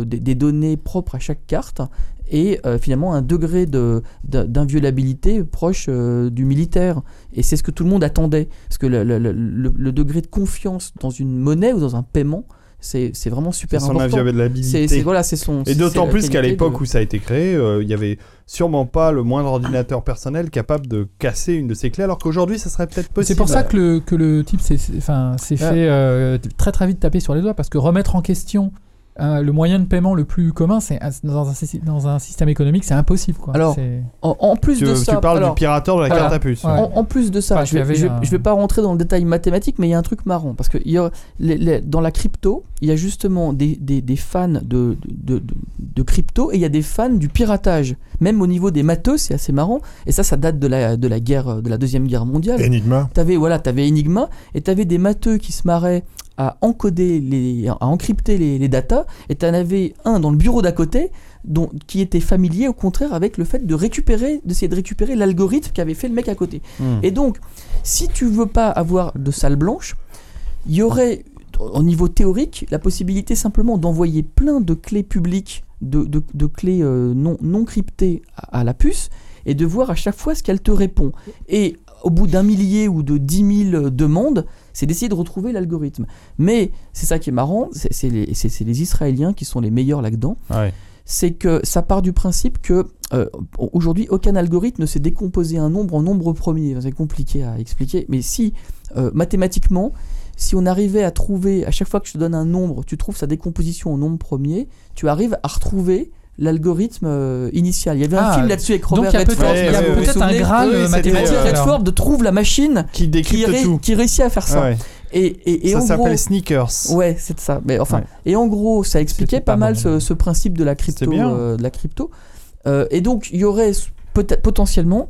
des données propres à chaque carte et euh, finalement un degré de- de- d'inviolabilité proche euh, du militaire. Et c'est ce que tout le monde attendait. Parce que le, le- le- le- le degré de confiance dans une monnaie ou dans un paiement, c'est c'est vraiment super C'est son important. inviolabilité. C'est c'est- voilà, c'est son. Et d'autant plus qu'à l'époque de- où ça a été créé, euh, il y avait sûrement pas le moindre ordinateur personnel capable de casser une de ces clés, alors qu'aujourd'hui ça serait peut-être possible. C'est pour ça que le, que le type s'est enfin, s'est Ah. fait euh, très très vite taper sur les doigts parce que remettre en question euh, le moyen de paiement le plus commun, c'est dans un, sy- dans un système économique, c'est impossible. Quoi. Alors, En, en plus tu, de tu ça, parles alors, du pirateur de la voilà. carte à puce. Ouais. En, en plus de ça, Enfin, je, vais, avait je, un- je vais pas rentrer dans le détail mathématique, mais il y a un truc marrant. Parce que il y a, les- les- dans la crypto, il y a justement des, des- des fans de, de, de- de crypto et il y a des fans du piratage. Même au niveau des matheux, c'est assez marrant. Et ça, ça date de la, de la, guerre, de la Deuxième Guerre mondiale. Enigma. T'avais voilà, avais Enigma et t'avais des matheux qui se marraient à encoder les, à encrypter les, les datas et t'en avais un dans le bureau d'à côté dont, qui était familier au contraire avec le fait de récupérer, d'essayer de récupérer l'algorithme qu'avait fait le mec à côté. Hmm. Et donc, si tu veux pas avoir de salle blanche, il y aurait au niveau théorique la possibilité simplement d'envoyer plein de clés publiques, de, de- de clés euh, non, non cryptées à, à la puce et de voir à chaque fois ce qu'elle te répond. Et au bout d'un millier ou de dix mille demandes, c'est d'essayer de retrouver l'algorithme. Mais c'est ça qui est marrant, c'est les, les Israéliens qui sont les meilleurs là-dedans Ouais. c'est que ça part du principe que euh, aujourd'hui aucun algorithme ne sait décomposer un nombre en nombre premier. C'est compliqué à expliquer, mais si euh, mathématiquement, si on arrivait à trouver à chaque fois que je te donne un nombre, tu trouves sa décomposition au nombre premier, tu arrives à retrouver l'algorithme euh, initial. Il y avait un Ah, film là-dessus avec donc Robert il y a peut-être Redford. Ouais, il y a ouais, peut-être un graal Oui, euh, mathématique. euh. Redford trouve la machine Qui qui, décrypte ré- tout. qui réussit à faire ça. Ouais. Et, et, et Ça gros, Sneakers. Ouais, c'est ça. Mais enfin, Ouais. et en gros, ça expliquait pas, pas mal bon. ce, ce principe de la crypto, euh, de la crypto. Euh, et donc, il y aurait potentiellement.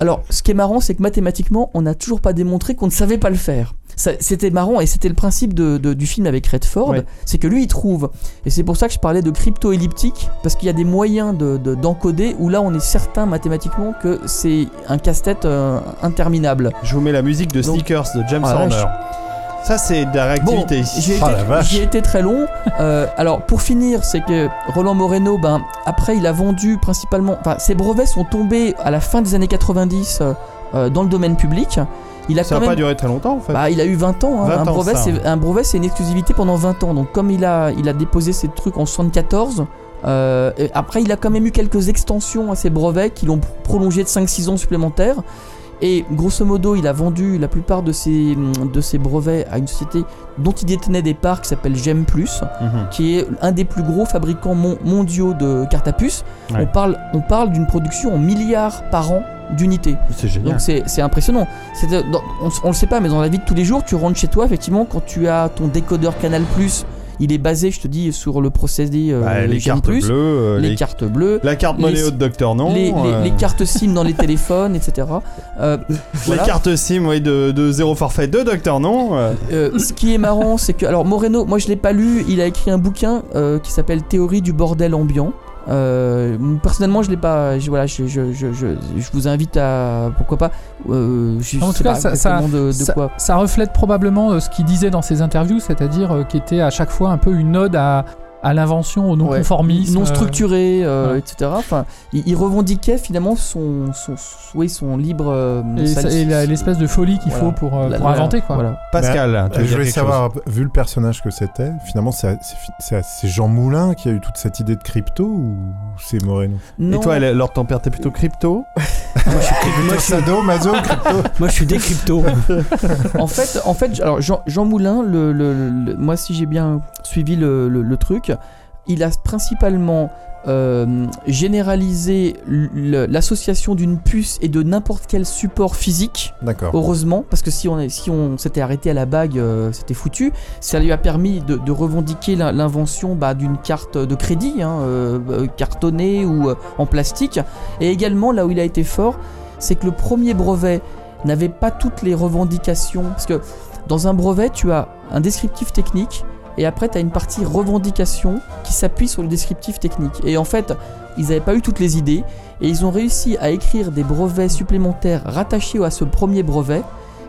Alors, ce qui est marrant, c'est que mathématiquement, on n'a toujours pas démontré qu'on ne savait pas le faire. C'était marrant et c'était le principe de- de- du film avec Redford, Ouais. c'est que lui il trouve, et c'est pour ça que je parlais de crypto elliptique, parce qu'il y a des moyens de- de- d'encoder où là on est certain mathématiquement que c'est un casse-tête euh, interminable. Je vous mets la musique de Donc- Sneakers de James Horner. Ça, c'est de la Bon, réactivité. j'ai été, Oh la vache. j'ai été très long. Euh, alors pour finir, c'est que Roland Moreno, ben après il a vendu principalement, enfin ses brevets sont tombés à la fin des années 90 euh, euh, dans le domaine public. Il a ça n'a pas duré très longtemps en fait. bah, il a eu 20 ans. hein. 20 un, ans, brevet, ça. c'est, un brevet, c'est une exclusivité pendant 20 ans. Donc comme il a, il a déposé ses trucs en 74. euh, et après, il a quand même eu quelques extensions à ses brevets qui l'ont prolongé de 5-6 ans supplémentaires. Et grosso modo, il a vendu la plupart de ses, de ses brevets à une société dont il détenait des parts qui s'appelle Gem Plus, Mhm. qui est un des plus gros fabricants mon- mondiaux de cartes à puce. Ouais. On parle, on parle d'une production en milliards par an d'unités. C'est génial. Donc c'est impressionnant. Dans- on, on le sait pas, mais dans la vie de tous les jours, tu rentres chez toi, effectivement, quand tu as ton décodeur Canal+, il est basé, je te dis, sur le procédé euh, Bah, les cartes bleues, euh, les, les- cartes bleues, la carte monnaie de Docteur Non, les, les- euh, les cartes SIM dans les téléphones, etc. Voilà. les cartes SIM oui, de, de zéro forfait de Docteur Non. ce qui est marrant, c'est que alors Moreno, moi je l'ai pas lu, il a écrit un bouquin qui s'appelle Théorie du bordel ambiant. Euh, personnellement, je l'ai pas. je- voilà, je, je, je, je, je vous invite à pourquoi pas. Euh, je, En tout cas, ça- ça- exactement de, de ça, quoi. ça reflète probablement euh, ce qu'il disait dans ses interviews, c'est-à-dire qu'il était à chaque fois un peu une ode à, à l'invention, au Ouais, non-conformisme. non euh, structuré, euh, ouais. etc. Enfin, il, il revendiquait finalement son, son, oui, son libre. euh, Et, l'espèce de folie qu'il Voilà. faut pour, euh, La- pour inventer, quoi. Voilà. Pascal, Bah, tu veux je voulais savoir, vu le personnage que c'était, finalement, c'est Jean Moulin qui a eu toute cette idée de crypto ou c'est Moreno? Et toi, Lord ton père, t'es plutôt crypto? Plutôt Sado, Mazo, crypto Moi, je suis des cryptos. en fait, en fait, alors Jean, Jean Moulin, le, le- le- moi si j'ai bien suivi le, le- il a principalement euh, généralisé l'association d'une puce et de n'importe quel support physique. D'accord. Heureusement, parce que si on, est- si on s'était arrêté à la bague, euh, c'était foutu. Ça lui a permis de, de revendiquer l'in- l'invention bah, d'une carte de crédit, hein, euh, cartonnée ou en plastique. Et également, là où il a été fort, c'est que le premier brevet n'avait pas toutes les revendications. Parce que dans un brevet, tu as un descriptif technique et après, tu as une partie revendication qui s'appuie sur le descriptif technique. Et en fait, ils n'avaient pas eu toutes les idées et ils ont réussi à écrire des brevets supplémentaires rattachés à ce premier brevet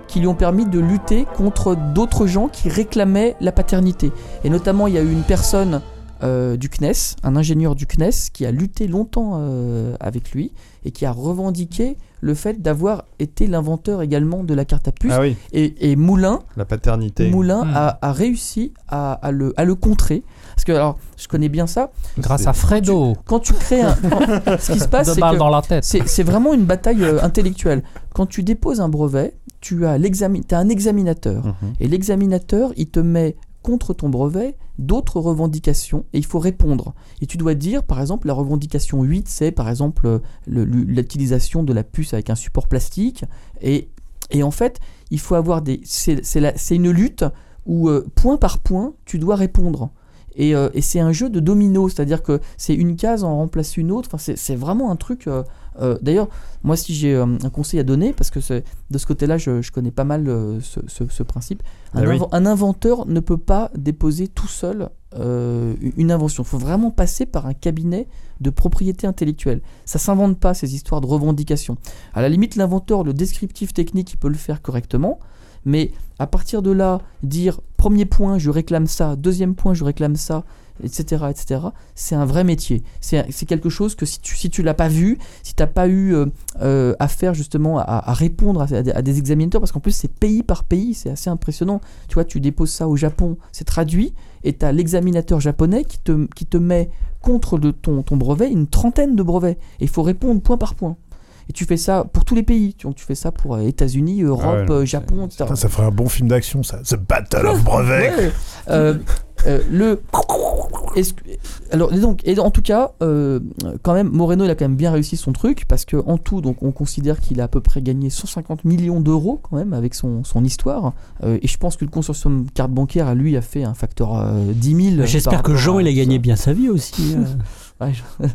qui lui ont permis de lutter contre d'autres gens qui réclamaient la paternité. Et notamment, il y a eu une personne euh, du CNES, un ingénieur du CNES, qui a lutté longtemps euh, avec lui et qui a revendiqué le fait d'avoir été l'inventeur également de la carte à puce. Ah oui, Et, et Moulin, la paternité. Moulin Hmm. a, a réussi à, à le, à le contrer. Parce que, alors, je connais bien ça. Grâce à Fredo. Quand tu crées un. quand- ce qui se passe, c'est dans la tête. c'est vraiment une bataille euh, intellectuelle. Quand tu déposes un brevet, tu as, as un examinateur. Mhm. Et l'examinateur, il te met contre ton brevet d'autres revendications et il faut répondre. Et tu dois dire, par exemple, la revendication 8, c'est par exemple le- le- l'utilisation de la puce avec un support plastique. Et, et en fait, il faut avoir des. C'est une lutte où, euh, point par point, tu dois répondre. Et, euh, et c'est un jeu de domino, c'est-à-dire que c'est une case en remplace une autre. Enfin, c'est- c'est vraiment un truc. euh, euh, D'ailleurs, moi, si j'ai euh, un conseil à donner, parce que de ce côté-là, je, je connais pas mal euh, ce, ce- ce principe, un, Ah oui. inven- un inventeur ne peut pas déposer tout seul une invention. Il faut vraiment passer par un cabinet de propriété intellectuelle. Ça s'invente pas ces histoires de revendication. À la limite, l'inventeur, le descriptif technique, il peut le faire correctement, mais à partir de là, dire premier point, je réclame ça, deuxième point, je réclame ça, etc., etc., c'est un vrai métier. C'est c'est quelque chose que si tu si tu l'as pas vu, si tu n'as pas eu euh, euh, affaire justement à, à répondre à, à des- à des examinateurs, parce qu'en plus c'est pays par pays, c'est assez impressionnant. Tu vois, tu déposes ça au Japon, c'est traduit, et tu as l'examinateur japonais qui te, qui te met contre de ton, ton brevet une trentaine de brevets. Et il faut répondre point par point. Et tu fais ça pour tous les pays. Donc tu fais ça pour euh, États-Unis, Europe, Ah ouais, euh, Japon, etc. Putain, ça ferait un bon film d'action, ça. The Battle of Brevet. Ouais. Euh, euh, le alors et donc et en tout cas euh, quand même Moreno il a quand même bien réussi son truc parce que en tout donc on considère qu'il a à peu près gagné 150 millions d'euros quand même avec son, son histoire Euh, et je pense que le consortium carte bancaire à lui a fait un facteur euh, 10 000 J'espère que Jean, il a gagné bien sa vie aussi. Ouais, je-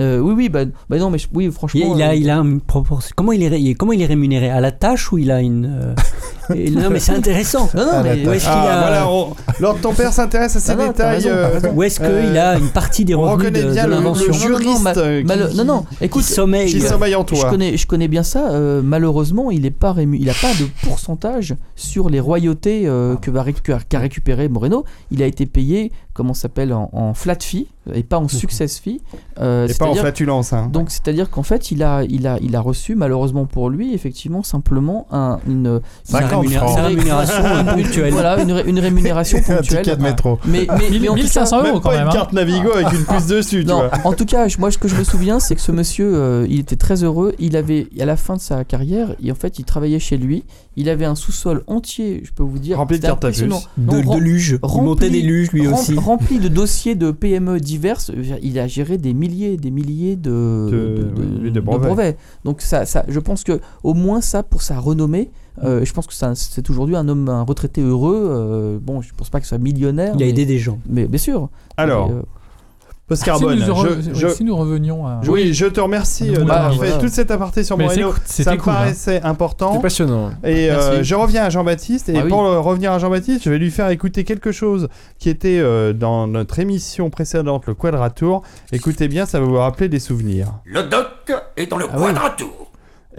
Euh, oui oui bah, bah non mais je- oui franchement Il, il a, euh, il a une proportion. Comment il est, comment il est rémunéré? À la tâche ou il a une. euh, et- non, mais c'est intéressant. non non mais Où est-ce qu'il Ah, a. voilà, on- Lors ton père s'intéresse à ces Ah non, détails. raison, euh. Où est-ce qu'il Euh, a une partie des on revenus reconnaît de, bien de le- juriste, ma- euh, qui- mal- non non Qui écoute sommeille. qui sommeille en Je toi. connais, je connais bien ça. euh, malheureusement, il est pas rému- il a pas de pourcentage sur les royautés euh, que va qu'a récupéré Moreno. Il a été payé, comment ça s'appelle, en, en flat fee et pas en success fee. Euh, Et pas en c'est-à-dire- flatulence. Hein. donc c'est-à-dire qu'en fait, il a, il a, il a reçu malheureusement pour lui effectivement simplement un, une, Sa 50 rémunéra- francs. sa rémunération une- ponctuelle. Voilà, une, ré- une rémunération Un ponctuelle. ticket de métro. Mais, mais, mais en tout cas, 1500 euros Même quand pas même. une hein. carte Navigo avec une puce dessus, tu Non, vois. en tout cas, moi, ce que je me souviens, c'est que ce monsieur, euh, il était très heureux. Il avait, à la fin de sa carrière, et en fait, il travaillait chez lui. Il avait un sous-sol entier, je peux vous dire. Rempli de cartes à puce. De, de luge. Il montait des luges lui rem- aussi. Rempli de dossiers de PME diverses. Il a géré des milliers et des milliers de, De- oui, de brevets. Donc, ça, ça, je pense que au moins ça, pour sa renommée, euh, je pense que ça- c'est aujourd'hui un homme, un retraité heureux. euh, bon, je pense pas qu'il soit millionnaire. Il a mais- aidé des gens. Mais bien sûr. Alors, Et, euh, Post Si nous, re- je, oui, je- si nous revenions à. oui, je te remercie euh, Bah, d'avoir fait toute cette aparté sur Moreno. c'est- Ça me cool, hein. paraissait important. C'est passionnant. Et euh, je reviens à Jean-Baptiste. Et Ah pour euh, revenir à Jean-Baptiste, je vais lui faire écouter quelque chose qui était euh, dans notre émission précédente, le Quadratour. Écoutez bien, ça va vous rappeler des souvenirs. Le doc est dans le Ah oui.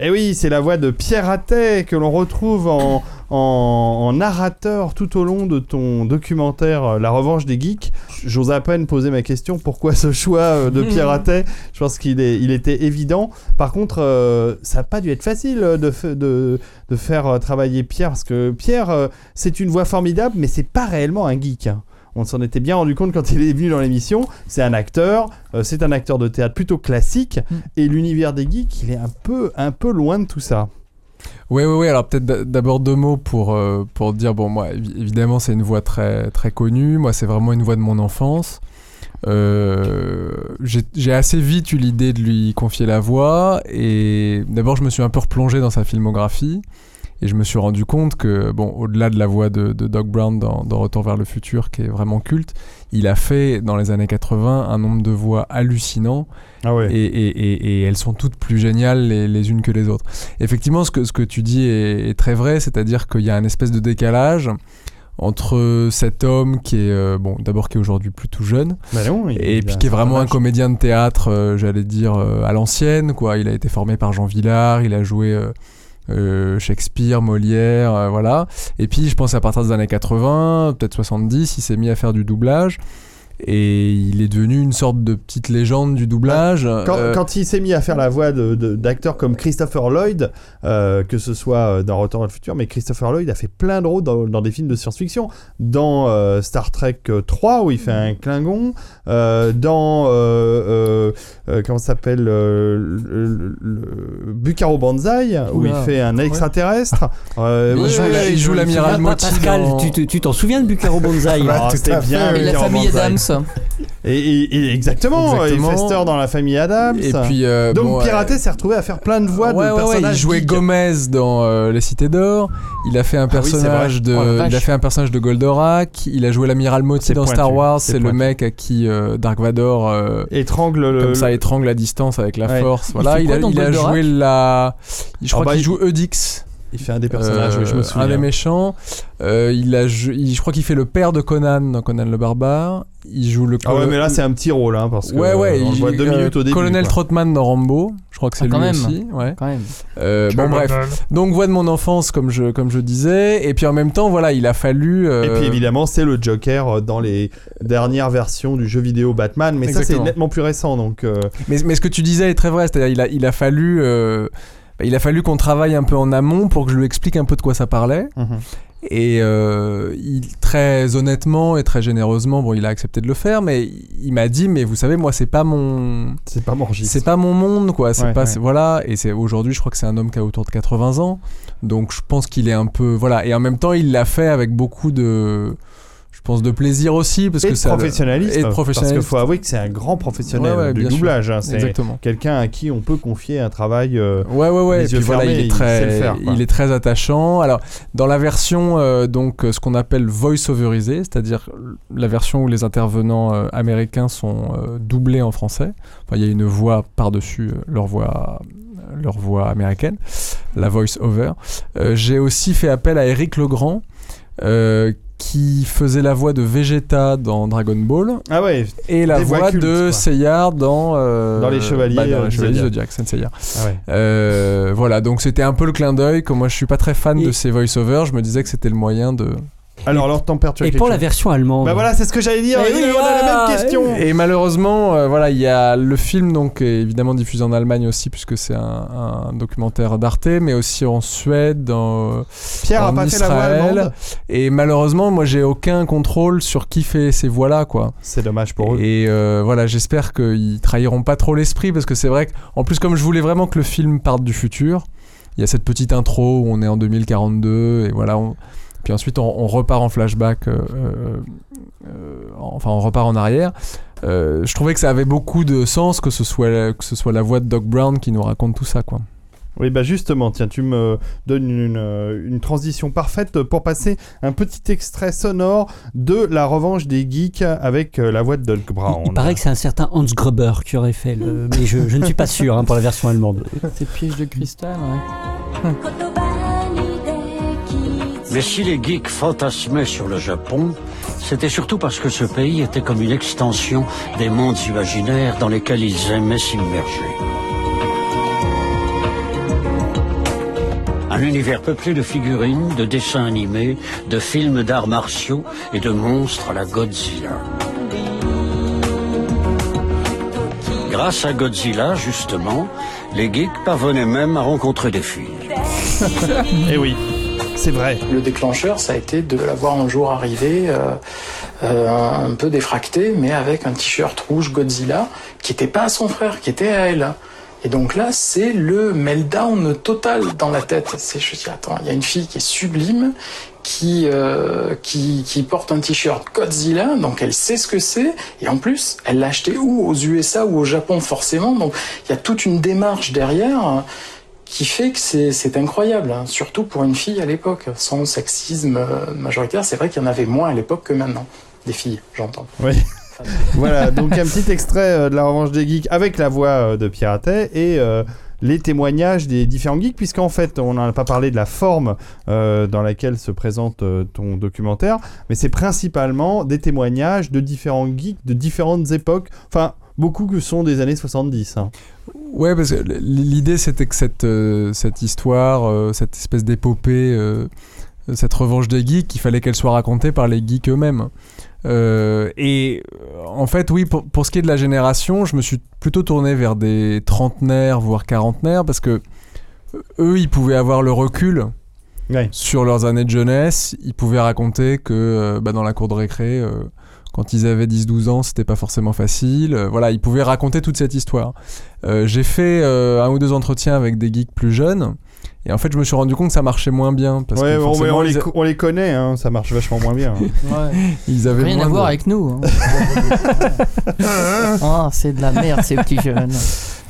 Et oui, c'est la voix de Pierre Attet que l'on retrouve en, en, en narrateur tout au long de ton documentaire euh, La revanche des geeks. J'ose à peine poser ma question pourquoi ce choix euh, de Pierre Attet Je pense qu'il il était évident. Par contre, euh, ça n'a pas dû être facile de, fa- de, de faire travailler Pierre parce que Pierre, euh, c'est une voix formidable, mais c'est pas réellement un geek. hein. On s'en était bien rendu compte quand il est venu dans l'émission. C'est un acteur, euh, c'est un acteur de théâtre plutôt classique, Mm. et l'univers des geeks, il est un peu, un peu loin de tout ça. Oui, oui, oui. Alors peut-être d'a- d'abord deux mots pour, euh, pour dire, bon, moi, évi- évidemment, c'est une voix très, très connue. Moi, c'est vraiment une voix de mon enfance. Euh, j'ai j'ai assez vite eu l'idée de lui confier la voix. Et d'abord, je me suis un peu replongé dans sa filmographie. Et je me suis rendu compte que, bon, au-delà de la voix de, de Doc Brown dans, dans Retour vers le futur, qui est vraiment culte, il a fait, dans les années 80, un nombre de voix hallucinant. Ah ouais. Et, et- et- et elles sont toutes plus géniales les, les unes que les autres. Effectivement, ce que, ce que tu dis est, est très vrai, c'est-à-dire qu'il y a un espèce de décalage entre cet homme qui est, euh, bon, d'abord qui est aujourd'hui plutôt jeune, Bah non, il- et il puis qui est vraiment un comédien de théâtre, euh, j'allais dire, euh, à l'ancienne, quoi. Il a été formé par Jean Villard, il a joué euh, Shakespeare, Molière, euh, voilà. Et puis, je pense à partir des années 80, peut-être 70, il s'est mis à faire du doublage. Et il est devenu une sorte de petite légende du doublage. Quand, Euh, quand il s'est mis à faire la voix d'acteurs comme Christopher Lloyd, euh, que ce soit euh, dans Retour vers le futur, mais Christopher Lloyd a fait plein de rôles dans, dans des films de science-fiction. Dans euh, Star Trek euh, 3, où il fait un Klingon. euh, dans. euh, euh, euh, comment ça s'appelle euh, le, le- le- Bucaro Banzai, où Oula. il fait un extraterrestre. Euh, Il joue l'amiral Pascal, dans- tu te- tu t'en souviens de Bucaro Banzai Ah, tout c'était à bien. et la famille. Adams. Et, et- et exactement, Exactement. et Fester dans la famille Adams. Et puis, euh, Donc bon, Piraté s'est retrouvé à faire plein de voix ouais, de ouais, il jouait. Gomez dans euh, Les Cités d'Or. Il a fait un Ah oui, personnage de, Oh il a fait un personnage de Goldorak. Il a joué l'amiral Moti dans pointu, Star Wars. c'est le mec à qui euh, Dark Vador euh, étrangle le, comme ça étrangle la distance avec la Ouais. force. Il Voilà, il, quoi a, il joué la. Je crois Ah bah, qu'il il- joue Eudix. Il fait un des personnages, je me Euh, souviens. Un des méchants. Euh, il a, il- je crois qu'il fait le père de Conan dans Conan le barbare. Il joue le. Ah ouais, mais là c'est un petit rôle, hein, parce que Ouais, ouais, on il- voit deux euh, minutes au début. Colonel quoi. Trotman dans Rambo, je crois que c'est Ah, quand lui même. aussi. Ouais. Quand même. Euh, bon bref, donc voix de mon enfance comme je comme je disais, et puis en même temps voilà il a fallu. euh, Et puis évidemment, c'est le Joker dans les dernières versions du jeu vidéo Batman, mais ça c'est nettement plus récent, donc. euh, Mais, mais ce que tu disais est très vrai, c'est-à-dire il a il a fallu il a fallu qu'on travaille un peu en amont pour que je lui explique un peu de quoi ça parlait. mhm. Et euh, il, très honnêtement et très généreusement, bon, il a accepté de le faire, mais il m'a dit, mais vous savez, moi, c'est pas mon, C'est pas mon registre. c'est pas mon monde, quoi. C'est Ouais, pas, ouais. voilà. Et c'est aujourd'hui, je crois que c'est un homme qui a autour de 80 ans, donc je pense qu'il est un peu, voilà. Et en même temps, il l'a fait avec beaucoup de, pense de plaisir aussi parce et que de ça professionnalisme. et de Parce qu'il faut avouer que c'est un grand professionnel Ouais, ouais, du doublage. hein. C'est quelqu'un à qui on peut confier un travail. euh, Ouais, ouais, ouais. Et puis voilà, il est très, faire, il est très attachant. Alors, dans la version, euh, donc, euh, ce qu'on appelle voice-overisée, c'est-à-dire la version où les intervenants euh, américains sont doublés en français. Enfin, il y a une voix par-dessus euh, leur voix, leur voix américaine, la voice-over. Euh, J'ai aussi fait appel à Eric Legrand. euh, qui faisait la voix de Vegeta dans Dragon Ball Ah ouais. et la voix cultes, de quoi. Seyard dans euh, Dans les Chevaliers, bah, dans euh, les du Chevaliers Zodiac. Zodiac. Ah ouais. Euh, voilà, donc c'était un peu le clin d'œil. Comme moi, je suis pas très fan Et- de ces voice-overs, je me disais que c'était le moyen de. Alors, leur température. Et pour la version allemande. Bah voilà, c'est ce que j'allais dire. Eh Et oui, on a la même question. Et malheureusement, euh, voilà, il y a le film donc est évidemment diffusé en Allemagne aussi puisque c'est un, un documentaire d'Arte, mais aussi en Suède, en, Pierre a pas fait la voix Israël. allemande. Et malheureusement, moi, j'ai aucun contrôle sur qui fait ces voix-là, quoi. C'est dommage pour eux. Et euh, voilà, j'espère qu'ils trahiront pas trop l'esprit parce que c'est vrai qu'en plus, comme je voulais vraiment que le film parte du futur, il y a cette petite intro où on est en 2042 et voilà. on- Puis ensuite, on, on repart en flashback, euh, euh, euh, enfin, on repart en arrière. Euh, je trouvais que ça avait beaucoup de sens que ce soit que ce soit la voix de Doc Brown qui nous raconte tout ça, quoi. Oui, bah justement, tiens, tu me donnes une, une transition parfaite pour passer un petit extrait sonore de La Revanche des Geeks avec la voix de Doc Brown. Il paraît que c'est un certain Hans Gruber qui aurait fait le. Mais je, je ne suis pas sûr hein, pour la version allemande. Ces pièges de cristal, ouais. Mais si les geeks fantasmaient sur le Japon, c'était surtout parce que ce pays était comme une extension des mondes imaginaires dans lesquels ils aimaient s'immerger. Un univers peuplé de figurines, de dessins animés, de films d'arts martiaux et de monstres à la Godzilla. Grâce à Godzilla, justement, les geeks parvenaient même à rencontrer des filles. Eh oui, c'est vrai. Le déclencheur, ça a été de la voir un jour arriver, euh, euh, un peu défracté, mais avec un t-shirt rouge Godzilla, qui n'était pas à son frère, qui était à elle. Et donc là, c'est le meltdown total dans la tête. C'est, je dis, attends, il y a une fille qui est sublime, qui, euh, qui, qui porte un t-shirt Godzilla, donc elle sait ce que c'est, et en plus, elle l'a acheté où Aux USA ou au Japon, forcément. Donc il y a toute une démarche derrière qui fait que c'est, incroyable, hein, surtout pour une fille à l'époque. Sans sexisme euh, majoritaire, c'est vrai qu'il y en avait moins à l'époque que maintenant. Des filles, j'entends. Oui. voilà, donc un petit extrait euh, de La Revanche des Geeks avec la voix euh, de Pierre Attet et les témoignages des différents geeks, puisqu'en fait, on n'en a pas parlé de la forme dans laquelle se présente ton documentaire, mais c'est principalement des témoignages de différents geeks de différentes époques, enfin, beaucoup que sont des années 70. hein. Ouais, parce que l'idée c'était que cette, euh, cette histoire, euh, cette espèce d'épopée, euh, cette revanche des geeks, il fallait qu'elle soit racontée par les geeks eux-mêmes. Et en fait, oui, pour, pour ce qui est de la génération, je me suis plutôt tourné vers des trentenaires, voire quarantenaires, parce que eux, ils pouvaient avoir le recul Ouais. sur leurs années de jeunesse. Ils pouvaient raconter que bah, dans la cour de récré, quand ils avaient 10-12 ans, c'était pas forcément facile. Euh, voilà, ils pouvaient raconter toute cette histoire. Euh, J'ai fait euh, un ou deux entretiens avec des geeks plus jeunes. Et en fait, je me suis rendu compte que ça marchait moins bien. Parce Ouais, que on, les, ils, a- co- on les connaît, hein, ça marche vachement moins bien. hein. ils avaient Rien moins à voir de- avec nous. hein. Ah, c'est de la merde, ces petits jeunes.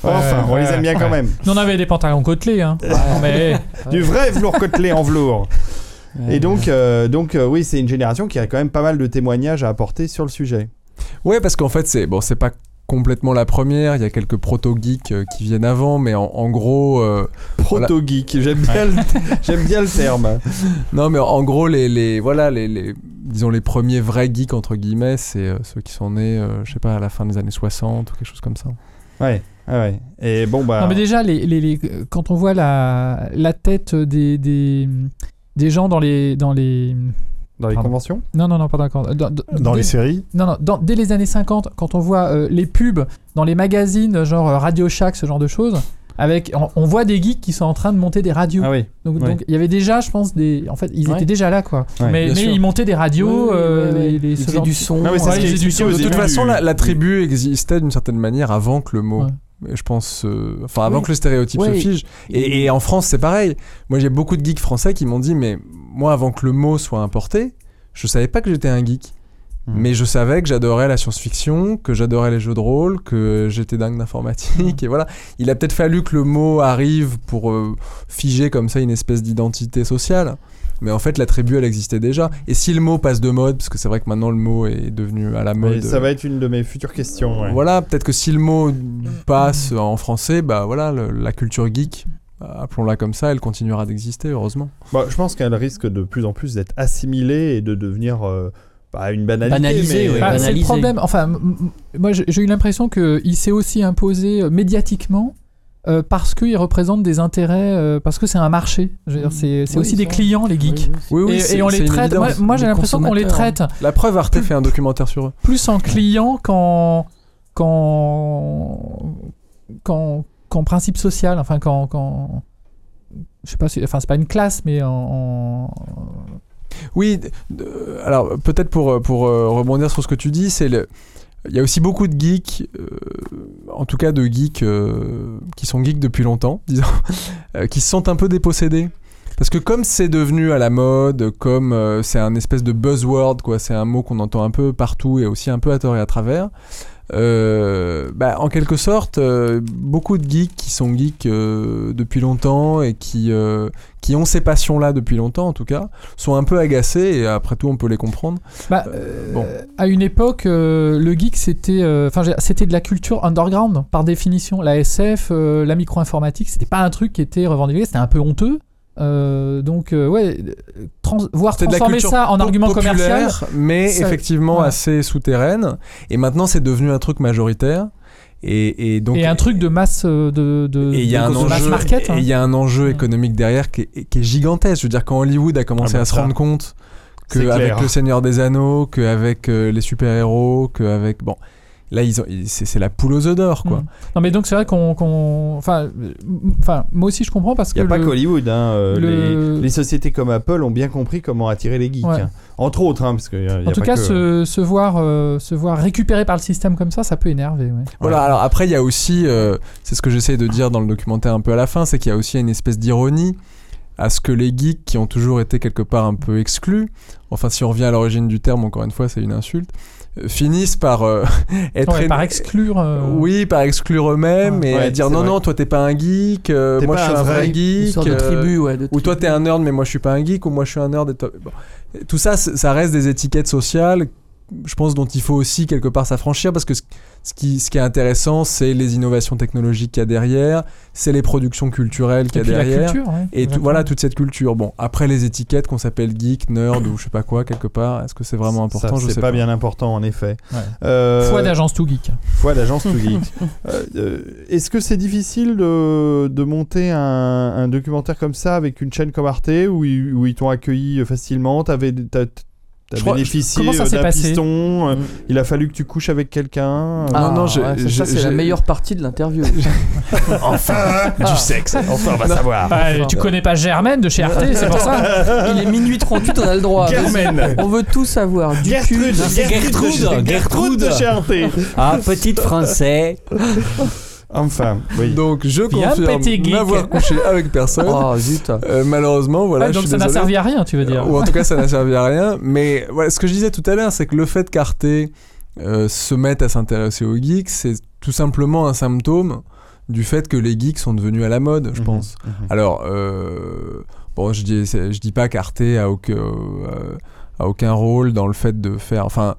Enfin, on les aime bien quand même. Nous, on avait des pantalons côtelés. Hein. Mais Du vrai velours côtelé en velours. Et donc, euh, donc euh, oui, c'est une génération qui a quand même pas mal de témoignages à apporter sur le sujet. Ouais, parce qu'en fait, c'est bon, c'est pas complètement la première. Il y a quelques proto-geeks euh, qui viennent avant, mais en, en gros. euh, voilà. Proto-geek, j'aime bien, le- j'aime bien le terme. Non, mais en gros, les, les voilà, les, les- disons les premiers vrais geeks entre guillemets, c'est euh, ceux qui sont nés, euh, je sais pas, à la fin des années 60 ou quelque chose comme ça. Ouais, ah ouais. Et bon, bah. Non, mais déjà, les, les- les- quand on voit la, la tête des, des, des gens dans les. Dans les Dans les Pardon. conventions Non, non, non, pas d'accord. Dans, dans- Dans dès- les séries Non, non, dans- dès les années 50, quand on voit euh, les pubs dans les magazines, genre euh, Radio Shack, ce genre de choses, avec, on, on voit des geeks qui sont en train de monter des radios. Ah oui. Donc, il y avait déjà, je pense, des. En fait, ils Ouais. étaient déjà là, quoi. Ouais, mais ils montaient des radios, euh, les- les- Ils faisaient du son. Non, mais c'est Ouais, ils faisaient du son. De toute façon, du- la, la tribu existait d'une certaine manière avant que le mot. Je pense, euh, enfin avant Oui. que le stéréotype se fige. Et, et en France, c'est pareil. Moi, j'ai beaucoup de geeks français qui m'ont dit, mais moi, avant que le mot soit importé, je savais pas que j'étais un geek. Mais je savais que j'adorais la science-fiction, que j'adorais les jeux de rôle, que j'étais dingue d'informatique. Et voilà, il a peut-être fallu que le mot arrive pour euh, figer comme ça une espèce d'identité sociale. Mais en fait, la tribu, elle existait déjà. Et si le mot passe de mode, parce que c'est vrai que maintenant le mot est devenu à la mode. Ça va être une de mes futures questions. ouais. Voilà, peut-être que si le mot passe en français, bah voilà, le- la culture geek, appelons-la comme ça, elle continuera d'exister, heureusement. Bah, je pense qu'elle risque de plus en plus d'être assimilée et de devenir euh, pas une banalité. Banalisée, mais, oui. euh, Bah, c'est le problème. Enfin, moi j'ai j'ai eu l'impression qu'il s'est aussi imposé euh, médiatiquement euh, parce qu'il représente des intérêts, euh, parce que c'est un marché. Je veux dire, c'est c'est Oui, aussi des clients, les geeks. Oui, oui, et, c'est- et on les traite. Moi, j'ai l'impression qu'on les traite La preuve, Arte fait un documentaire sur eux. plus en clients qu'en qu'en qu'en qu'en principe social. Enfin, qu'en qu'en- je sais pas. si- Enfin, c'est pas une classe, mais en, en- Oui, alors peut-être pour, pour euh, rebondir sur ce que tu dis, c'est le. Il y a aussi beaucoup de geeks, euh, en tout cas de geeks euh, qui sont geeks depuis longtemps, disons, euh, qui se sentent un peu dépossédés. Parce que comme c'est devenu à la mode, comme c'est un espèce de buzzword, quoi, c'est un mot qu'on entend un peu partout et aussi un peu à tort et à travers, euh, bah, en quelque sorte, euh, beaucoup de geeks qui sont geeks euh, depuis longtemps et qui, qui ont ces passions-là depuis longtemps, en tout cas, sont un peu agacés et après tout, on peut les comprendre. Bah, bon. à une époque, le geek c'était, c'était de la culture underground par définition. La SF, la micro-informatique, c'était pas un truc qui était revendiqué, c'était un peu honteux. Euh, donc, euh, ouais, trans- voir C'était de la transformer ça en argument commercial. mais ça- effectivement ouais. assez souterraine. Et maintenant, c'est devenu un truc majoritaire. Et, et donc, et un truc de masse euh, de, de, et il y a de- un de mass enjeu, market. et hein. il y a un enjeu économique derrière qui est, qui est gigantesque. Je veux dire, quand Hollywood a commencé Ah bah à se ça. rendre compte qu'avec. Le Seigneur des Anneaux, qu'avec euh, les super-héros, qu'avec. Bon. Là, ils ont, c'est, c'est la poule aux œufs d'or, quoi. Mm. Non, mais donc c'est vrai qu'on, enfin, euh, enfin, moi aussi je comprends parce Il que n'y a pas qu'Hollywood. Hein, euh, le- les, les sociétés comme Apple ont bien compris comment attirer les geeks. Ouais. hein. Entre autres, hein, parce que. y a- y a en tout pas cas, que- se, se voir, euh, se voir récupéré par le système comme ça, ça peut énerver. ouais. Voilà, alors après, il y a aussi, euh, c'est ce que j'essaie de dire dans le documentaire un peu à la fin, c'est qu'il y a aussi une espèce d'ironie à ce que les geeks qui ont toujours été quelque part un peu exclus, enfin si on revient à l'origine du terme, encore une fois, c'est une insulte, euh, finissent par euh, être... Ouais, par exclure. euh, Oui, par exclure eux-mêmes Ouais. et Ouais, à dire non, vrai. non, toi t'es pas un geek, euh, moi je suis un vrai geek. sorte de euh, tribu, ouais. de ou toi t'es un nerd mais moi je suis pas un geek ou moi je suis un nerd et toi... bon. tout ça ça reste des étiquettes sociales je pense dont il faut aussi quelque part s'affranchir parce que ce, ce qui, ce qui est intéressant c'est les innovations technologiques qu'il y a derrière c'est les productions culturelles qu'il y a derrière culture. ouais, et tout- voilà toute cette culture bon après les étiquettes qu'on s'appelle geek nerd ou je sais pas quoi quelque part est-ce que c'est vraiment important? Ça, je c'est sais pas, pas, bien important en effet. Ouais. Euh, Foi d'agence tout geek. Foi d'agence to geek. Euh, euh, Est-ce que c'est difficile de, de monter un, un documentaire comme ça avec une chaîne comme Arte où ils, où ils t'ont accueilli facilement? T'avais t'as- Je crois- bénéficié comment ça euh, s'est d'un passé piston euh, Il a fallu que tu couches avec quelqu'un euh, Ah, non, non, ouais, ça, c'est la meilleure partie de l'interview. Enfin Du sexe Enfin, on va savoir Bah, tu connais pas Germaine de chez Arte, c'est pour ça. Il est minuit 38, on a le droit. Germaine. On veut tout savoir. Du cul. Gertrude, Gertrude, de chez- Gertrude de chez Arte Ah, petite français. Enfin, oui. donc je confirme n'avoir couché avec personne Oh zut. Euh, malheureusement voilà Ouais, je donc suis ça n'a servi à rien, tu veux dire. Ou en tout cas, ça n'a servi à rien. Mais voilà, ce que je disais tout à l'heure, c'est que le fait qu'Arte euh, se mette à s'intéresser aux geeks, c'est tout simplement un symptôme du fait que les geeks sont devenus à la mode, je Mhm, pense. mhm. Alors, euh, bon, je dis, je dis pas qu'Arte a aucun, euh, a aucun rôle dans le fait de faire. Enfin,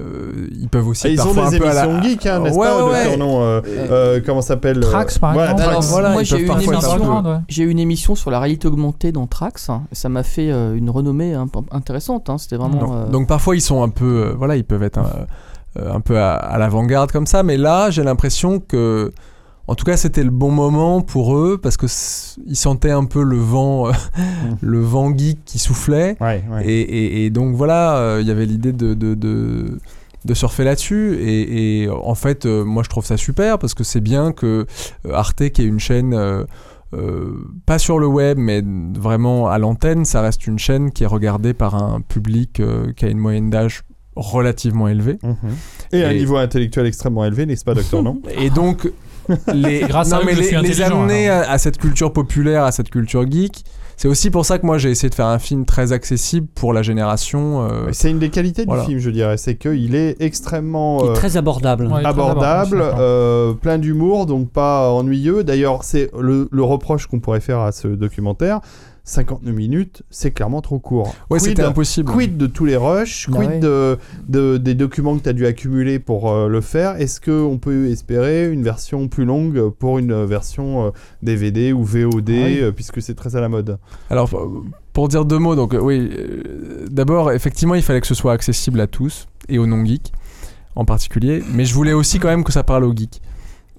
euh, ils peuvent aussi Ah, ils ont des un peu à la- émissions geeks, hein, n'est-ce Ouais, pas ouais, ouais. surnom, euh, euh, Comment s'appelle euh, Trax, par exemple. Trax. Alors, voilà, moi j'ai eu, une émission, j'ai eu une émission sur la réalité augmentée dans Trax. hein, ça m'a fait euh, une renommée hein, intéressante. hein, C'était vraiment. Donc, euh, donc parfois ils sont un peu, euh, voilà, ils peuvent être un, euh, un peu à, à l'avant-garde comme ça, mais là j'ai l'impression que, en tout cas c'était le bon moment pour eux parce que ils sentaient un peu le vent, euh, le vent geek qui soufflait, Ouais, ouais. et, et- et donc voilà, euh, il y avait l'idée de, de, de, de surfer là-dessus, et, et en fait euh, moi je trouve ça super parce que c'est bien que Arte qui est une chaîne euh, euh, pas sur le web, mais vraiment à l'antenne, ça reste une chaîne qui est regardée par un public qui a une moyenne d'âge relativement élevée. Et un Et- niveau intellectuel extrêmement élevé, n'est-ce pas, docteur Non? Et donc, les, Grâce à non, eux mais je les, suis les intelligent, amener alors. à, à cette culture populaire, à cette culture geek. C'est aussi pour ça que moi j'ai essayé de faire un film très accessible pour la génération. euh, C'est une des qualités Voilà. du film, je dirais. C'est qu'il est extrêmement. Il est euh, très abordable. Ouais, très abordable, abordable, euh, plein d'humour, donc pas ennuyeux. D'ailleurs, c'est le, le reproche qu'on pourrait faire à ce documentaire. 59 minutes, c'est clairement trop court. Ouais, Quid- c'était impossible. Quid de tous les rushs, Bah quid ouais. de, de- des documents que tu as dû accumuler pour euh, le faire? Est-ce qu'on peut espérer une version plus longue pour une version euh, DVD ou VOD, Ah euh, puisque c'est très à la mode? Alors, pour- dire deux mots, donc euh, oui, euh, d'abord, effectivement, il fallait que ce soit accessible à tous et aux non-geeks en particulier, mais je voulais aussi quand même que ça parle aux geeks.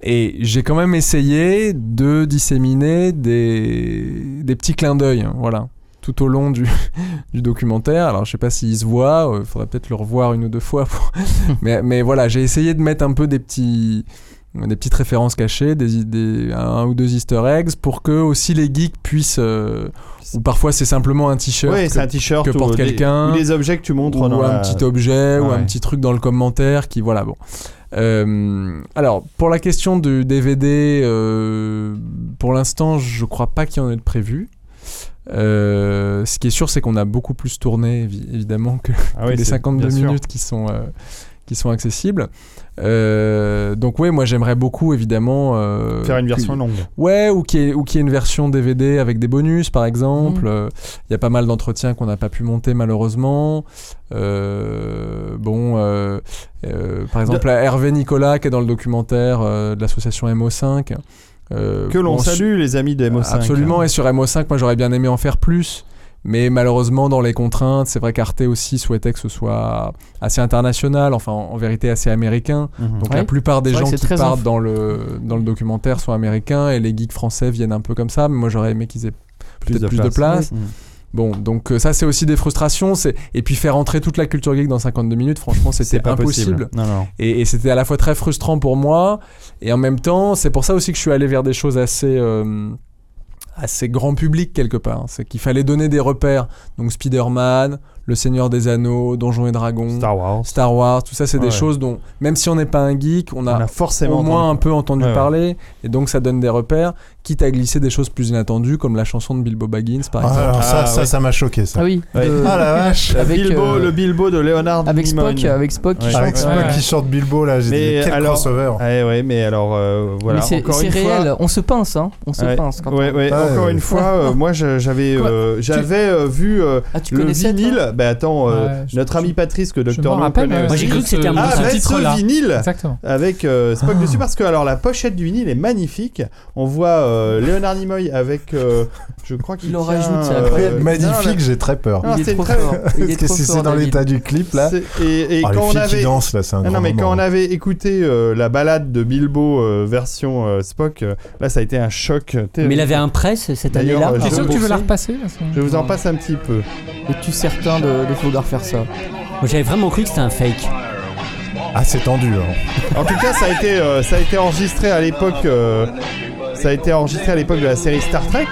Et j'ai quand même essayé de disséminer des, des petits clins d'œil, hein, voilà, tout au long du, du documentaire. Alors, je sais pas s'il se voit, il faudrait peut-être le revoir une ou deux fois. pour- mais, mais voilà, j'ai essayé de mettre un peu des petits des petites références cachées, des, des- un ou deux easter eggs pour que aussi les geeks puissent euh, ou parfois c'est simplement un t-shirt que- c'est un t-shirt que ou porte quelqu'un ou des objets que tu montres ou dans un la- petit objet ou Ouais. un petit truc dans le commentaire qui voilà bon Euh, alors pour la question du DVD euh, pour l'instant je crois pas qu'il y en ait de prévu Euh, ce qui est sûr c'est qu'on a beaucoup plus tourné évi- évidemment que, Ah que oui, les c'est- 52 bien sûr. minutes qui sont qui sont accessibles Euh, donc ouais moi j'aimerais beaucoup évidemment euh, Faire une que- version longue. Ouais, ou qu'il y, ait- ou qu'il y ait une version DVD avec des bonus, par exemple. Mhm. Euh, Il y a pas mal d'entretiens qu'on n'a pas pu monter, malheureusement. Euh, bon, euh, euh, par exemple, Hervé Nicolas, qui est dans le documentaire euh, de l'association MO5. euh, Que l'on bon, salue, les amis de MO5. Absolument, et sur MO5, moi j'aurais bien aimé en faire plus. Mais malheureusement, dans les contraintes, c'est vrai qu'Arte aussi souhaitait que ce soit assez international, enfin en, en vérité assez américain. Mhm. Donc Ouais. la plupart des gens qui partent dans le, dans le documentaire sont américains et les geeks français viennent un peu comme ça. Mais moi j'aurais aimé qu'ils aient peut-être plus de place. Oui. Bon, donc euh, ça c'est aussi des frustrations. Et puis faire entrer toute la culture geek dans 52 minutes, franchement c'était impossible. possible. Non, non. Et, et c'était à la fois très frustrant pour moi, et en même temps, c'est pour ça aussi que je suis allé vers des choses assez, euh, assez grand public quelque part. C'est qu'il fallait donner des repères. Donc Spider-Man, Le Seigneur des Anneaux, Donjons et Dragons, Star Wars. Star Wars, tout ça, c'est Ouais, des choses dont, même si on n'est pas un geek, on a, On a forcément au moins entendu un peu entendu Ouais, ouais. parler, et donc ça donne des repères, quitte à glisser des choses plus inattendues, comme la chanson de Bilbo Baggins, par Ah, exemple. alors ça, Ah, ça, ouais. ça m'a choqué ça. Ah oui. Ah la vache Avec, Bilbo, euh, le Bilbo de Leonard avec. Spock, avec Spock qui Ouais. Avec chante. Spock Ouais. qui chante Bilbo là, j'ai dit quel alors- crossover. Ouais, ouais, mais alors euh, voilà. Mais c'est encore c'est une réel, fois. on se pince, hein. On se pince quand encore une fois, euh, moi j'avais euh, j'avais vu le vinyle. Bah attends, euh, Ouais, je- notre ami Patrice que No rappelle. connaît euh, Moi, j'ai cru que c'était un Ah, ce mais ce titre-là. vinyle Exactement. avec euh, Spock Ah. dessus parce que alors la pochette du vinyle est magnifique. On voit euh, Leonard Nimoy avec, euh, je crois qu'il Il en tient, rajoute, c'est euh, incroyable. non, Magnifique, j'ai très peur. Non, Il c'est est trop très- fort. Il est Parce que trop si fort, c'est dans David. l'état du clip là. c'est- Et, et Ah, quand on filles avait dansent là, c'est un Ah grand non mais quand on avait écouté euh, la balade de Bilbo euh, version euh, Spock, euh, là ça a été un choc terrible. Mais il avait un presse cette D'ailleurs, année-là. euh, T'es sûr que tu veux la repasser là, Je vous en passe un petit peu. Es-tu certain de, de vouloir faire ça Moi, j'avais vraiment cru que c'était un fake. Ah, c'est tendu. hein. En tout cas, ça a été, euh, ça a été enregistré à l'époque. euh, ça a été enregistré à l'époque de la série Star Trek.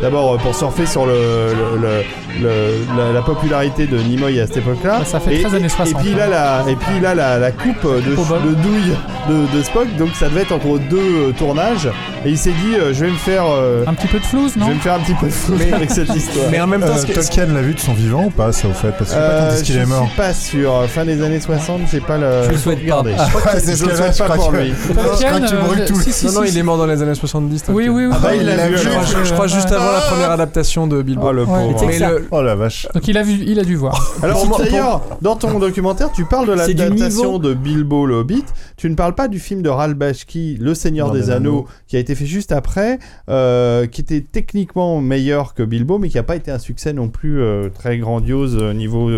D'abord euh, pour surfer sur le, le- le- le- la, la popularité de Nimoy à cette époque-là. Bah, ça fait et, 13 années et- 60, Et puis là, la, et puis là, la, la coupe de, douille de, de Spock. Donc ça devait être entre deux euh, tournages. Et il s'est dit, euh, je vais me faire, euh, Un petit peu de flouze, je non vais me faire un petit peu de Mais- avec cette histoire. Mais en même temps, Euh, Tolkien l'a vu de son vivant ou pas, ça au fait? Parce que je sais pas quand est-ce qu'il je est mort. suis pas sûr. Fin des années 60, j'ai pas le. Je le souhaite pas. Ah, je le souhaite je pas crois pour que- lui. Je crois que tu brûles tout. si, si, Non, non, il est mort dans les années 70. Oui, oui, oui. Ah bah, il l'a vu, Je crois, je- je juste Ah. avant la première adaptation de Bilbo. Le Ouais, pauvre. Mais le- Oh la vache. Donc il a vu, il a dû voir. Alors d'ailleurs, dans ton documentaire, tu parles de l'adaptation niveau. de Bilbo le Hobbit. Tu ne parles pas du film de Ralph Bakshi, Le Seigneur Non, des Anneaux, qui a été fait juste après, euh, qui était techniquement meilleur que Bilbo, mais qui n'a pas été un succès non plus euh, très grandiose au niveau.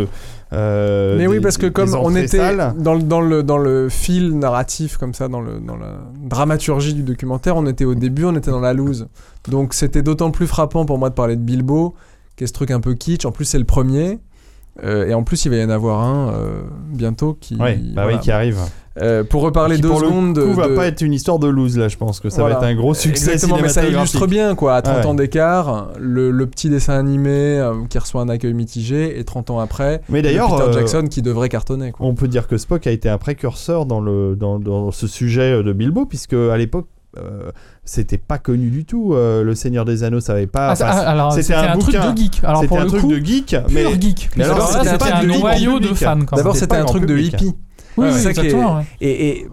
euh, Mais des- oui, parce que comme on était dans le, dans, le, dans le fil narratif, comme ça, dans, le, dans la dramaturgie du documentaire, on était au début, on était dans la loose. Donc c'était d'autant plus frappant pour moi de parler de Bilbo, qu'est ce truc un peu kitsch. En plus, c'est le premier. Euh, et en plus, il va y en avoir un euh, bientôt qui. Ouais, bah voilà. oui, qui arrive. Euh, pour reparler Qui, deux pour le secondes. coup, de, va pas être une histoire de loose là, je pense que ça Voilà. va être un gros succès Exactement, mais ça illustre bien quoi. À 30 Ouais. ans d'écart, le, le petit dessin animé qui reçoit un accueil mitigé, et 30 ans après, Mais le d'ailleurs, Peter Jackson qui devrait cartonner. Quoi. On peut dire que Spock a été un précurseur dans, le, dans, dans ce sujet de Bilbo, puisque à l'époque, euh, c'était pas connu du tout. euh, le Seigneur des Anneaux, ça avait pas. Ah, ça- enfin, alors, c'était un truc bouquin. de geek. Alors, c'était pour un le truc coup, de geek, pur mais geek. Mais alors, c'était un noyau de fans, quand D'abord, C'était un truc de hippie. Oui, oui, C'est ça qui est- exactement, ouais. Et, et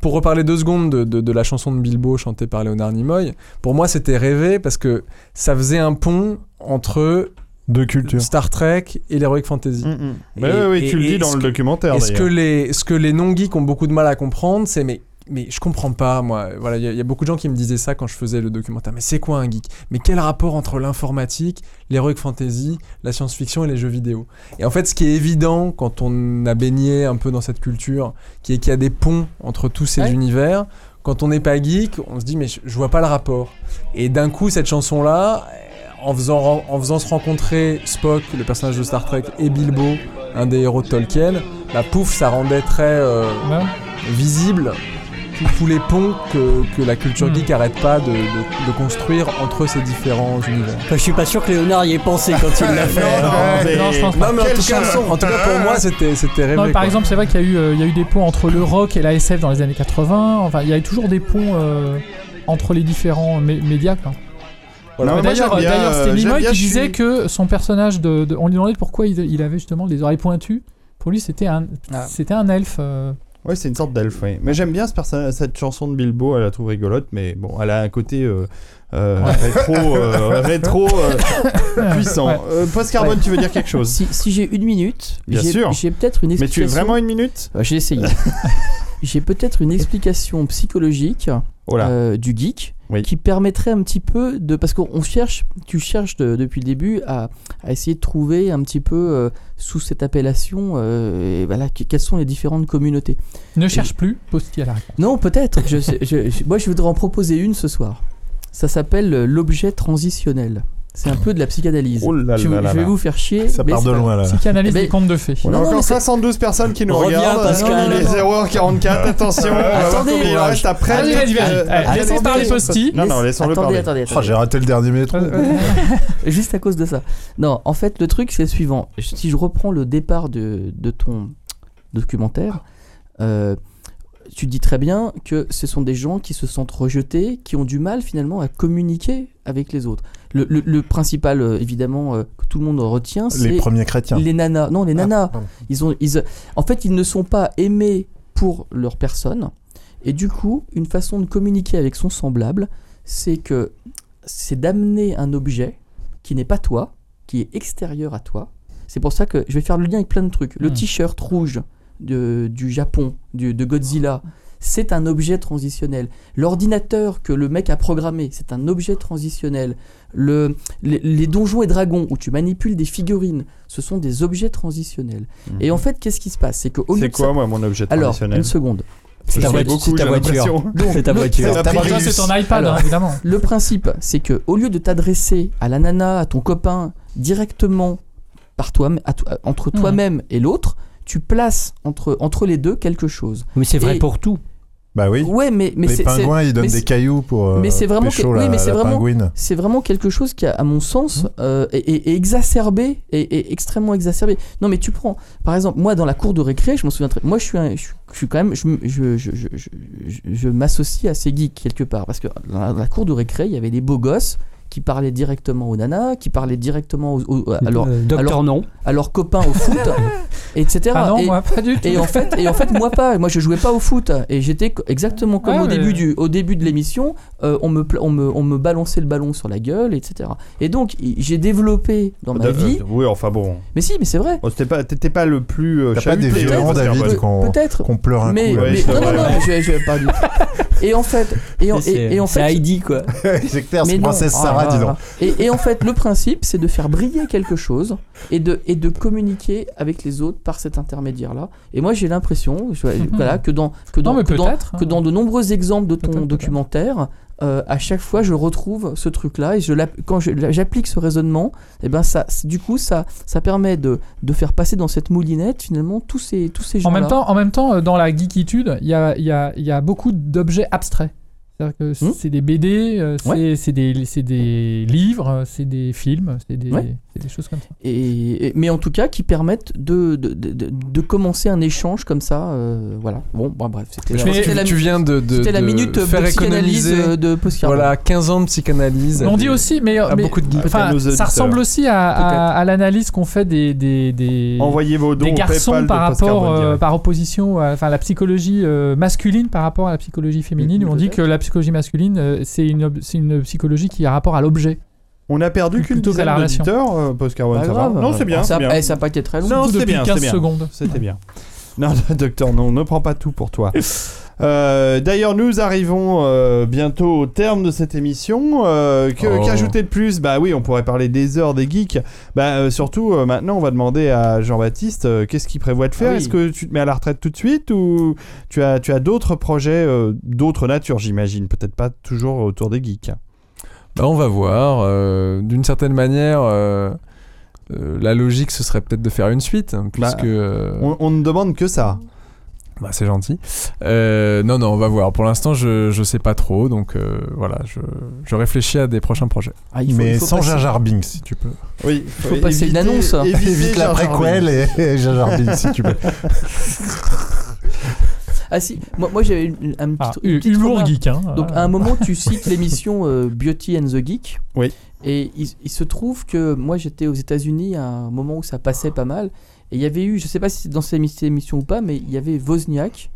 pour reparler deux secondes de, de- de la chanson de Bilbo chantée par Léonard Nimoy, pour moi c'était rêvé parce que ça faisait un pont entre Deux cultures. Star Trek et l'Heroic Fantasy. Mm, mm. Bah oui, oui, tu le dis dans le documentaire, Et ce que les, ce que les non-geeks ont beaucoup de mal à comprendre, c'est mais, mais je comprends pas, moi. Voilà, il y, a- il y a beaucoup de gens qui me disaient ça quand je faisais le documentaire. Mais c'est quoi un geek? Mais quel rapport entre l'informatique, l'heroic fantasy, la science-fiction et les jeux vidéo? Et en fait, ce qui est évident quand on a baigné un peu dans cette culture, qui est qu'il y a des ponts entre tous ces Ouais. univers. Quand on n'est pas geek, on se dit mais je, je vois pas le rapport. Et d'un coup, cette chanson-là, en faisant, en faisant se rencontrer Spock, le personnage de Star Trek, et Bilbo, un des héros de Tolkien, bah pouf, ça rendait très euh, visible tous- tous les ponts que, que la culture geek arrête pas de, de- de construire entre ces différents univers. Enfin, je suis pas sûr que Léonard y ait pensé quand il l'a fait. mais- non, je pense pas. Non, mais en tout, cas, chanson en tout cas, pour moi, c'était c'était rêvé. Non, mais par quoi. exemple, c'est vrai qu'il y, a eu, euh, il y a eu des ponts entre le rock et la SF dans les années 80. Enfin, il y a eu toujours des ponts euh, entre les différents mé- médias. quoi. Voilà. Mais D'ailleurs, c'était euh, Nimoy qui disait suis- que son personnage de, de- on lui demandait pourquoi il, il avait justement les oreilles pointues. Pour lui, c'était un, Ah. c'était un elfe. euh. Ouais, c'est une sorte d'elfe. Mais j'aime bien ce cette chanson de Bilbo, elle la trouve rigolote, mais bon, elle a un côté euh, euh, rétro, euh, rétro euh, puissant. Ouais. Euh, Post Carbone, Ouais. tu veux dire quelque chose Si, si j'ai une minute, Bien j'ai- sûr. j'ai peut-être une Mais tu explication. veux vraiment une minute Euh, J'ai essayé. j'ai peut-être une explication psychologique Oh euh, du geek Oui. qui permettrait un petit peu de parce qu'on cherche, tu cherches de- depuis le début à, à essayer de trouver un petit peu euh, sous cette appellation, euh, et voilà, que- quelles sont les différentes communautés. Ne Et- cherche plus, Posti à la réponse. non, peut-être. Je, sais- je- je- moi, je voudrais en proposer une ce soir. Ça s'appelle l'objet transitionnel. C'est un peu de la psychanalyse. Oh là je, là là je vais là. vous faire chier. Ça mais part de loin, là. Psychanalyse des contes de fées. On a Non, non, encore mais c'est- 72 personnes qui nous Reviens, regardent. Pascal. Il est 0h44, attention. Attendez. il en reste après. Allez, vas-y, vas-y. Euh, entendu. parler Posti. Non, non, laissons-le parler. attendez, Oh, attendez. j'ai raté le dernier métro. Juste à cause de ça. Non, en fait, le truc, c'est le suivant. Si je reprends le départ de, de ton documentaire, euh, tu dis très bien que ce sont des gens qui se sentent rejetés, qui ont du mal finalement à communiquer avec les autres. Le, le- le principal, euh, évidemment, euh, que tout le monde retient, c'est Les premiers chrétiens. les nanas. Non, les nanas. pardon. Ils ont, ils, en fait, ils ne sont pas aimés pour leur personne. Et du coup, une façon de communiquer avec son semblable, c'est que c'est d'amener un objet qui n'est pas toi, qui est extérieur à toi. C'est pour ça que je vais faire le lien avec plein de trucs. Le Hmm. t-shirt rouge de- du Japon, du- de Godzilla, c'est un objet transitionnel. L'ordinateur que le mec a programmé, c'est un objet transitionnel. Le, les, les donjons et dragons où tu manipules des figurines, ce sont des objets transitionnels. Et en fait, qu'est-ce qui se passe? C'est que au lieu C'est de quoi, ça- moi, mon objet Alors, traditionnel une seconde. C'est ta ta voiture, beaucoup, c'est ta voiture. C'est ta voiture. Ton iPad, Alors, hein, évidemment. Le principe, c'est que au lieu de t'adresser à la nana, à ton copain, directement par toi, à toi- entre Mhm. toi-même et l'autre, tu places entre, entre les deux quelque chose. Mais c'est vrai Et- pour tout. Bah oui. Ouais, mais, mais les c'est- pingouins, ils donnent des cailloux pour euh, mais c'est vraiment pécho que- oui, mais c'est vraiment- c'est vraiment quelque chose qui, à mon sens, euh, est, est- est exacerbé, et est extrêmement exacerbé. Non, mais tu prends, par exemple, moi dans la cour de récré, je m'en souviens très. Moi, je suis, un- je, suis- je suis quand même, je, m- je, je, je, je, je- je m'associe à ces geeks quelque part, parce que dans la, dans la cour de récré, il y avait des beaux gosses qui parlaient directement aux nanas, qui parlaient directement aux, aux- à, leur, Euh, à leur- non. à leurs copains au foot, etc. Ah non, et, moi, pas du tout. et en fait, et en fait, moi pas. Moi, je jouais pas au foot. Et j'étais exactement comme Ah, au mais- début du, au début de l'émission. euh, on me, on me, on me balançait le ballon sur la gueule, etc. Et donc, j'ai développé dans ma Euh, vie. euh, Oui, enfin bon. Mais si, mais c'est vrai. Bon, T'étais pas, t'étais pas le plus. euh, T'as pas des violents, David, qu'on Peut-être. qu'on pleure un Mais, coup. là. Ouais, mais- non, non, non, je, je- pas du tout. Et en fait, et en, C'est et, et en c'est fait, Heidi, quoi. c'est clair, c'est. Princesse Ah, Sarah, ah, dis ah. donc. Et, et en fait, le principe, c'est de faire briller quelque chose et de, et de communiquer avec les autres par cet intermédiaire-là. Et moi, j'ai l'impression voilà, que dans, que dans, Non, que dans, peut-être, que hein. dans de nombreux exemples de ton documentaire, euh, à chaque fois, je retrouve ce truc-là et je quand j'applique ce raisonnement, et ben ça, du coup, ça, ça permet de, de faire passer dans cette moulinette finalement tous ces, tous ces En gens-là. même temps, en même temps, euh, dans la geekitude, il y a, y, a, il y a beaucoup d'objets abstraits. C'est-à-dire que c'est des BD, euh, c'est Ouais. des, livres, euh, c'est des films, c'est des, Ouais. c'est des choses comme ça. Et, et- mais en tout cas, qui permettent de, de, de, de- de commencer un échange comme ça. euh, voilà. Bon, bah, bref, c'était la, tu viens de, la de minute faire psychanalyse économiser euh, de Poscar. Voilà, 15 ans de psychanalyse. On dit aussi, mais, beaucoup de enfin, ça ressemble aussi à, Peut-être. à, à l'analyse qu'on fait des, des, des, Envoyez vos dons des au garçons PayPal par rapport, euh, opposition, à, enfin la psychologie euh, masculine par rapport à la psychologie féminine. Où on dit que la psychologie masculine, euh, c'est une, une psychologie qui a rapport à l'objet. On a perdu qu'une dizaine d'auditeurs, euh, Post Carbone, Pas ça va. Non, c'est bien, Ça, c'est bien. eh, ça a pas été très long. Non, depuis bien, 15 c'est bien. secondes. C'était bien. Non, docteur, non, ne prends pas tout pour toi. Euh, D'ailleurs, nous arrivons euh, bientôt au terme de cette émission. Euh, Oh. Qu'ajouter de plus? Bah oui, on pourrait parler des heures des geeks. Bah euh, surtout, euh, maintenant, on va demander à Jean-Baptiste euh, qu'est-ce qu'il prévoit de faire? Ah oui. Est-ce que tu te mets à la retraite tout de suite ou tu as, tu as d'autres projets euh, d'autres natures, j'imagine? Peut-être pas toujours autour des geeks. Bah, on va voir. euh, D'une certaine manière, euh, euh, la logique, ce serait peut-être de faire une suite, hein, puisque. euh, On, on ne demande que ça. Bah, c'est gentil. Euh, non, non, on va voir. Pour l'instant, je, je sais pas trop, donc euh, voilà, je, je réfléchis à des prochains projets. Ah, il faut- Mais il faut sans passer- Jar Binks, si tu peux. Oui, faut passer une annonce. Évite la préquelle et, et Jar Binks, si tu peux. Ah si, moi, moi j'avais une, un petit, Ah, une petite humour geek. Hein. Donc à un moment tu cites l'émission euh, Beauty and the Geek. Oui. Et il, il se trouve que moi j'étais aux États-Unis à un moment où ça passait pas mal. Et il y avait eu, je sais pas si c'est dans cette émi- cette émission ou pas, mais il y avait Wozniak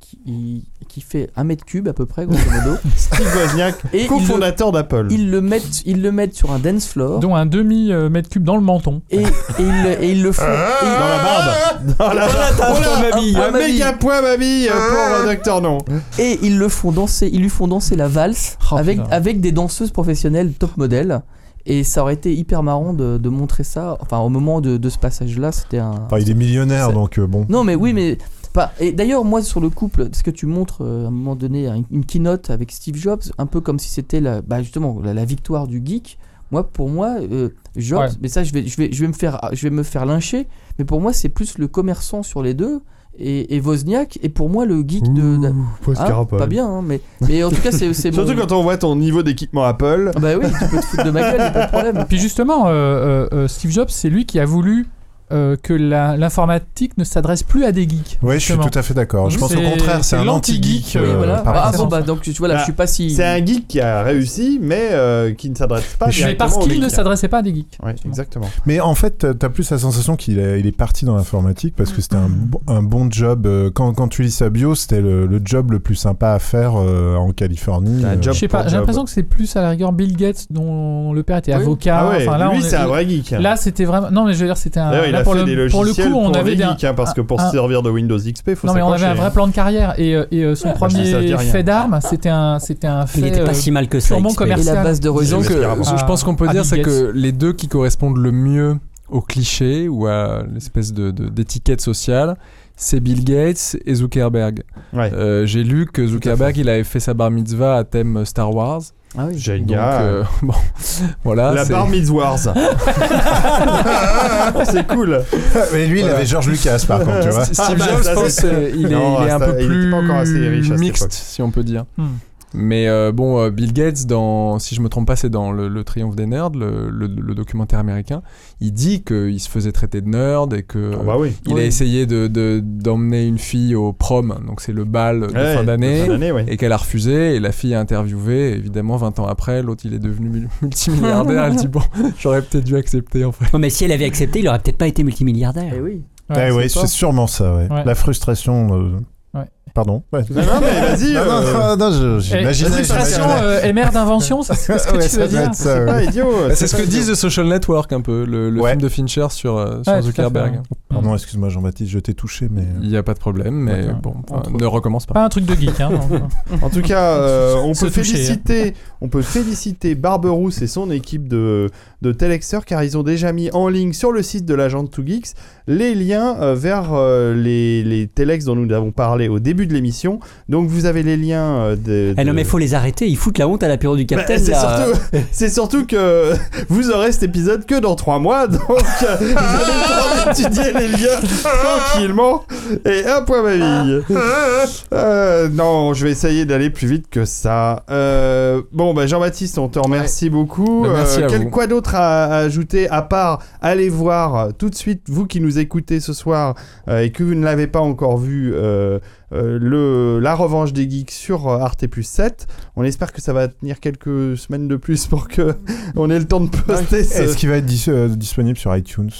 qui, qui fait un mètre cube à peu près, grosso modo. Steve Wozniak, Et cofondateur d'Apple. Ils le mettent, ils le mettent sur un dance floor. Dont un demi euh, mètre cube dans le menton. Et, et, ils, le- et ils le font. et- Dans la barbe Dans la barbe t'as un Oh là, point mamie. Un Un mamie. méga point mamie euh, pour euh, Docteur Non. Et ils le font danser, ils lui font danser la valse Oh, avec, putain. avec des danseuses professionnelles top modèle. Et ça aurait été hyper marrant de, de montrer ça. Enfin, au moment de, de ce passage-là, c'était un. Enfin, il est millionnaire, donc euh, bon. Non, mais oui, mais. Pas... Et d'ailleurs, moi, sur le couple, ce que tu montres euh, à un moment donné, une, une keynote avec Steve Jobs, un peu comme si c'était la, bah, justement la, la victoire du geek. Moi, pour moi, euh, Jobs, Ouais. mais ça, je vais, je, vais, je, vais me faire, je vais me faire lyncher, mais pour moi, c'est plus le commerçant sur les deux. Et, et Wozniak, et pour moi, le geek de. de- Carapol. pas bien, hein, mais, mais en tout cas, c'est Surtout mon- quand on voit ton niveau d'équipement Apple. Ah Bah oui, tu peux te foutre de ma gueule, y a pas de problème. Puis justement, euh, euh, euh, Steve Jobs, c'est lui qui a voulu euh, que la- l'informatique ne s'adresse plus à des geeks. Oui, je suis tout à fait d'accord. Je pense au contraire, c'est un anti-geek. oui, euh, voilà. Ah bon, bah donc tu vois là, Bah, je suis pas si. C'est un geek qui a réussi, mais euh, qui ne s'adresse pas Mais parce qu'il ne s'adressait pas à des geeks. Ouais, exactement. Mais en fait, t'as- t'as plus la sensation qu'il est, il est parti dans l'informatique parce que c'était un, bo- un bon job. euh, Quand, quand tu lis sa bio, c'était le, le job le plus sympa à faire euh, en Californie. Un job Je sais pas, j'ai l'impression que c'est plus à la rigueur Bill Gates dont le père était Oui. avocat. Ah ouais, Enfin, là, lui on est- c'est un vrai geek. Là, c'était vraiment. Non, mais je veux dire, c'était un. A pour, fait le, des pour le logiciels coup, on pour avait des- hein, parce que pour un- se servir de Windows XP, faut Non, mais on avait un vrai hein. plan de carrière et, euh, et, euh, son premier fait d'armes, c'était un, c'était un fait Il était pas euh, si mal que ça. XP. Et commercial. la base de Respirable. je pense qu'on peut à dire c'est que les deux qui correspondent le mieux au cliché ou à l'espèce de, de- d'étiquette sociale, c'est Bill Gates et Zuckerberg. Ouais. Euh, j'ai lu que Zuckerberg il avait fait sa bar mitzvah à thème Star Wars. Ah oui. Donc Génial. euh, bon, voilà. La c'est- bar Wars. c'est cool. Mais lui, il Voilà. avait George Lucas, par contre, tu vois. Steve Ah bah, Jobs, je pense, euh, il est, Non, il est un peu il plus pas encore assez riche à cette mixte, si on peut dire. Hmm. Mais euh, bon, euh, Bill Gates, dans, si je me trompe pas, c'est dans le, le Triomphe des nerds, le, le- le documentaire américain. Il dit qu'il se faisait traiter de nerd et que Ah bah oui. il a essayé de, de- d'emmener une fille au prom, donc c'est le bal de Ouais, fin d'année, ouais. et qu'elle a refusé. Et la fille a interviewé. Évidemment, 20 ans après, l'autre il est devenu mul- multimilliardaire. elle dit bon, j'aurais peut-être dû accepter en fait. Ouais, mais si elle avait accepté, il aurait peut-être pas été multimilliardaire. Eh oui. Ouais, Eh oui, c'est sûrement ça, ouais. Ouais. La frustration. euh. Pardon. Ouais. Non, non, mais vas-y. Non, non, euh, non, non, j'imaginais. la frustration j'imaginais. euh, est mère d'invention, c'est ce que Ouais, tu veux dire ça, C'est pas idiot. Bah, c'est ce que idiot. disent The Social Network un peu, le, le Ouais. film de Fincher sur, euh, sur Zuckerberg. Pardon, excuse-moi, Jean-Baptiste, je t'ai touché, mais. Il n'y a pas de problème, mais Ouais. bon, ne recommence pas. Pas un truc de geek, hein. euh. En tout cas, euh, on, peut toucher, féliciter, on peut féliciter Barberousse et son équipe de, de Telexer car ils ont déjà mis en ligne sur le site de l'agent 2 Geeks les liens euh, vers euh, les, les Telex dont nous avons parlé au début de l'émission. Donc vous avez les liens euh, de. Eh non, mais faut les arrêter, ils foutent la honte à l'apéro du Bah, capitaine. c'est surtout, c'est surtout que vous aurez cet épisode que dans trois mois, donc vous avez le temps d'étudier les bien tranquillement et un point ma vie. Euh, non, je vais essayer d'aller plus vite que ça. Euh, bon, bah Jean-Baptiste, on te remercie beaucoup. Bah, merci Euh, à quel, vous. quoi d'autre à, à ajouter à part aller voir euh, tout de suite, vous qui nous écoutez ce soir euh, et que vous ne l'avez pas encore vu, euh, euh, le, la revanche des geeks sur Arte Plus 7. On espère que ça va tenir quelques semaines de plus pour que on ait le temps de poster ce- Est-ce qu'il va être dis- euh, disponible sur iTunes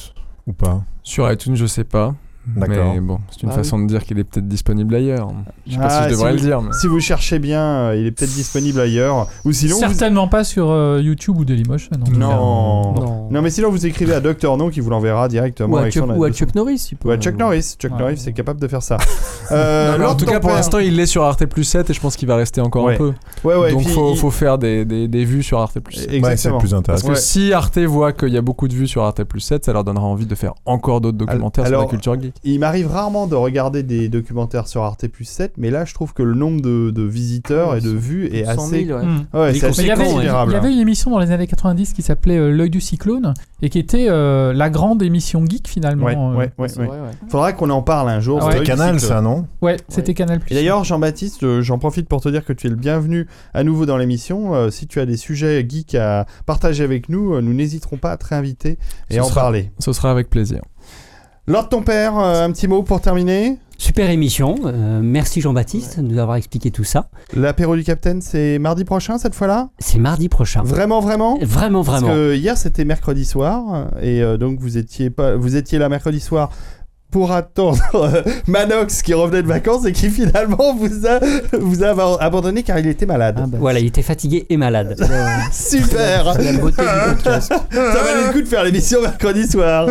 ou pas? Sur iTunes, je sais pas. D'accord. Mais bon, c'est une Ah façon de dire qu'il est peut-être disponible ailleurs. Je sais pas Ah, si je devrais vous, le dire. Mais... Si vous cherchez bien, euh, il est peut-être disponible ailleurs. Ou sinon, vous- Certainement pas sur euh, YouTube ou Dailymotion. Non. Non. non. mais sinon vous écrivez à Docteur No qui vous l'enverra directement. Ou à avec Chuck- son ou à adresse. Chuck Norris, il peut- Ou à Chuck Norris. Chuck Ouais. Norris c'est capable de faire ça. Euh, Non, en tout cas, pour l'instant, il est sur Arte Plus 7 et je pense qu'il va rester encore Ouais. un peu. Ouais, ouais, Donc, faut, il- faut faire des, des, des vues sur Arte Plus 7. Exactement. Ouais, c'est le plus Parce intéressant. que Ouais. si Arte voit qu'il y a beaucoup de vues sur Arte Plus 7, ça leur donnera envie de faire encore d'autres documentaires sur la culture geek. Il m'arrive rarement de regarder des documentaires sur Arte plus 7, mais là je trouve que le nombre de, de visiteurs et de vues est 100 assez. 000, ouais. Hmm. Ouais, c'est Mais assez il y, avait, considérable. il y avait une émission dans les années 90 qui s'appelait euh, L'œil du cyclone et qui était euh, la grande émission geek finalement. Ouais, euh. ouais, ouais, ouais. Faudra qu'on en parle un jour. Ah C'était Canal, ça, non Ouais, c'était Canal+. Et d'ailleurs, Jean-Baptiste, j'en profite pour te dire que tu es le bienvenu à nouveau dans l'émission. Euh, si tu as des sujets geeks à partager avec nous, nous n'hésiterons pas à te réinviter et Ce en sera- parler. Ce sera avec plaisir. Lord ton père, euh, un petit mot pour terminer Super émission. euh, merci Jean-Baptiste de nous avoir expliqué tout ça. L'apéro du Capitaine, c'est mardi prochain cette fois-là? C'est mardi prochain. Vraiment, vraiment? Vraiment, Parce vraiment. que hier c'était mercredi soir et euh, donc vous étiez pas, vous étiez là mercredi soir pour attendre euh, Manox qui revenait de vacances et qui finalement vous a vous a abandonné car il était malade. Voilà, il était fatigué et malade. Super C'est la beauté du podcast. Ça valait le coup de faire l'émission mercredi soir.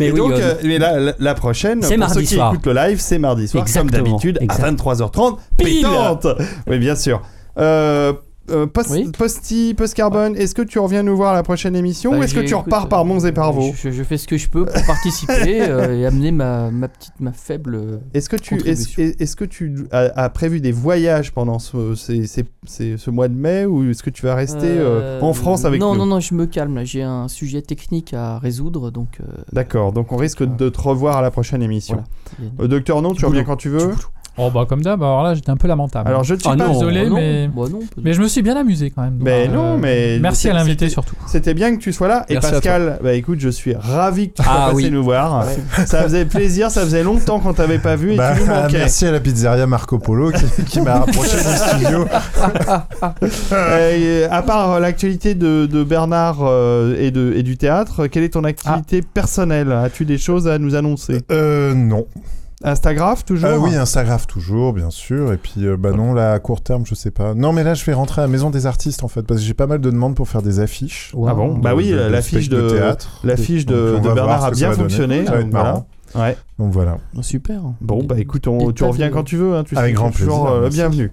Mais et oui, donc, euh, euh, mais là, la, la prochaine, c'est pour mardi ceux qui soir. écoutent le live, c'est mardi soir, Exactement, comme d'habitude, à exact. 23h30, Pile pétante Oui, bien sûr. Euh, euh, post, Posty, Post Carbone, est-ce que tu reviens nous voir à la prochaine émission Bah, ou est-ce que tu écoute, repars par Mons et par Vaux Je, je fais ce que je peux pour participer euh, et amener ma, ma petite, ma faible. euh, Est-ce que tu, contribution. est-ce, est-ce que tu as, as prévu des voyages pendant ce, ces- ces- ces- ce mois de mai ou est-ce que tu vas rester euh, en France avec non, nous Non, non, je me calme là. J'ai un sujet technique à résoudre donc. D'accord, donc on risque de te revoir à la prochaine émission. Voilà. Docteur Non, tu reviens quand tu veux Oh bah comme d'hab, alors là j'étais un peu lamentable. Alors, je ne suis Ah pas- non, désolé, non, mais... bah non, mais je me suis bien amusé quand même. Mais non, euh, mais. Merci à l'invité surtout. C'était bien que tu sois là. Et Merci Pascal, bah écoute, je suis ravi que tu sois Ah passé oui. nous voir. Ouais. Ça faisait plaisir, ça faisait longtemps qu'on t'avait pas vu et Bah, tu nous manquais. merci à la pizzeria Marco Polo qui, qui m'a rapproché du studio. Euh, à part l'actualité de, de Bernard euh, et, de, et du théâtre, quelle est ton activité personnelle? As-tu des choses à nous annoncer? Euh, non. Instagram toujours Euh, oui, Instagram toujours, bien sûr. Et puis, euh, bah non, là, à court terme, je sais pas. Non, mais là, je vais rentrer à la Maison des Artistes, en fait, parce que j'ai pas mal de demandes pour faire des affiches. Ah bon Bah oui, l'affiche de, l'affiche de, de va Bernard a bien fonctionné. Ça va être voilà. Ouais. Donc voilà. Super. Bon, bah écoute, on- tu reviens de- quand tu veux. hein, tu Avec grand es toujours plaisir, euh, le merci. bienvenu.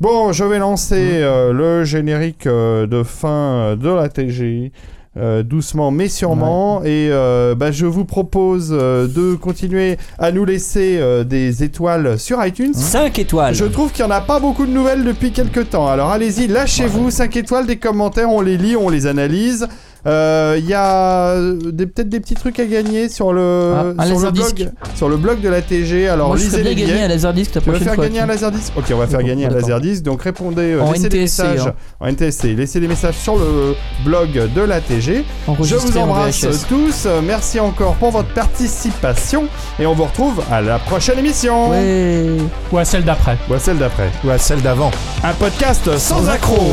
Bon, je vais lancer euh, le générique euh, de fin euh, de la TG. Euh, doucement mais sûrement. Et euh, bah, je vous propose euh, de continuer à nous laisser euh, des étoiles sur iTunes. 5 étoiles. Je trouve qu'il n'y en a pas beaucoup de nouvelles depuis quelques temps. Alors allez-y lâchez-vous. 5 étoiles des commentaires on les lit on les analyse Euh, Il y a euh, des- peut-être des petits trucs à gagner sur le, Ah, sur, le blog, sur le blog de la TG. Alors Moi, je lisez les bien gagner un laserdisc la Tu veux prochaine faire fois, gagner un laserdisc Ok, on va faire gagner un laserdisc. Donc répondez, euh, En laissez des NTSC, messages hein. en NTSC. Laissez des messages sur le blog de la TG. Je vous en embrasse VHS. tous. Euh, Merci encore pour votre participation et on vous retrouve à la prochaine émission. Ou à celle d'après. Ou à celle d'après. Ou à celle d'avant. Un podcast sans accroc.